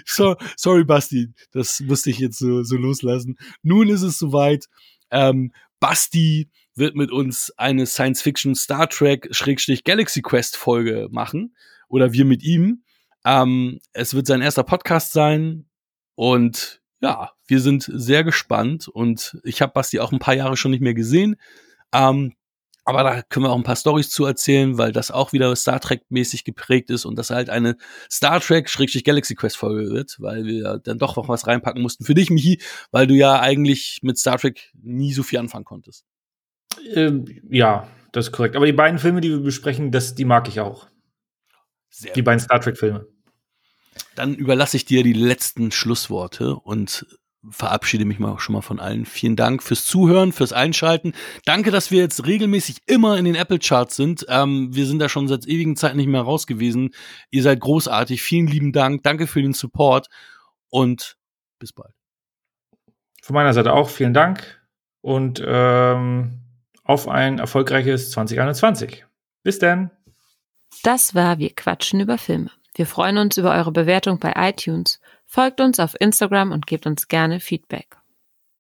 so, sorry Basti, das musste ich jetzt so, so loslassen. Nun ist es soweit. Ähm, Basti wird mit uns eine Science-Fiction Star Trek Schrägstrich Galaxy Quest Folge machen. Oder wir mit ihm. Ähm, es wird sein erster Podcast sein. Und ja, wir sind sehr gespannt. Und ich habe Basti auch ein paar Jahre schon nicht mehr gesehen. Ähm, aber da können wir auch ein paar Stories zu erzählen, weil das auch wieder Star Trek-mäßig geprägt ist und das halt eine Star Trek-Galaxy Quest-Folge wird, weil wir dann doch noch was reinpacken mussten. Für dich, Michi, weil du ja eigentlich mit Star Trek nie so viel anfangen konntest. Ähm, ja, das ist korrekt. Aber die beiden Filme, die wir besprechen, das, die mag ich auch. Sehr Die beiden Star Trek-Filme. Dann überlasse ich dir die letzten Schlussworte und verabschiede mich mal schon mal von allen. Vielen Dank fürs Zuhören, fürs Einschalten. Danke, dass wir jetzt regelmäßig immer in den Apple Charts sind. Ähm, wir sind da schon seit ewigen Zeit nicht mehr raus gewesen. Ihr seid großartig. Vielen lieben Dank. Danke für den Support und bis bald. Von meiner Seite auch vielen Dank und ähm, auf ein erfolgreiches 2021. Bis dann. Das war Wir quatschen über Filme. Wir freuen uns über eure Bewertung bei iTunes. Folgt uns auf Instagram und gebt uns gerne Feedback.